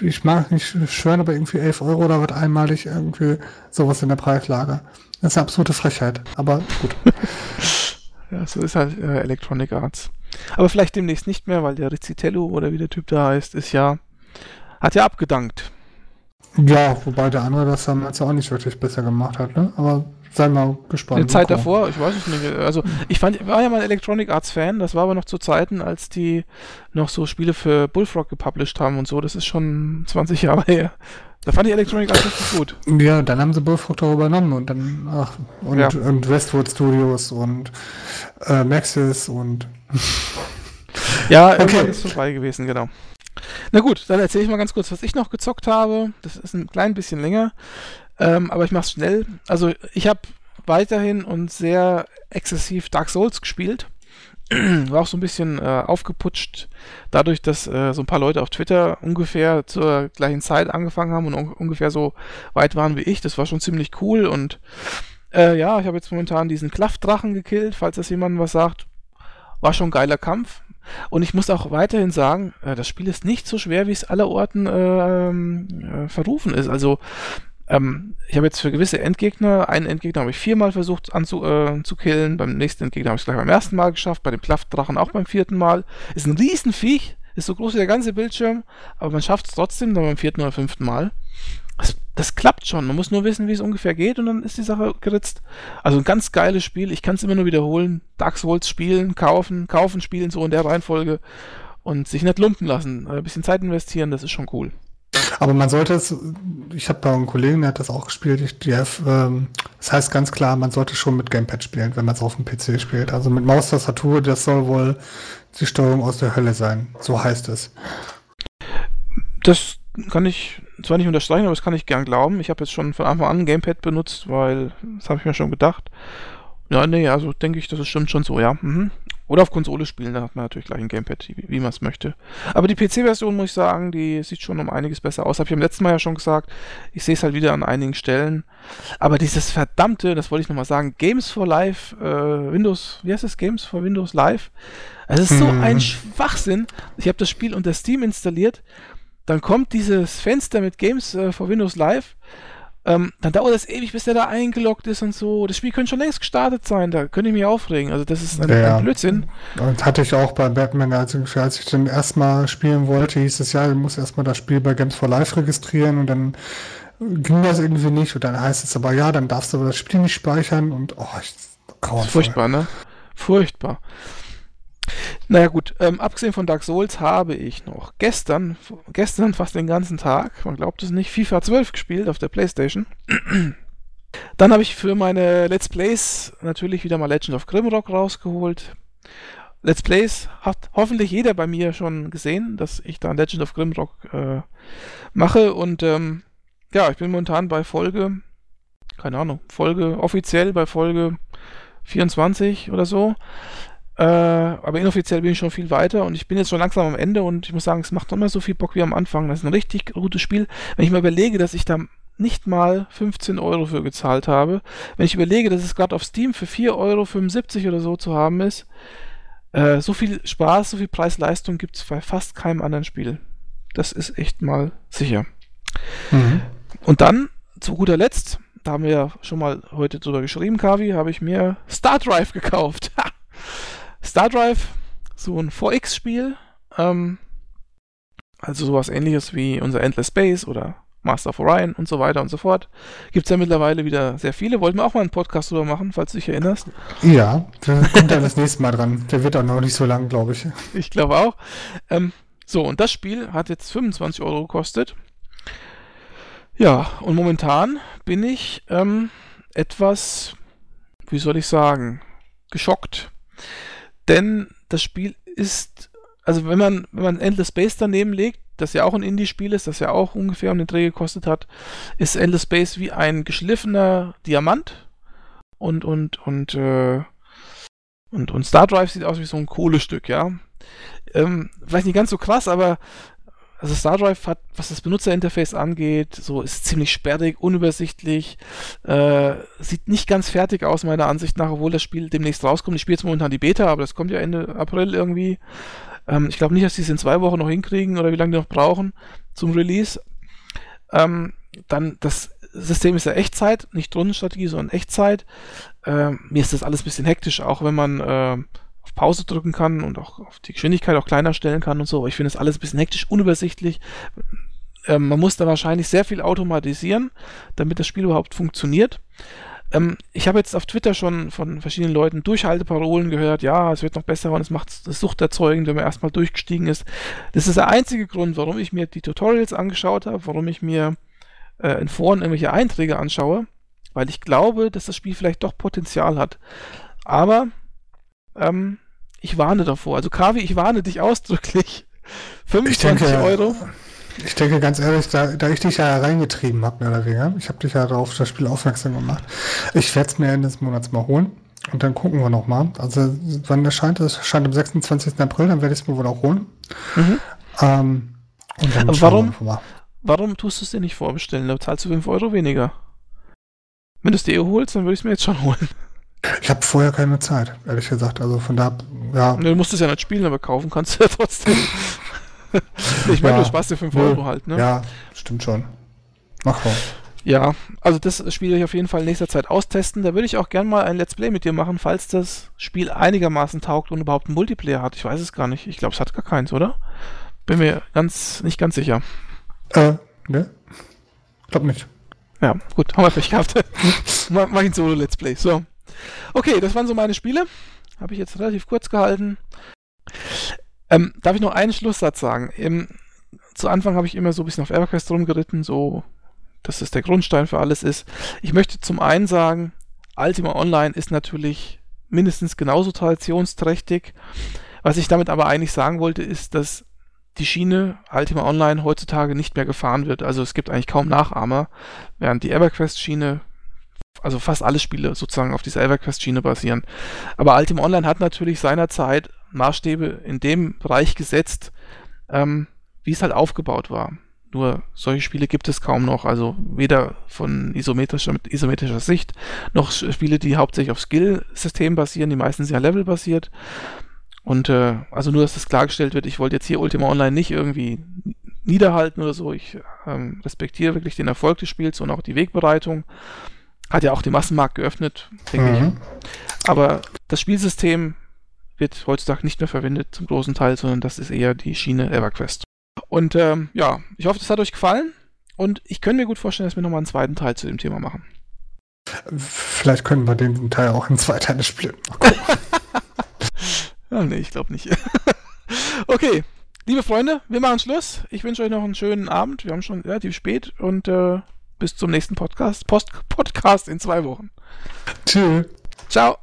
ich mag nicht schwören, aber irgendwie 11 Euro oder was einmalig, irgendwie sowas in der Preislage. Das ist eine absolute Frechheit, aber gut. [laughs] ja, so ist halt äh, Electronic Arts. Aber vielleicht demnächst nicht mehr, weil der Rizzitello oder wie der Typ da heißt, ist ja, hat ja abgedankt. Ja, wobei der andere das damals auch nicht wirklich besser gemacht hat, ne? Aber sei mal gespannt. Die Zeit davor, ich weiß es nicht. Also ich fand, war ja mal Electronic Arts Fan, das war aber noch zu Zeiten, als die noch so Spiele für Bullfrog gepublished haben und so. Das ist schon 20 Jahre her. Da fand ich Electronic Arts richtig gut. Ja, dann haben sie Bullfrog darüber übernommen und dann, ach, und, ja. und Westwood Studios und äh, Maxis und. ja, [laughs] okay. ist vorbei gewesen, genau. Na gut, dann erzähle ich mal ganz kurz, was ich noch gezockt habe. Das ist ein klein bisschen länger, ähm, aber ich mache es schnell. Also ich habe weiterhin und sehr exzessiv Dark Souls gespielt. [clears throat] war auch so ein bisschen äh, aufgeputscht, dadurch, dass äh, so ein paar Leute auf Twitter ungefähr zur gleichen Zeit angefangen haben und un ungefähr so weit waren wie ich. Das war schon ziemlich cool und äh, ja, ich habe jetzt momentan diesen Klaffdrachen gekillt, falls das jemandem was sagt. War schon ein geiler Kampf. Und ich muss auch weiterhin sagen, äh, das Spiel ist nicht so schwer, wie es allerorten ähm, äh, verrufen ist. Also ähm, ich habe jetzt für gewisse Endgegner, einen Endgegner habe ich viermal versucht anzu, äh, beim nächsten Endgegner habe ich es gleich beim ersten Mal geschafft, bei dem Plaftdrachen auch beim vierten Mal. Ist ein Riesenviech, ist so groß wie der ganze Bildschirm, aber man schafft es trotzdem dann beim vierten oder fünften Mal. Das, das, klappt schon. Man muss nur wissen, wie es ungefähr geht und dann ist die Sache geritzt. Also ein ganz geiles Spiel. Ich kann es immer nur wiederholen. Dark Souls spielen, kaufen, kaufen, spielen, so in der Reihenfolge und sich nicht lumpen lassen. Ein bisschen Zeit investieren, das ist schon cool. Aber man sollte es, ich habe da einen Kollegen, der hat das auch gespielt, ich, die, ähm, das heißt ganz klar, man sollte schon mit Gamepad spielen, wenn man es auf dem PC spielt. Also mit Maustastatur, das soll wohl die Steuerung aus der Hölle sein. So heißt es. Das kann ich zwar nicht unterstreichen, aber das kann ich gern glauben. Ich habe jetzt schon von Anfang an ein Gamepad benutzt, weil das habe ich mir schon gedacht. Ja, nee, also denke ich, das stimmt schon so, ja. Mhm. Oder auf Konsole spielen, da hat man natürlich gleich ein Gamepad, wie, wie man es möchte. Aber die PC-Version, muss ich sagen, die sieht schon um einiges besser aus. Habe ich am letzten Mal ja schon gesagt. Ich sehe es halt wieder an einigen Stellen. Aber dieses verdammte, das wollte ich nochmal sagen, Games for Live, äh, Windows, wie heißt das? Games for Windows Live? Es ist so hm. ein Schwachsinn. Ich habe das Spiel unter Steam installiert. Dann kommt dieses Fenster mit Games äh, for Windows Live ähm, dann dauert das ewig, bis der da eingeloggt ist und so. Das Spiel könnte schon längst gestartet sein, da könnte ich mich aufregen. Also das ist ein, ja, ein Blödsinn. Und hatte ich auch bei Batman, als ich, als ich dann erstmal spielen wollte, hieß es ja, du musst erstmal das Spiel bei Games for Life registrieren und dann ging das irgendwie nicht. Und dann heißt es aber, ja, dann darfst du aber das Spiel nicht speichern und oh, ich, Furchtbar, ne? Furchtbar. Naja gut, ähm, abgesehen von Dark Souls habe ich noch gestern, gestern fast den ganzen Tag, man glaubt es nicht, FIFA 12 gespielt auf der Playstation. [clears throat] Dann habe ich für meine Let's Plays natürlich wieder mal Legend of Grimrock rausgeholt. Let's Plays hat hoffentlich jeder bei mir schon gesehen, dass ich da Legend of Grimrock äh, mache und ähm, ja, ich bin momentan bei Folge, keine Ahnung, Folge offiziell bei Folge 24 oder so. Äh, aber inoffiziell bin ich schon viel weiter und ich bin jetzt schon langsam am Ende und ich muss sagen, es macht noch mal so viel Bock wie am Anfang. Das ist ein richtig gutes Spiel. Wenn ich mal überlege, dass ich da nicht mal 15 Euro für gezahlt habe, wenn ich überlege, dass es gerade auf Steam für 4,75 Euro oder so zu haben ist, äh, so viel Spaß, so viel Preis-Leistung gibt es bei fast keinem anderen Spiel. Das ist echt mal sicher. Mhm. Und dann, zu guter Letzt, da haben wir ja schon mal heute drüber geschrieben, Kavi, habe ich mir Star Drive gekauft. [laughs] Star Drive, so ein 4X-Spiel, ähm, also sowas ähnliches wie unser Endless Space oder Master of Orion und so weiter und so fort. Gibt es ja mittlerweile wieder sehr viele. Wollten wir auch mal einen Podcast drüber machen, falls du dich erinnerst. Ja, der kommt dann das nächste Mal dran. Der wird auch noch nicht so lang, glaube ich. Ich glaube auch. Ähm, so, und das Spiel hat jetzt 25 Euro gekostet. Ja, und momentan bin ich ähm, etwas, wie soll ich sagen, geschockt. Denn das Spiel ist, also wenn man, wenn man Endless Space daneben legt, das ja auch ein Indie-Spiel ist, das ja auch ungefähr um den Dreh gekostet hat, ist Endless Space wie ein geschliffener Diamant und, und, und, äh, und, und Star Drive sieht aus wie so ein Kohlestück, ja. Ähm, vielleicht nicht ganz so krass, aber also Star Drive hat, was das Benutzerinterface angeht, so ist ziemlich sperrig, unübersichtlich, äh, sieht nicht ganz fertig aus meiner Ansicht nach, obwohl das Spiel demnächst rauskommt. Ich spiele jetzt momentan die Beta, aber das kommt ja Ende April irgendwie. Ähm, ich glaube nicht, dass die es in zwei Wochen noch hinkriegen oder wie lange die noch brauchen zum Release. Ähm, dann das System ist ja Echtzeit, nicht Rundenstrategie, sondern Echtzeit. Ähm, mir ist das alles ein bisschen hektisch, auch wenn man äh, Pause drücken kann und auch auf die Geschwindigkeit auch kleiner stellen kann und so. Aber ich finde das alles ein bisschen hektisch, unübersichtlich. Ähm, man muss da wahrscheinlich sehr viel automatisieren, damit das Spiel überhaupt funktioniert. Ähm, ich habe jetzt auf Twitter schon von verschiedenen Leuten Durchhalteparolen gehört, ja, es wird noch besser und es macht es suchterzeugend, wenn man erstmal durchgestiegen ist. Das ist der einzige Grund, warum ich mir die Tutorials angeschaut habe, warum ich mir äh, in Foren irgendwelche Einträge anschaue, weil ich glaube, dass das Spiel vielleicht doch Potenzial hat. Aber ähm, ich warne davor. Also Kavi, ich warne dich ausdrücklich. 25 denke, Euro. Ich denke ganz ehrlich, da, da ich dich ja reingetrieben habe, mehr oder weniger, ich habe dich ja darauf das Spiel aufmerksam gemacht. Ich werde es mir Ende des Monats mal holen und dann gucken wir nochmal. Also wann erscheint es? Erscheint am 26. April, dann werde ich es mir wohl auch holen. Mhm. Ähm, und dann Aber warum, warum tust du es dir nicht vorbestellen? Da zahlst du 5 Euro weniger. Wenn du es dir eh holst, dann würde ich es mir jetzt schon holen. Ich habe vorher keine Zeit, ehrlich gesagt. Also von da, ja. Du musst es ja nicht spielen, aber kaufen kannst du ja trotzdem. [laughs] ich meine, ja, du sparst dir 5 Euro halt, ne? Ja, stimmt schon. Mach mal. Ja, also das Spiel werde ich auf jeden Fall in nächster Zeit austesten. Da würde ich auch gerne mal ein Let's Play mit dir machen, falls das Spiel einigermaßen taugt und überhaupt einen Multiplayer hat. Ich weiß es gar nicht. Ich glaube, es hat gar keins, oder? Bin mir ganz nicht ganz sicher. Äh, ne? Glaub nicht. Ja, gut, haben wir vielleicht gehabt. [laughs] mach ich ein Solo-Let's Play. So. Okay, das waren so meine Spiele. Habe ich jetzt relativ kurz gehalten. Ähm, darf ich noch einen Schlusssatz sagen? Im, zu Anfang habe ich immer so ein bisschen auf EverQuest rumgeritten, so dass es der Grundstein für alles ist. Ich möchte zum einen sagen, Ultima Online ist natürlich mindestens genauso traditionsträchtig. Was ich damit aber eigentlich sagen wollte, ist, dass die Schiene Ultima Online heutzutage nicht mehr gefahren wird. Also es gibt eigentlich kaum Nachahmer, während die EverQuest-Schiene, also fast alle Spiele sozusagen auf dieser EverQuest-Schiene basieren. Aber Ultima Online hat natürlich seinerzeit Maßstäbe in dem Bereich gesetzt, ähm, wie es halt aufgebaut war. Nur solche Spiele gibt es kaum noch, also weder von isometrischer, mit isometrischer Sicht, noch Spiele, die hauptsächlich auf Skill-System basieren, die meistens ja Level-basiert. Und äh, also nur, dass das klargestellt wird, ich wollte jetzt hier Ultima Online nicht irgendwie niederhalten oder so. Ich ähm, respektiere wirklich den Erfolg des Spiels und auch die Wegbereitung. Hat ja auch den Massenmarkt geöffnet, denke mhm. ich. Aber das Spielsystem wird heutzutage nicht mehr verwendet zum großen Teil, sondern das ist eher die Schiene EverQuest. Und ähm, ja, ich hoffe, das hat euch gefallen. Und ich könnte mir gut vorstellen, dass wir nochmal einen zweiten Teil zu dem Thema machen. Vielleicht können wir den Teil auch in zwei Teile splitten. Ja, [laughs] [laughs] nee, ich glaube nicht. [laughs] okay, liebe Freunde, wir machen Schluss. Ich wünsche euch noch einen schönen Abend. Wir haben schon relativ spät und äh, bis zum nächsten Podcast. Post Podcast in zwei Wochen. Tschüss. Ciao.